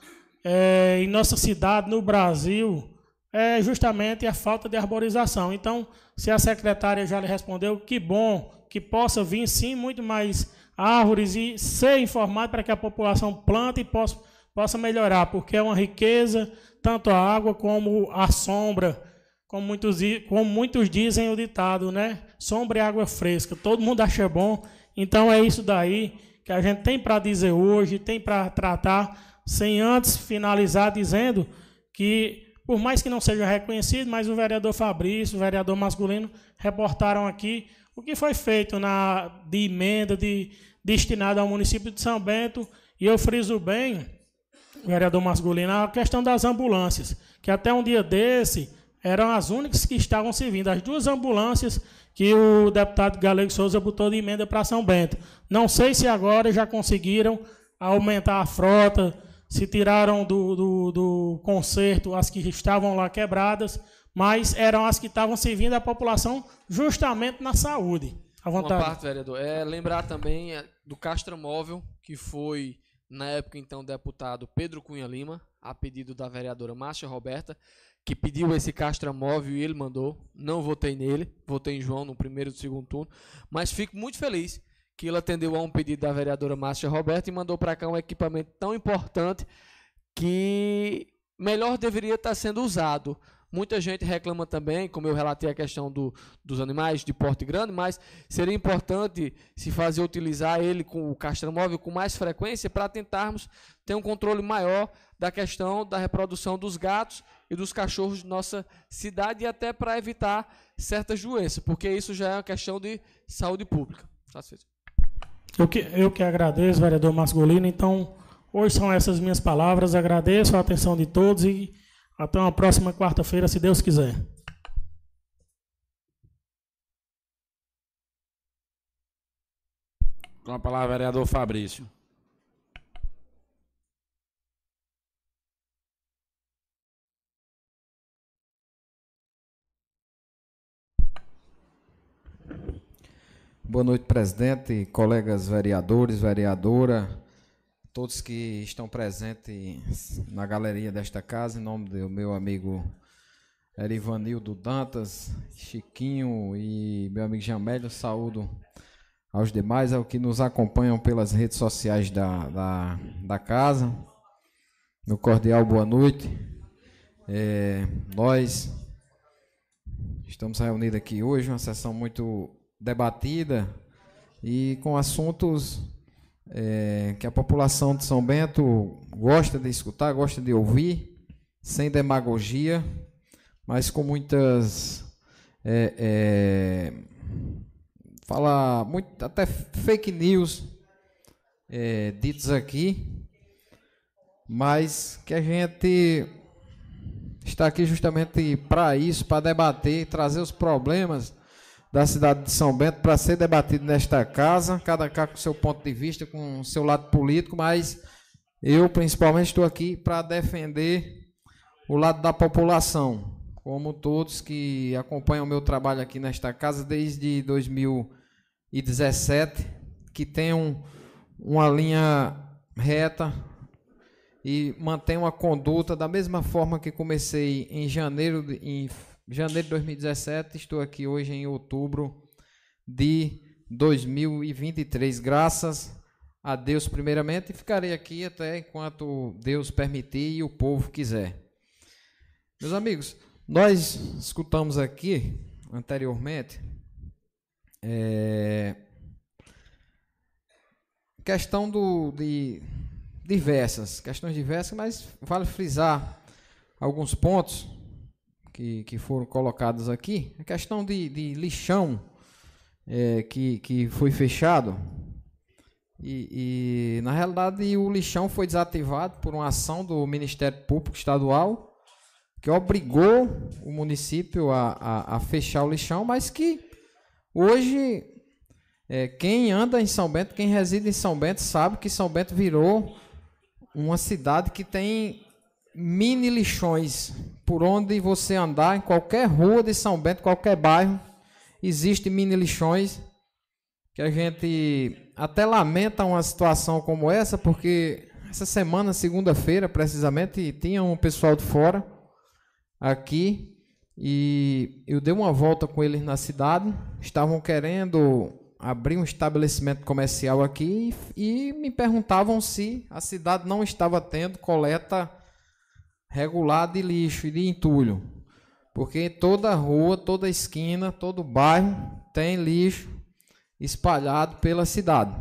é, em nossa cidade, no Brasil, é justamente a falta de arborização. Então, se a secretária já lhe respondeu, que bom que possa vir sim muito mais árvores e ser informado para que a população plante e possa, possa melhorar, porque é uma riqueza, tanto a água como a sombra, como muitos, como muitos dizem o ditado, né? Sombra e água fresca. Todo mundo acha bom então é isso daí que a gente tem para dizer hoje, tem para tratar, sem antes finalizar dizendo que, por mais que não seja reconhecido, mas o vereador Fabrício, o vereador masculino, reportaram aqui o que foi feito na, de emenda de, destinada ao município de São Bento, e eu friso bem, vereador masculino, a questão das ambulâncias, que até um dia desse eram as únicas que estavam servindo. As duas ambulâncias que o deputado Galego Souza botou de emenda para São Bento. Não sei se agora já conseguiram aumentar a frota, se tiraram do, do, do conserto as que estavam lá quebradas, mas eram as que estavam servindo a população justamente na saúde. À vontade. Uma parte, vereador, é lembrar também é, do Castramóvel, que foi, na época, então, deputado Pedro Cunha Lima, a pedido da vereadora Márcia Roberta, que pediu esse Castramóvel e ele mandou. Não votei nele, votei em João no primeiro e segundo turno, mas fico muito feliz que ele atendeu a um pedido da vereadora Márcia Roberta e mandou para cá um equipamento tão importante que melhor deveria estar sendo usado. Muita gente reclama também, como eu relatei a questão do, dos animais de porte grande, mas seria importante se fazer utilizar ele com o castramóvel com mais frequência para tentarmos ter um controle maior da questão da reprodução dos gatos e dos cachorros de nossa cidade e até para evitar certas doenças, porque isso já é uma questão de saúde pública. Eu que, eu que agradeço, vereador Masgolino. Então, hoje são essas minhas palavras. Agradeço a atenção de todos e até uma próxima quarta-feira, se Deus quiser. Com a palavra, vereador Fabrício. Boa noite, presidente, colegas vereadores, vereadora, todos que estão presentes na galeria desta casa, em nome do meu amigo Erivanildo Dantas, Chiquinho e meu amigo Jamélio, saúdo aos demais, ao que nos acompanham pelas redes sociais da, da, da casa. Meu cordial boa noite. É, nós estamos reunidos aqui hoje, uma sessão muito debatida e com assuntos é, que a população de São Bento gosta de escutar, gosta de ouvir, sem demagogia, mas com muitas. É, é, fala muito, até fake news é, ditos aqui, mas que a gente está aqui justamente para isso, para debater, trazer os problemas da cidade de São Bento para ser debatido nesta casa, cada cá com seu ponto de vista, com seu lado político, mas eu principalmente estou aqui para defender o lado da população, como todos que acompanham o meu trabalho aqui nesta casa desde 2017, que tenham uma linha reta e mantém uma conduta da mesma forma que comecei em janeiro, de, em janeiro de 2017, estou aqui hoje em outubro de 2023. Graças a Deus, primeiramente, e ficarei aqui até enquanto Deus permitir e o povo quiser. Meus amigos, nós escutamos aqui anteriormente é, questão do, de diversas, questões diversas, mas vale frisar alguns pontos que, que foram colocadas aqui, a questão de, de lixão é, que, que foi fechado. E, e, na realidade, o lixão foi desativado por uma ação do Ministério Público Estadual que obrigou o município a, a, a fechar o lixão, mas que hoje é, quem anda em São Bento, quem reside em São Bento, sabe que São Bento virou uma cidade que tem mini lixões por onde você andar, em qualquer rua de São Bento, qualquer bairro, existe mini lixões que a gente até lamenta uma situação como essa, porque essa semana, segunda-feira, precisamente, tinha um pessoal de fora aqui e eu dei uma volta com eles na cidade, estavam querendo abrir um estabelecimento comercial aqui e me perguntavam se a cidade não estava tendo coleta regular de lixo e de entulho. Porque toda rua, toda esquina, todo bairro tem lixo espalhado pela cidade.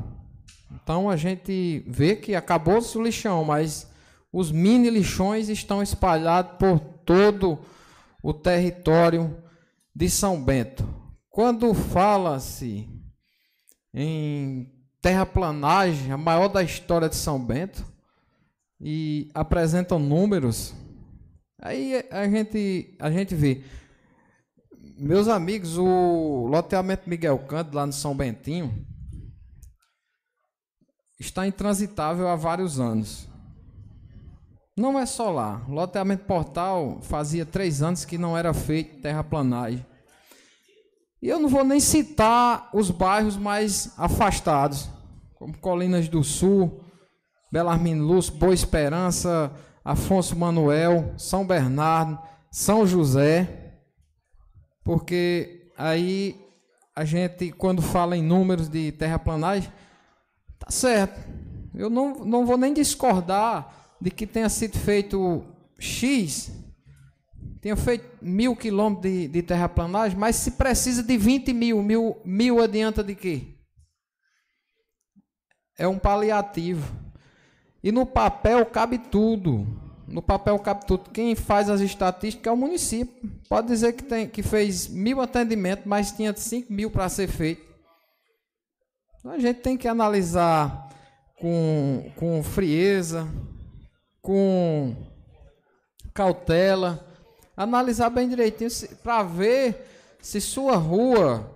Então a gente vê que acabou-se o lixão, mas os mini lixões estão espalhados por todo o território de São Bento. Quando fala-se em terraplanagem, a maior da história de São Bento, e apresentam números Aí a gente, a gente vê. Meus amigos, o loteamento Miguel Canto, lá no São Bentinho, está intransitável há vários anos. Não é só lá. O loteamento Portal fazia três anos que não era feito terraplanagem. E eu não vou nem citar os bairros mais afastados, como Colinas do Sul, Belarmino Lúcio, Boa Esperança, Afonso Manuel, São Bernardo, São José, porque aí a gente, quando fala em números de terraplanagem, tá certo. Eu não, não vou nem discordar de que tenha sido feito X, tenha feito mil quilômetros de, de terraplanagem, mas se precisa de 20 mil, mil, mil adianta de quê? É um paliativo. E no papel cabe tudo. No papel cabe tudo. Quem faz as estatísticas é o município. Pode dizer que, tem, que fez mil atendimentos, mas tinha 5 mil para ser feito. Então a gente tem que analisar com, com frieza, com cautela, analisar bem direitinho para ver se sua rua,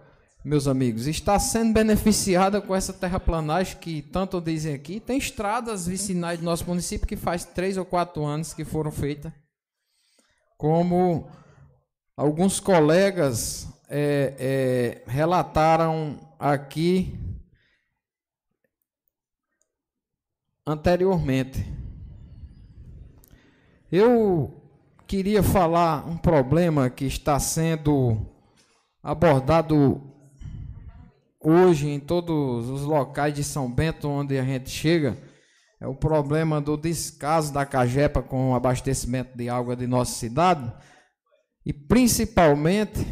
meus amigos, está sendo beneficiada com essa terraplanagem que tanto dizem aqui. Tem estradas vicinais do nosso município que faz três ou quatro anos que foram feitas. Como alguns colegas é, é, relataram aqui anteriormente. Eu queria falar um problema que está sendo abordado hoje em todos os locais de São Bento onde a gente chega. É o problema do descaso da Cajepa com o abastecimento de água de nossa cidade. E principalmente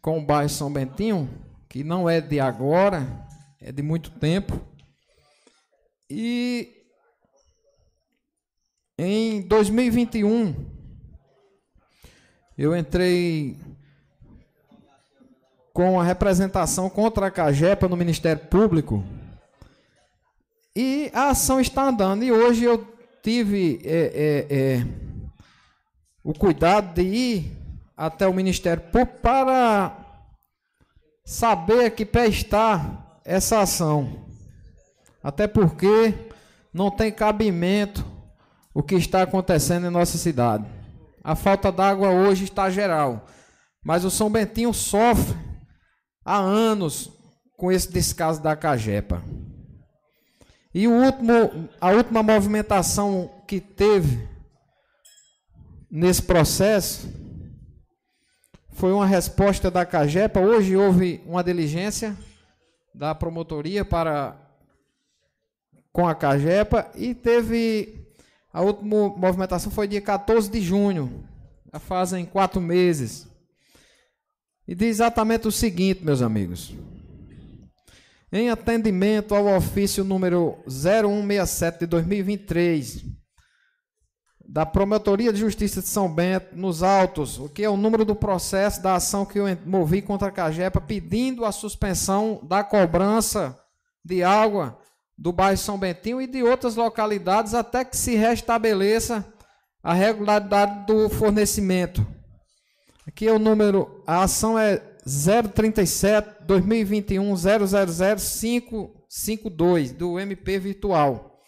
com o bairro São Bentinho, que não é de agora, é de muito tempo. E em 2021, eu entrei com a representação contra a Cagepa no Ministério Público e a ação está andando. E hoje eu tive é, é, é, o cuidado de ir até o Ministério Público para saber que pé está essa ação. Até porque não tem cabimento o que está acontecendo em nossa cidade. A falta d'água hoje está geral, mas o São Bentinho sofre há anos com esse descaso da Cajepa. E o último, a última movimentação que teve nesse processo foi uma resposta da Cajepa. Hoje houve uma diligência da promotoria para com a Cajepa e teve a última movimentação foi dia 14 de junho. Já fazem quatro meses. E diz exatamente o seguinte, meus amigos. Em atendimento ao ofício número 0167 de 2023, da Promotoria de Justiça de São Bento, nos autos, o que é o número do processo da ação que eu movi contra a Cagepa, pedindo a suspensão da cobrança de água do bairro São Bentinho e de outras localidades até que se restabeleça a regularidade do fornecimento. Aqui é o número, a ação é 037 2021 000552 do MP Virtual.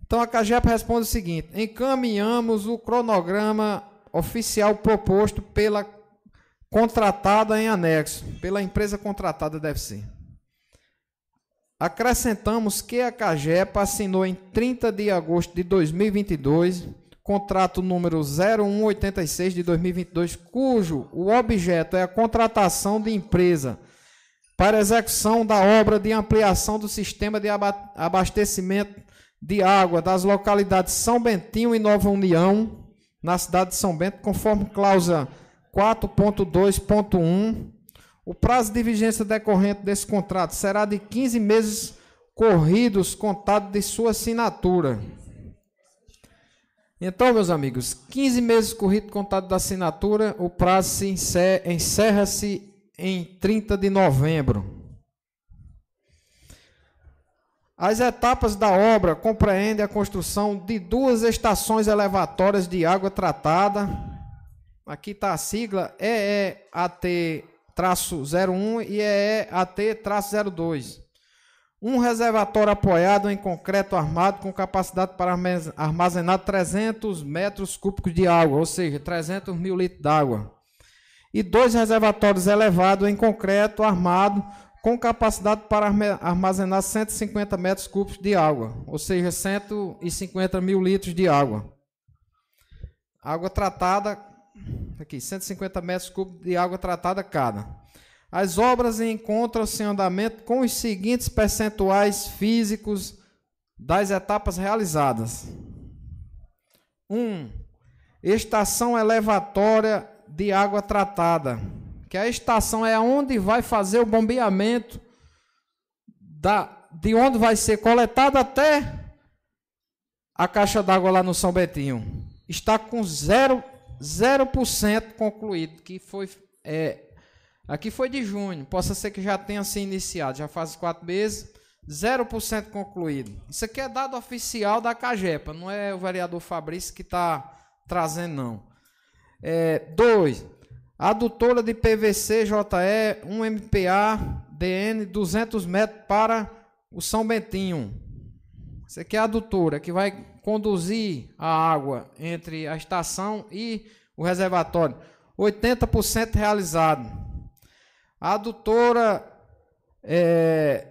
Então a CAGEP responde o seguinte: encaminhamos o cronograma oficial proposto pela contratada em anexo, pela empresa contratada deve ser. Acrescentamos que a CAGEPA assinou em 30 de agosto de 2022 contrato número 0186 de 2022, cujo o objeto é a contratação de empresa para execução da obra de ampliação do sistema de abastecimento de água das localidades São Bentinho e Nova União, na cidade de São Bento, conforme cláusula 4.2.1 o prazo de vigência decorrente desse contrato será de 15 meses corridos contado de sua assinatura. Então, meus amigos, 15 meses corridos contado da assinatura, o prazo encerra-se em 30 de novembro. As etapas da obra compreendem a construção de duas estações elevatórias de água tratada. Aqui está a sigla EEAT-01 e EEAT-02. Um reservatório apoiado em concreto armado com capacidade para armazenar 300 metros cúbicos de água, ou seja, 300 mil litros d'água. E dois reservatórios elevados em concreto armado com capacidade para armazenar 150 metros cúbicos de água, ou seja, 150 mil litros de água. Água tratada, aqui, 150 metros cúbicos de água tratada cada. As obras encontram-se em andamento com os seguintes percentuais físicos das etapas realizadas. 1. Um, estação elevatória de água tratada que a estação é onde vai fazer o bombeamento da, de onde vai ser coletado até a caixa d'água lá no São Betinho. Está com 0%, 0 concluído, que foi é, aqui foi de junho, possa ser que já tenha se iniciado, já faz quatro meses, 0% concluído. Isso aqui é dado oficial da Cagepa, não é o vereador Fabrício que está trazendo, não. É, dois, Adutora de PVC JE 1 MPA DN 200 metros para o São Bentinho. Isso aqui é a adutora que vai conduzir a água entre a estação e o reservatório. 80% realizado. A adutora é,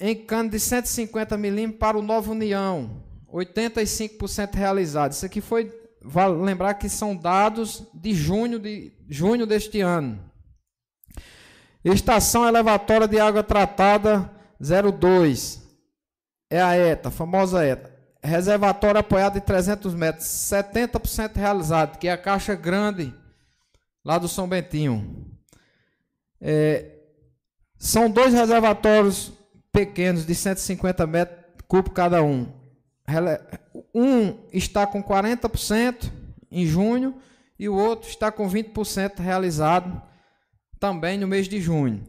em cano de 150 milímetros para o Nova União. 85% realizado. Isso aqui foi vale lembrar que são dados de junho, de junho deste ano. Estação elevatória de água tratada 02. É a ETA, a famosa ETA. Reservatório apoiado em 300 metros, 70% realizado, que é a caixa grande lá do São Bentinho. É, são dois reservatórios pequenos de 150 metros cúbicos cada um. Um está com 40% em junho e o outro está com 20% realizado também no mês de junho.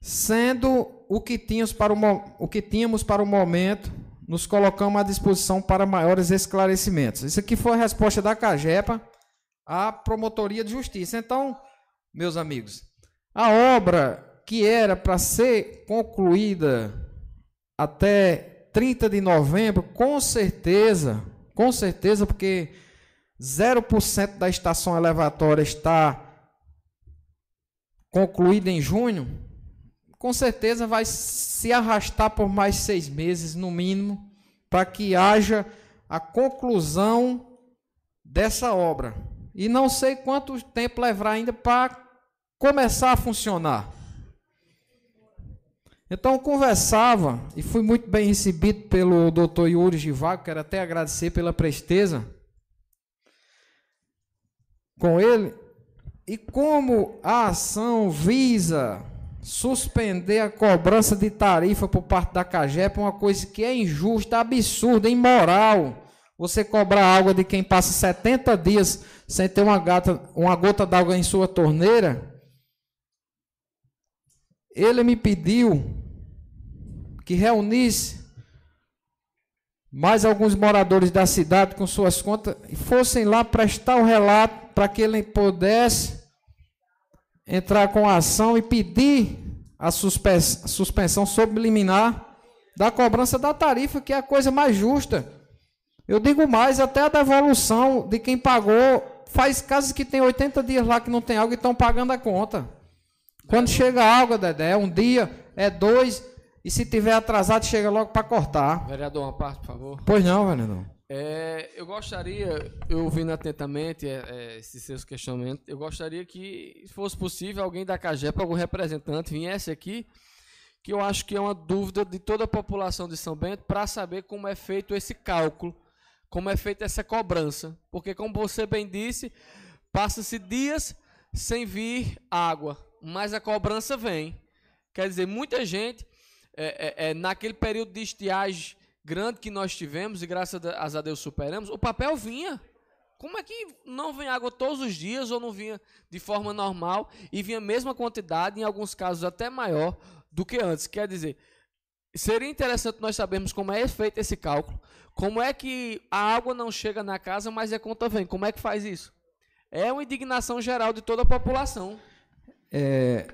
Sendo o que tínhamos para o, o que tínhamos para o momento, nos colocamos à disposição para maiores esclarecimentos. Isso aqui foi a resposta da CAGEPA à Promotoria de Justiça. Então, meus amigos, a obra que era para ser concluída até 30 de novembro, com certeza, com certeza, porque 0% da estação elevatória está concluída em junho, com certeza vai se arrastar por mais seis meses, no mínimo, para que haja a conclusão dessa obra. E não sei quanto tempo levará ainda para começar a funcionar. Então conversava e fui muito bem recebido pelo Dr. Yuri Givago, quero até agradecer pela presteza com ele. E como a ação visa suspender a cobrança de tarifa por parte da CAGEP, uma coisa que é injusta, absurda, imoral. Você cobrar água de quem passa 70 dias sem ter uma, gata, uma gota d'água em sua torneira. Ele me pediu que reunisse mais alguns moradores da cidade com suas contas e fossem lá prestar o relato para que ele pudesse entrar com a ação e pedir a suspensão subliminar da cobrança da tarifa, que é a coisa mais justa. Eu digo mais, até a devolução de quem pagou. Faz casos que tem 80 dias lá que não tem água e estão pagando a conta. Quando chega água, Dedé, é um dia, é dois, e se tiver atrasado, chega logo para cortar. Vereador, uma parte, por favor. Pois não, vereador. É, eu gostaria, eu ouvindo atentamente é, é, esses seus questionamentos, eu gostaria que, se fosse possível, alguém da CAGEP, algum representante, viesse aqui, que eu acho que é uma dúvida de toda a população de São Bento, para saber como é feito esse cálculo, como é feita essa cobrança. Porque, como você bem disse, passa-se dias sem vir água, mas a cobrança vem. Quer dizer, muita gente é, é, é, naquele período de estiagem grande que nós tivemos, e graças a Deus superamos, o papel vinha. Como é que não vem água todos os dias ou não vinha de forma normal e vinha a mesma quantidade, em alguns casos até maior do que antes? Quer dizer, seria interessante nós sabermos como é feito esse cálculo. Como é que a água não chega na casa, mas a conta vem? Como é que faz isso? É uma indignação geral de toda a população. É,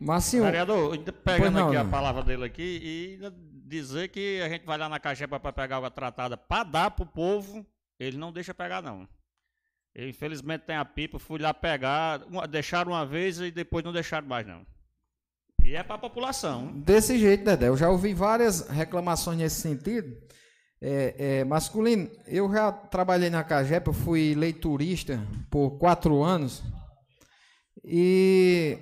Marcinho, Vereador, pegando não, aqui a não. palavra dele aqui e dizer que a gente vai lá na Cajepa para pegar água tratada para dar pro povo, ele não deixa pegar não. Eu, infelizmente tem a pipa, fui lá pegar, uma, deixaram uma vez e depois não deixaram mais não. E é para a população. Desse jeito, Dedé. Eu já ouvi várias reclamações nesse sentido. É, é, masculino, eu já trabalhei na Cagepa, eu fui leiturista por quatro anos. E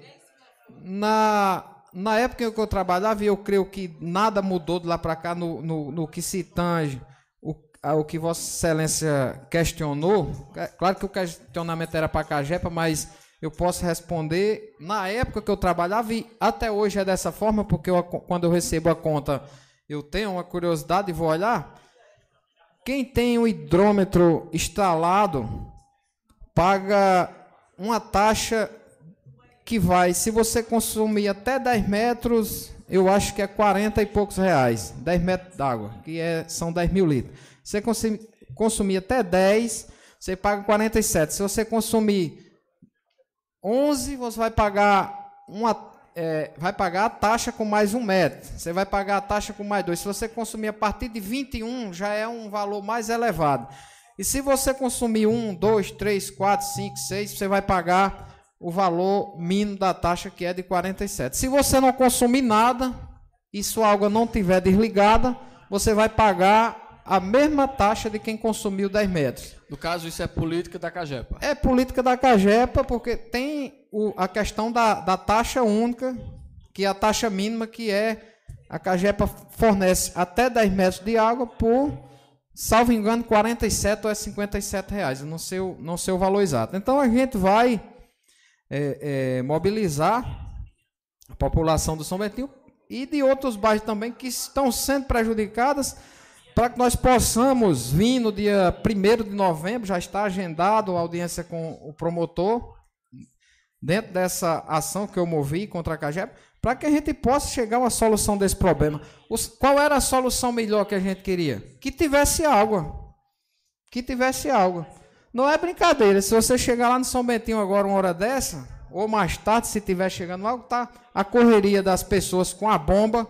na, na época que eu trabalhava, eu creio que nada mudou de lá para cá no, no, no que se tange o, ao que Vossa Excelência questionou. É, Claro que o questionamento era para a Cagepa, mas eu posso responder na época que eu trabalhava e até hoje é dessa forma, porque eu, quando eu recebo a conta, eu tenho uma curiosidade e vou olhar. Quem tem o hidrômetro instalado paga uma taxa que vai, se você consumir até 10 metros, eu acho que é 40 e poucos reais. 10 metros d'água, que é, são 10 mil litros. Se você consumir, consumir até 10, você paga 47. Se você consumir 11, você vai pagar uma é, vai pagar a taxa com mais um metro. Você vai pagar a taxa com mais dois. Se você consumir a partir de 21, já é um valor mais elevado. E se você consumir um, dois, três, quatro, cinco, seis, você vai pagar o valor mínimo da taxa que é de 47. Se você não consumir nada e sua água não tiver desligada, você vai pagar a mesma taxa de quem consumiu 10 metros. No caso, isso é política da Cagepa. É política da Cagepa, porque tem o, a questão da, da taxa única, que é a taxa mínima, que é a Cagepa fornece até 10 metros de água por, salvo engano, 47 ou é 57 reais. Eu não sei, o- não sei o valor exato. Então a gente vai é, é, mobilizar a população do São Bentinho e de outros bairros também que estão sendo prejudicadas para que nós possamos vir no dia 1 de novembro, já está agendado a audiência com o promotor, dentro dessa ação que eu movi contra a Cagepa, para que a gente possa chegar a uma solução desse problema. Os- qual era a solução melhor que a gente queria? Que tivesse água. Que tivesse água. Não é brincadeira. Se você chegar lá no São Bentinho agora, uma hora dessa, ou mais tarde, se tiver chegando água, tá a correria das pessoas com a bomba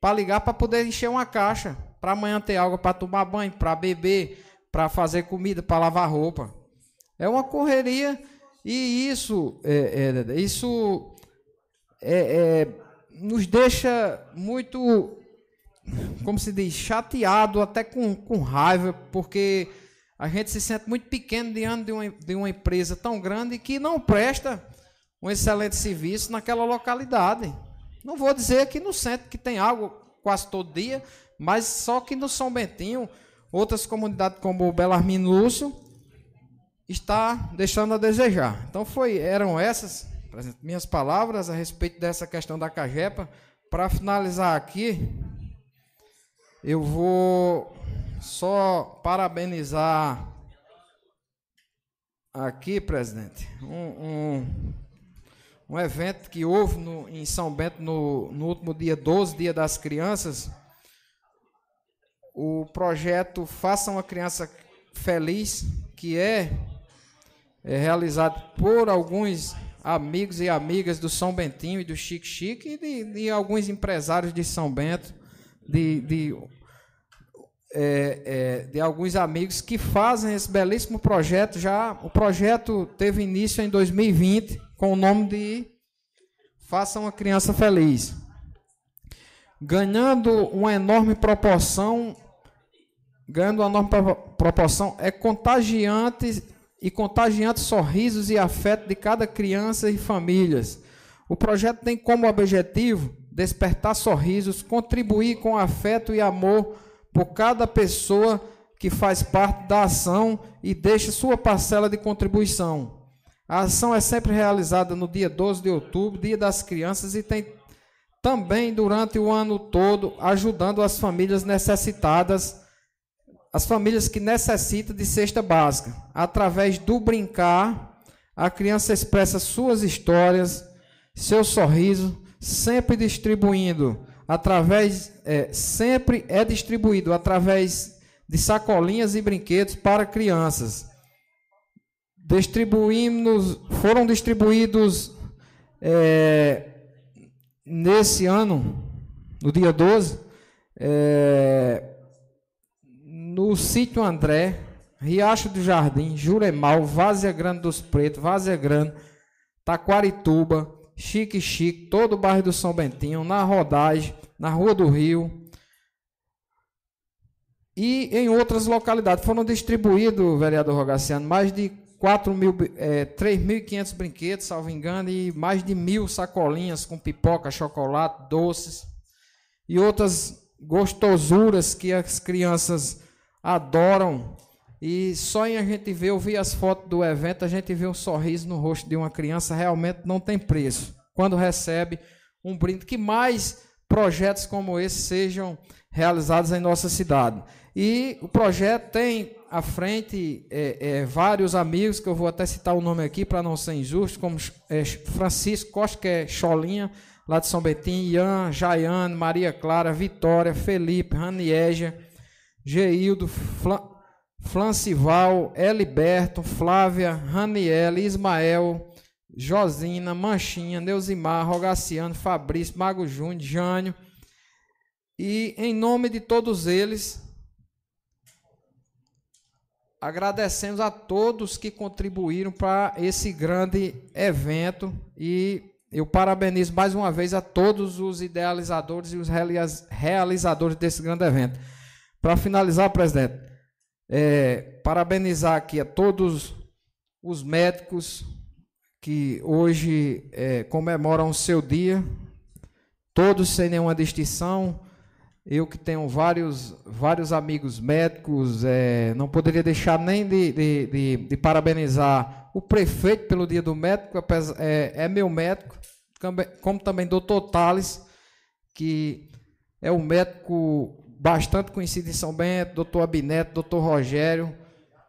para ligar para poder encher uma caixa. Para amanhã ter água para tomar banho, para beber, para fazer comida, para lavar roupa. É uma correria e isso, é, é, isso é, é, nos deixa muito, como se diz, chateado, até com, com raiva, porque a gente se sente muito pequeno diante de uma, de uma empresa tão grande que não presta um excelente serviço naquela localidade. Não vou dizer aqui no centro que tem água quase todo dia, mas só que no São Bentinho, outras comunidades como o Belarmino Lúcio, está deixando a desejar. Então foi, eram essas minhas palavras a respeito dessa questão da Cagepa. Para finalizar aqui, eu vou só parabenizar aqui, presidente, um, um, um evento que houve no, em São Bento no, no último dia 12, Dia das Crianças. O projeto Faça uma Criança Feliz, que é é realizado por alguns amigos e amigas do São Bentinho e do Chique Chique e de, de alguns empresários de São Bento, de, de, é, é, de alguns amigos que fazem esse belíssimo projeto. Já o projeto teve início em 2020 com o nome de Faça uma Criança Feliz, ganhando uma enorme proporção, ganhando uma enorme pro- proporção, é contagiante e contagiantes sorrisos e afeto de cada criança e famílias. O projeto tem como objetivo despertar sorrisos, contribuir com afeto e amor por cada pessoa que faz parte da ação e deixa sua parcela de contribuição. A ação é sempre realizada no dia 12 de outubro, Dia das Crianças, e tem também durante o ano todo ajudando as famílias necessitadas as famílias que necessitam de cesta básica. Através do brincar, a criança expressa suas histórias, seu sorriso, sempre distribuindo através, é, sempre é distribuído através de sacolinhas e brinquedos para crianças. Distribuímos, foram distribuídos é, nesse ano, no dia 12, é, no sítio André, Riacho do Jardim, Juremal, Várzea Grande dos Pretos, Várzea Grande, Taquarituba, Chique Chique, todo o bairro do São Bentinho, na Rodagem, na Rua do Rio e em outras localidades. Foram distribuídos, vereador Rogaciano, mais de 4 mil, é, 3.500 brinquedos, salvo engano, e mais de mil sacolinhas com pipoca, chocolate, doces e outras gostosuras que as crianças adoram e só em a gente ver, ouvir as fotos do evento, a gente vê um sorriso no rosto de uma criança, realmente não tem preço. Quando recebe um brinde, que mais projetos como esse sejam realizados em nossa cidade. E o projeto tem à frente é, é, vários amigos, que eu vou até citar o nome aqui para não ser injusto, como é, Francisco Costa, que é Cholinha, lá de São Betim, Ian, Jaiane, Maria Clara, Vitória, Felipe, Ranieja, Geildo, Flan Flancival, Eliberto, Flávia, Raniele, Ismael, Josina, Manchinha, Neusimar, Rogaciano, Fabrício, Mago Júnior, Jânio. E em nome de todos eles, agradecemos a todos que contribuíram para esse grande evento e eu parabenizo mais uma vez a todos os idealizadores e os realizadores desse grande evento. Para finalizar, presidente, é, parabenizar aqui a todos os médicos que hoje é, comemoram o seu dia, todos sem nenhuma distinção. Eu que tenho vários, vários amigos médicos, é, não poderia deixar nem de, de, de, de, parabenizar o prefeito pelo dia do médico, é, é meu médico, como também doutor Tales, que é um médico bastante conhecido em São Bento, doutor Abineto, doutor Rogério,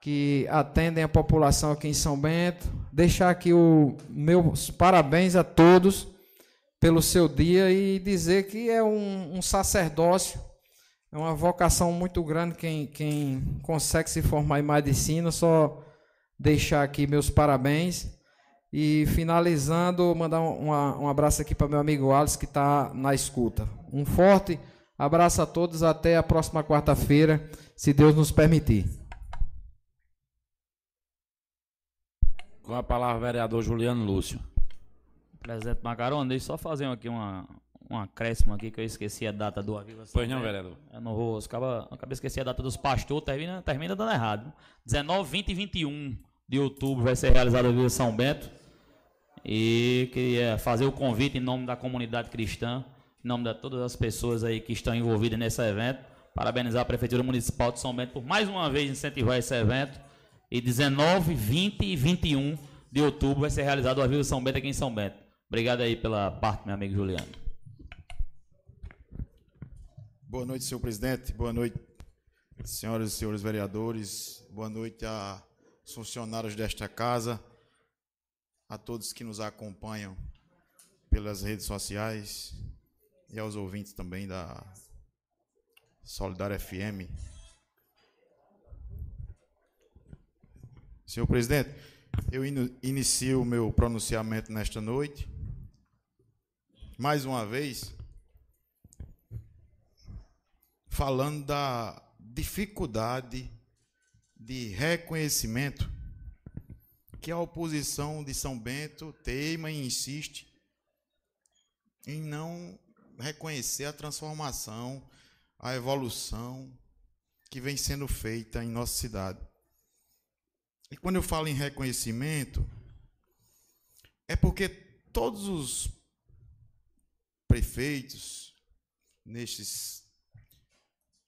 que atendem a população aqui em São Bento. Deixar aqui o meus parabéns a todos pelo seu dia e dizer que é um, um sacerdócio, é uma vocação muito grande quem, quem consegue se formar em medicina. Só deixar aqui meus parabéns. E finalizando, mandar um, um abraço aqui para meu amigo Alisson, que está na escuta. Um forte Abraço a todos, até a próxima quarta-feira, se Deus nos permitir. Com a palavra, vereador Juliano Lúcio. Presidente Macarone, deixa eu só fazer aqui uma, um acréscimo aqui que eu esqueci a data do Aviva Pois não, vereador. Eu não vou, acaba, acabei esqueci a data dos pastores, termina, termina dando errado. 19, 20 e 21 de outubro vai ser realizado a Aviva São Bento. E queria fazer o convite em nome da comunidade cristã em nome de todas as pessoas aí que estão envolvidas nesse evento, parabenizar a Prefeitura Municipal de São Bento por mais uma vez incentivar esse evento. E 19, 20 e 21 de outubro vai ser realizado o Avivo São Bento aqui em São Bento. Obrigado aí pela parte, meu amigo Juliano. Boa noite, senhor presidente. Boa noite, senhoras e senhores vereadores. Boa noite a funcionários desta casa, a todos que nos acompanham pelas redes sociais, e aos ouvintes também da Solidária FM. Senhor presidente, eu inicio o meu pronunciamento nesta noite, mais uma vez, falando da dificuldade de reconhecimento que a oposição de São Bento teima e insiste em não reconhecer a transformação, a evolução que vem sendo feita em nossa cidade. E quando eu falo em reconhecimento, é porque todos os prefeitos, nestes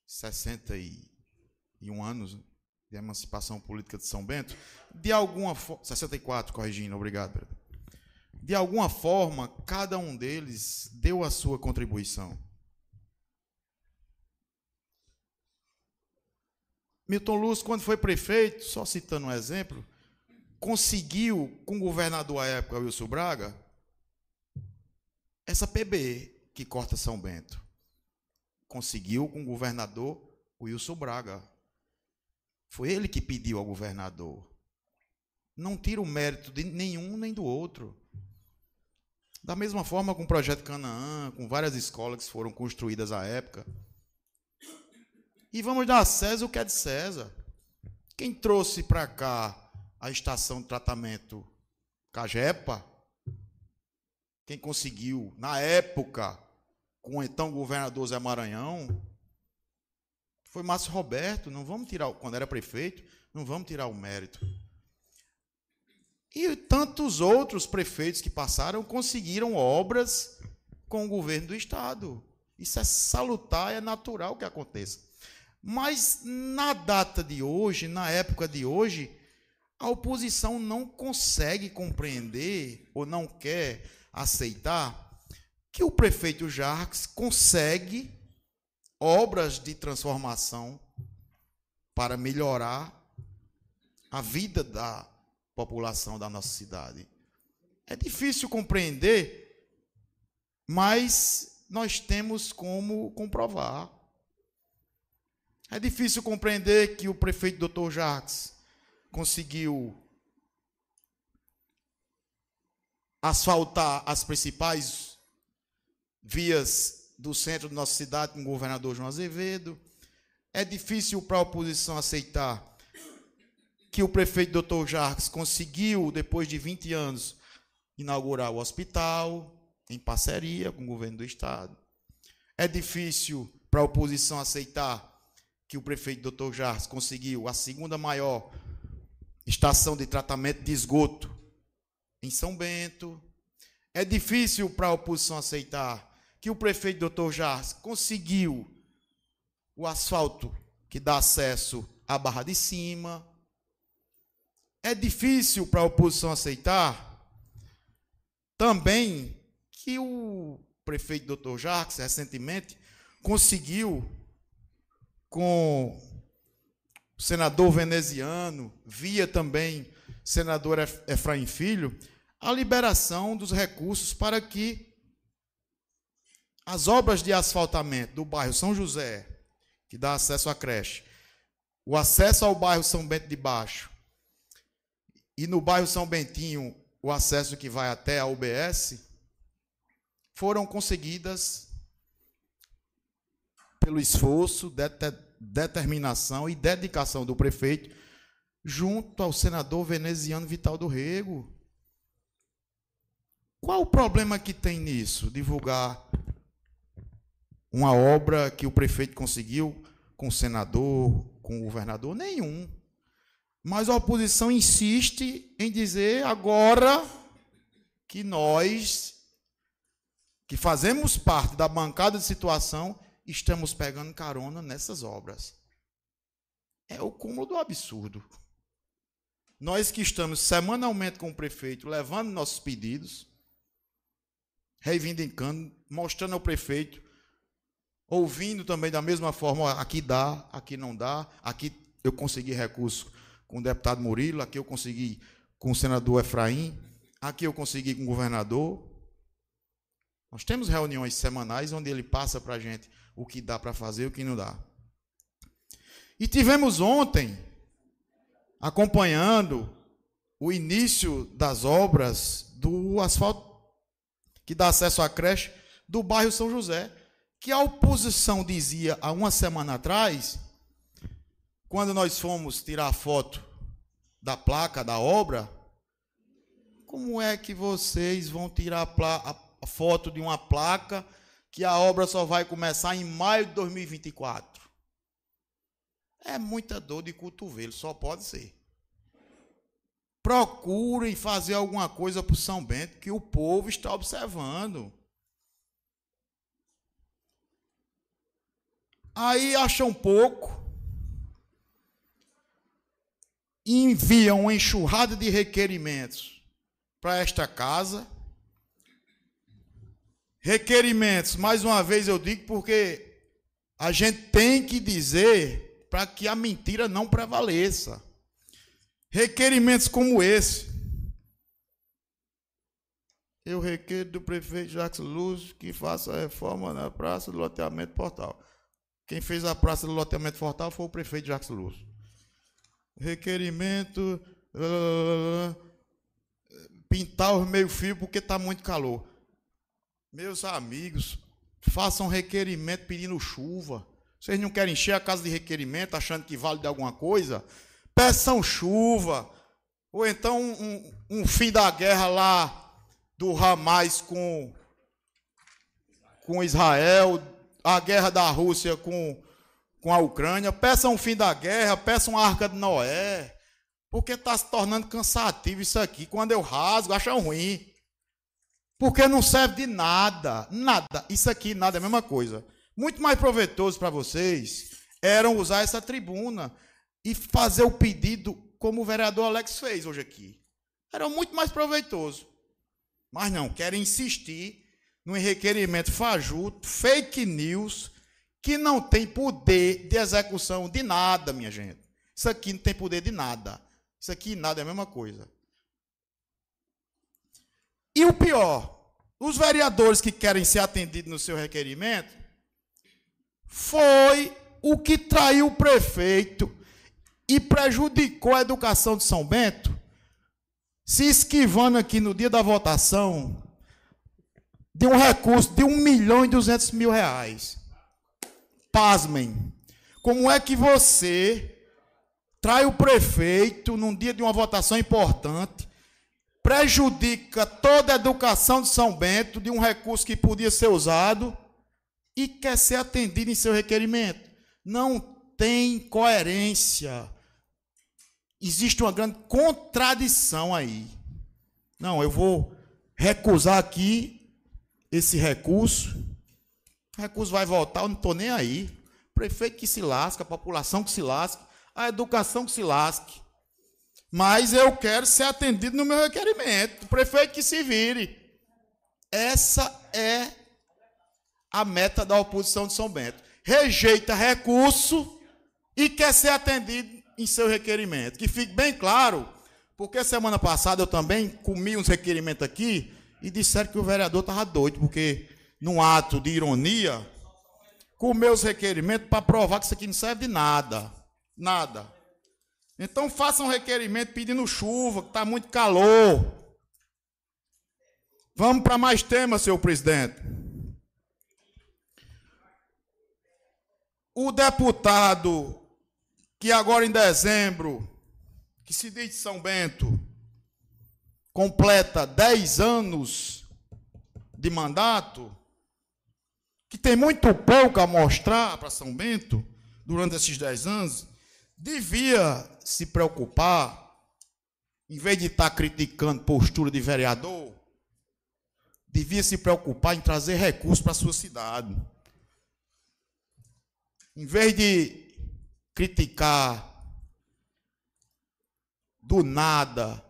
61 anos de emancipação política de São Bento, de alguma forma. 64, corrigindo, obrigado, de alguma forma, cada um deles deu a sua contribuição. Milton Lúcio, quando foi prefeito, só citando um exemplo, conseguiu, com o governador à época, Wilson Braga, essa PB que corta São Bento. conseguiu com o governador Wilson Braga. Foi ele que pediu ao governador. Não tira o mérito de nenhum nem do outro. Da mesma forma com o projeto Canaã, com várias escolas que foram construídas à época. E vamos dar a César o que é de César. Quem trouxe para cá a estação de tratamento Cajepa, quem conseguiu, na época, com o então governador Zé Maranhão, foi Márcio Roberto. Não vamos tirar, quando era prefeito, não vamos tirar o mérito. E tantos outros prefeitos que passaram conseguiram obras com o governo do Estado. Isso é salutar, é natural que aconteça. Mas na data de hoje, na época de hoje, a oposição não consegue compreender ou não quer aceitar que o prefeito Jarques consegue obras de transformação para melhorar a vida da população da nossa cidade. É difícil compreender, mas nós temos como comprovar. É difícil compreender que o prefeito Dr. Jacques conseguiu asfaltar as principais vias do centro da nossa cidade com o governador João Azevedo. É difícil para a oposição aceitar que o prefeito Dr. Jarques conseguiu, depois de 20 anos, inaugurar o hospital em parceria com o governo do estado. É difícil para a oposição aceitar que o prefeito Dr. Jarques conseguiu a segunda maior estação de tratamento de esgoto em São Bento. É difícil para a oposição aceitar que o prefeito Dr. Jars conseguiu o asfalto que dá acesso à Barra de Cima. É difícil para a oposição aceitar também que o prefeito Dr. Jacques, recentemente, conseguiu, com o senador veneziano, via também senador Efraim Filho, a liberação dos recursos para que as obras de asfaltamento do bairro São José, que dá acesso à creche, o acesso ao bairro São Bento de Baixo e no bairro São Bentinho o acesso que vai até a UBS, foram conseguidas pelo esforço, determinação e dedicação do prefeito junto ao senador veneziano Vital do Rego. Qual o problema que tem nisso? Divulgar uma obra que o prefeito conseguiu com o senador, com o governador? Nenhum. Mas a oposição insiste em dizer agora que nós, que fazemos parte da bancada de situação, estamos pegando carona nessas obras. É o cúmulo do absurdo. Nós que estamos semanalmente com o prefeito, levando nossos pedidos, reivindicando, mostrando ao prefeito, ouvindo também da mesma forma, aqui dá, aqui não dá, aqui eu consegui recurso com o deputado Murilo, aqui eu consegui com o senador Efraim, aqui eu consegui com o governador. Nós temos reuniões semanais onde ele passa para a gente o que dá para fazer e o que não dá. E tivemos ontem, acompanhando o início das obras do asfalto que dá acesso à creche do bairro São José, que a oposição dizia há uma semana atrás, quando nós fomos tirar a foto da placa da obra, como é que vocês vão tirar a, a foto de uma placa que a obra só vai começar em maio de 2024? É muita dor de cotovelo, só pode ser procurem fazer alguma coisa para o São Bento, que o povo está observando. Aí acham pouco, enviam uma enxurrada de requerimentos para esta casa. Requerimentos, mais uma vez eu digo, porque a gente tem que dizer para que a mentira não prevaleça. Requerimentos como esse. Eu requeiro do prefeito Jacques Luz que faça a reforma na praça do loteamento portal. Quem fez a praça do loteamento Fortal foi o prefeito Jacques Lúcio. Requerimento. Uh, pintar os meio-fio porque está muito calor. Meus amigos, façam requerimento pedindo chuva. Vocês não querem encher a casa de requerimento achando que vale de alguma coisa? Peçam chuva. Ou então um, um fim da guerra lá do Hamas com, com Israel, a guerra da Rússia com, com a Ucrânia. Peçam um fim da guerra, peçam a arca de Noé. Porque está se tornando cansativo isso aqui. Quando eu rasgo, acham ruim. Porque não serve de nada. Nada. Isso aqui, nada, é a mesma coisa. Muito mais proveitoso para vocês eram usar essa tribuna e fazer o pedido como o vereador Alex fez hoje aqui. Era muito mais proveitoso. Mas não, querem insistir no requerimento fajuto, fake news, que não tem poder de execução de nada, minha gente. Isso aqui não tem poder de nada. Isso aqui nada é a mesma coisa. E o pior, os vereadores que querem ser atendidos no seu requerimento, foi o que traiu o prefeito e prejudicou a educação de São Bento, se esquivando aqui no dia da votação de um recurso de 1 milhão e 200 mil reais. Pasmem. Como é que você trai o prefeito num dia de uma votação importante, prejudica toda a educação de São Bento de um recurso que podia ser usado e quer ser atendido em seu requerimento. Não tem coerência. Existe uma grande contradição aí. Não, eu vou recusar aqui esse recurso. Recurso vai voltar, eu não estou nem aí. Prefeito que se lasca, a população que se lasca a educação que se lasque. Mas eu quero ser atendido no meu requerimento. Prefeito que se vire. Essa é a meta da oposição de São Bento. Rejeita recurso e quer ser atendido em seu requerimento. Que fique bem claro, porque semana passada eu também comi uns requerimentos aqui e disseram que o vereador estava doido, porque num ato de ironia, comeu os requerimentos para provar que isso aqui não serve de nada. Nada. Então faça um requerimento pedindo chuva, que está muito calor. Vamos para mais temas, senhor presidente. O deputado que agora em dezembro, que se diz de São Bento, completa 10 anos de mandato, que tem muito pouco a mostrar para São Bento durante esses 10 anos, devia se preocupar, em vez de estar criticando postura de vereador, devia se preocupar em trazer recursos para a sua cidade. Em vez de criticar do nada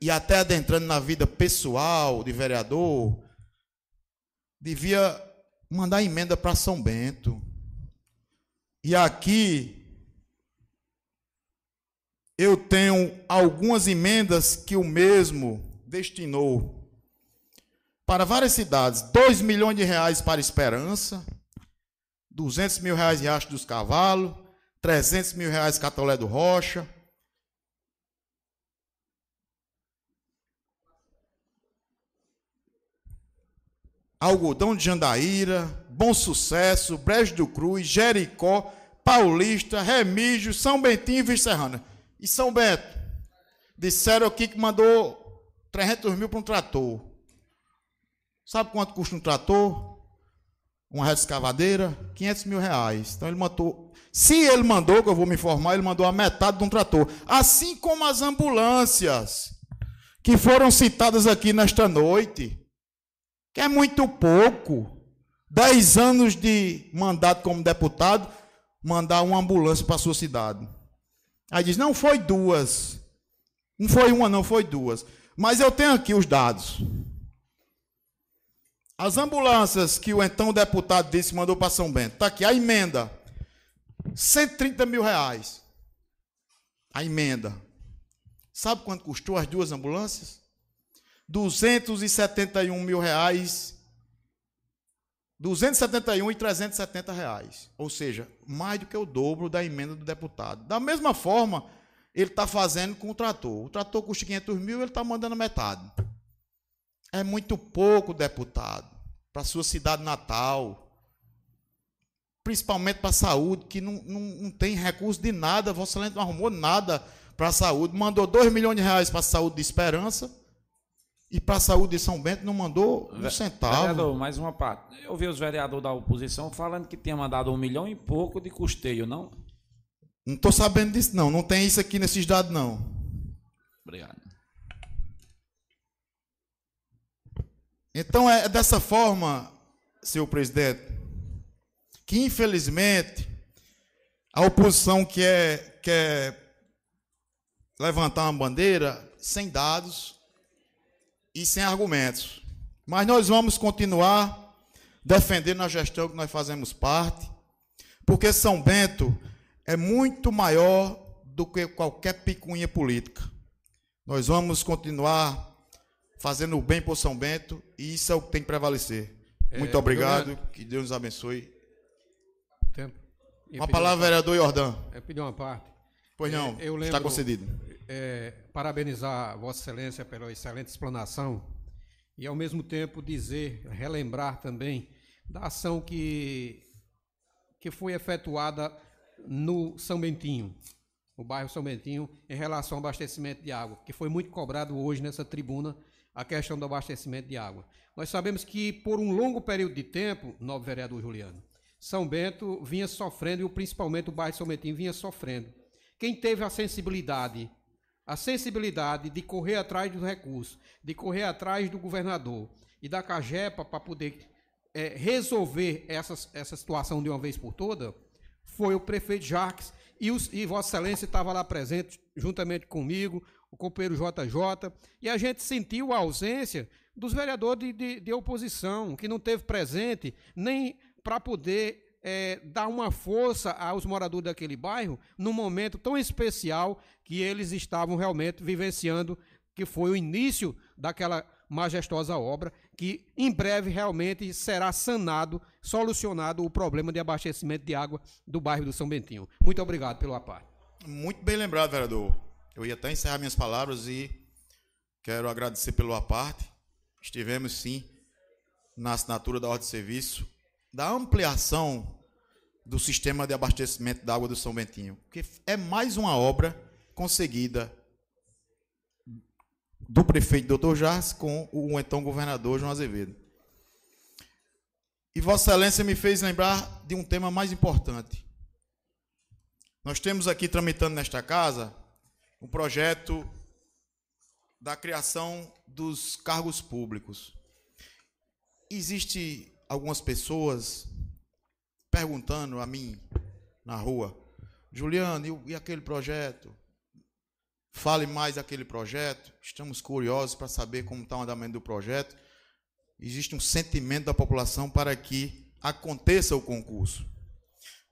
e até adentrando na vida pessoal de vereador, devia mandar emenda para São Bento. E aqui eu tenho algumas emendas que o mesmo destinou para várias cidades. 2 milhões de reais para Esperança, 200 mil reais Riacho dos Cavalos, 300 mil reais Catolé do Rocha. Algodão de Jandaíra, Bom Sucesso, Brejo do Cruz, Jericó, Paulista, Remígio, São Bentinho e Vicerrana. E São Bento, disseram aqui que mandou 300 mil para um trator. Sabe quanto custa um trator? Uma reta escavadeira? 500 mil reais. Então ele mandou. Se ele mandou, que eu vou me informar, ele mandou a metade de um trator. Assim como as ambulâncias que foram citadas aqui nesta noite, que é muito pouco. Dez anos de mandato como deputado, mandar uma ambulância para a sua cidade. Aí diz: não foi duas. Não foi uma, não, foi duas. Mas eu tenho aqui os dados. As ambulâncias que o então deputado disse mandou para São Bento. Está aqui a emenda. 130 mil reais. A emenda. Sabe quanto custou as duas ambulâncias? 271 mil reais 271 e 370 reais. Ou seja, mais do que o dobro da emenda do deputado. Da mesma forma, ele está fazendo com o trator. O trator custa 500 mil, ele está mandando metade. É muito pouco, deputado, para sua cidade natal. Principalmente para a saúde, que não, não, não tem recurso de nada. Vossa Excelência não arrumou nada para a saúde. Mandou 2 milhões de reais para a saúde de Esperança e para a saúde de São Bento não mandou um centavo. Vereador, mais uma parte. Eu vi os vereadores da oposição falando que tinha mandado um milhão e pouco de custeio, não? Não estou sabendo disso, não. Não tem isso aqui nesses dados, não. Obrigado. Então é dessa forma, senhor presidente, que infelizmente a oposição quer, quer levantar uma bandeira sem dados, e sem argumentos. Mas nós vamos continuar defendendo a gestão que nós fazemos parte, porque São Bento é muito maior do que qualquer picuinha política. Nós vamos continuar fazendo o bem por São Bento e isso é o que tem que prevalecer. É, muito obrigado, que Deus nos abençoe. Tempo. Uma palavra, vereador Jordão. Eu pedi uma parte. Pois não, é, lembro, está concedido é, parabenizar Vossa Excelência pela excelente explanação e, ao mesmo tempo, dizer, relembrar também da ação que, que foi efetuada no São Bentinho, no bairro São Bentinho, em relação ao abastecimento de água, que foi muito cobrado hoje nessa tribuna a questão do abastecimento de água. Nós sabemos que, por um longo período de tempo, novo vereador Juliano, São Bento vinha sofrendo, e principalmente o bairro São Bentinho vinha sofrendo. Quem teve a sensibilidade a sensibilidade de correr atrás dos recursos, de correr atrás do governador e da CAGEPA para poder é, resolver essa, essa situação de uma vez por toda, foi o prefeito Jacques e, os, e Vossa Excelência estava lá presente, juntamente comigo, o companheiro JJ, e a gente sentiu a ausência dos vereadores de, de, de oposição, que não teve presente nem para poder é, dar uma força aos moradores daquele bairro num momento tão especial que eles estavam realmente vivenciando, que foi o início daquela majestosa obra, que em breve realmente será sanado, solucionado o problema de abastecimento de água do bairro do São Bentinho. Muito obrigado pelo apar. Muito bem lembrado, vereador. Eu ia até encerrar minhas palavras e quero agradecer pelo aparte. Estivemos sim na assinatura da ordem de serviço da ampliação do sistema de abastecimento da água do São Bentinho, que é mais uma obra conseguida do prefeito Dr. Jars com o então governador João Azevedo. E Vossa Excelência me fez lembrar de um tema mais importante. Nós temos aqui tramitando nesta casa um projeto da criação dos cargos públicos. Existe algumas pessoas perguntando a mim na rua, Juliano, e, aquele projeto? Fale mais daquele projeto. Estamos curiosos para saber como está o andamento do projeto. Existe um sentimento da população para que aconteça o concurso.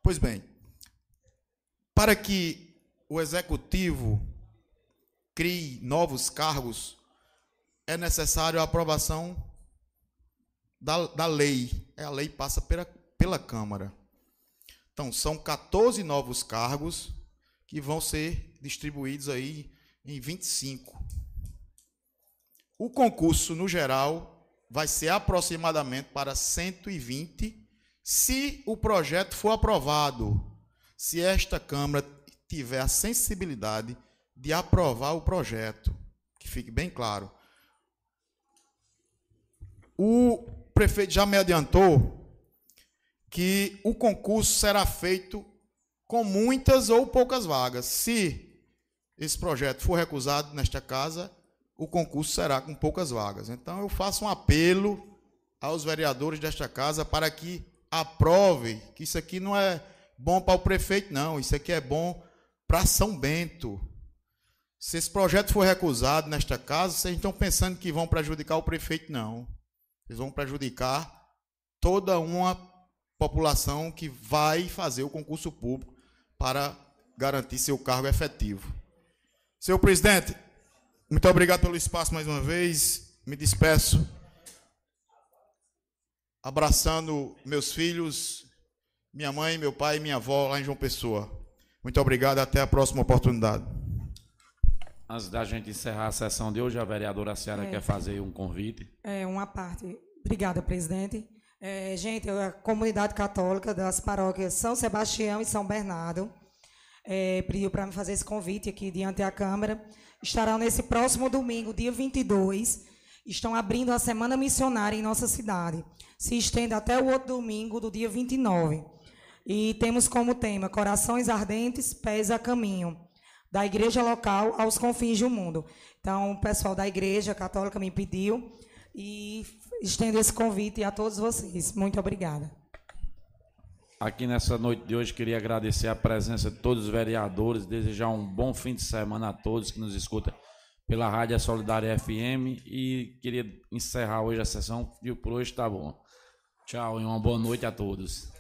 Pois bem, para que o executivo crie novos cargos, é necessário a aprovação da, da lei. É, a lei passa pela, pela Câmara. Então, são 14 novos cargos que vão ser distribuídos aí em 25. O concurso, no geral, vai ser aproximadamente para 120 se o projeto for aprovado. Se esta Câmara tiver a sensibilidade de aprovar o projeto, que fique bem claro. O prefeito já me adiantou que o concurso será feito com muitas ou poucas vagas. Se esse projeto for recusado nesta casa, o concurso será com poucas vagas. Então eu faço um apelo aos vereadores desta casa para que aprovem que isso aqui não é bom para o prefeito, não. Isso aqui é bom para São Bento. Se esse projeto for recusado nesta casa, vocês estão pensando que vão prejudicar o prefeito, não. Eles vão prejudicar toda uma população que vai fazer o concurso público para garantir seu cargo efetivo. Senhor presidente, muito obrigado pelo espaço mais uma vez. Me despeço. abraçando meus filhos, minha mãe, meu pai e minha avó lá em João Pessoa. Muito obrigado, até a próxima oportunidade. Antes da gente encerrar a sessão de hoje, a vereadora Ciara É. quer fazer um convite. É uma parte. Obrigada, presidente. É, gente, a comunidade católica das paróquias São Sebastião e São Bernardo é, pediu para me fazer esse convite aqui diante da Câmara. Estarão nesse próximo domingo, dia 22, estão abrindo a Semana Missionária em nossa cidade. Se estende até o outro domingo, do dia 29. E temos como tema Corações Ardentes, Pés a Caminho, da igreja local aos confins do mundo. Então, o pessoal da igreja católica me pediu e estendo esse convite a todos vocês. Muito obrigada. Aqui nessa noite de hoje, queria agradecer a presença de todos os vereadores, desejar um bom fim de semana a todos que nos escutam pela Rádio Solidária FM e queria encerrar hoje a sessão e por hoje tá bom. Tchau e uma boa noite a todos.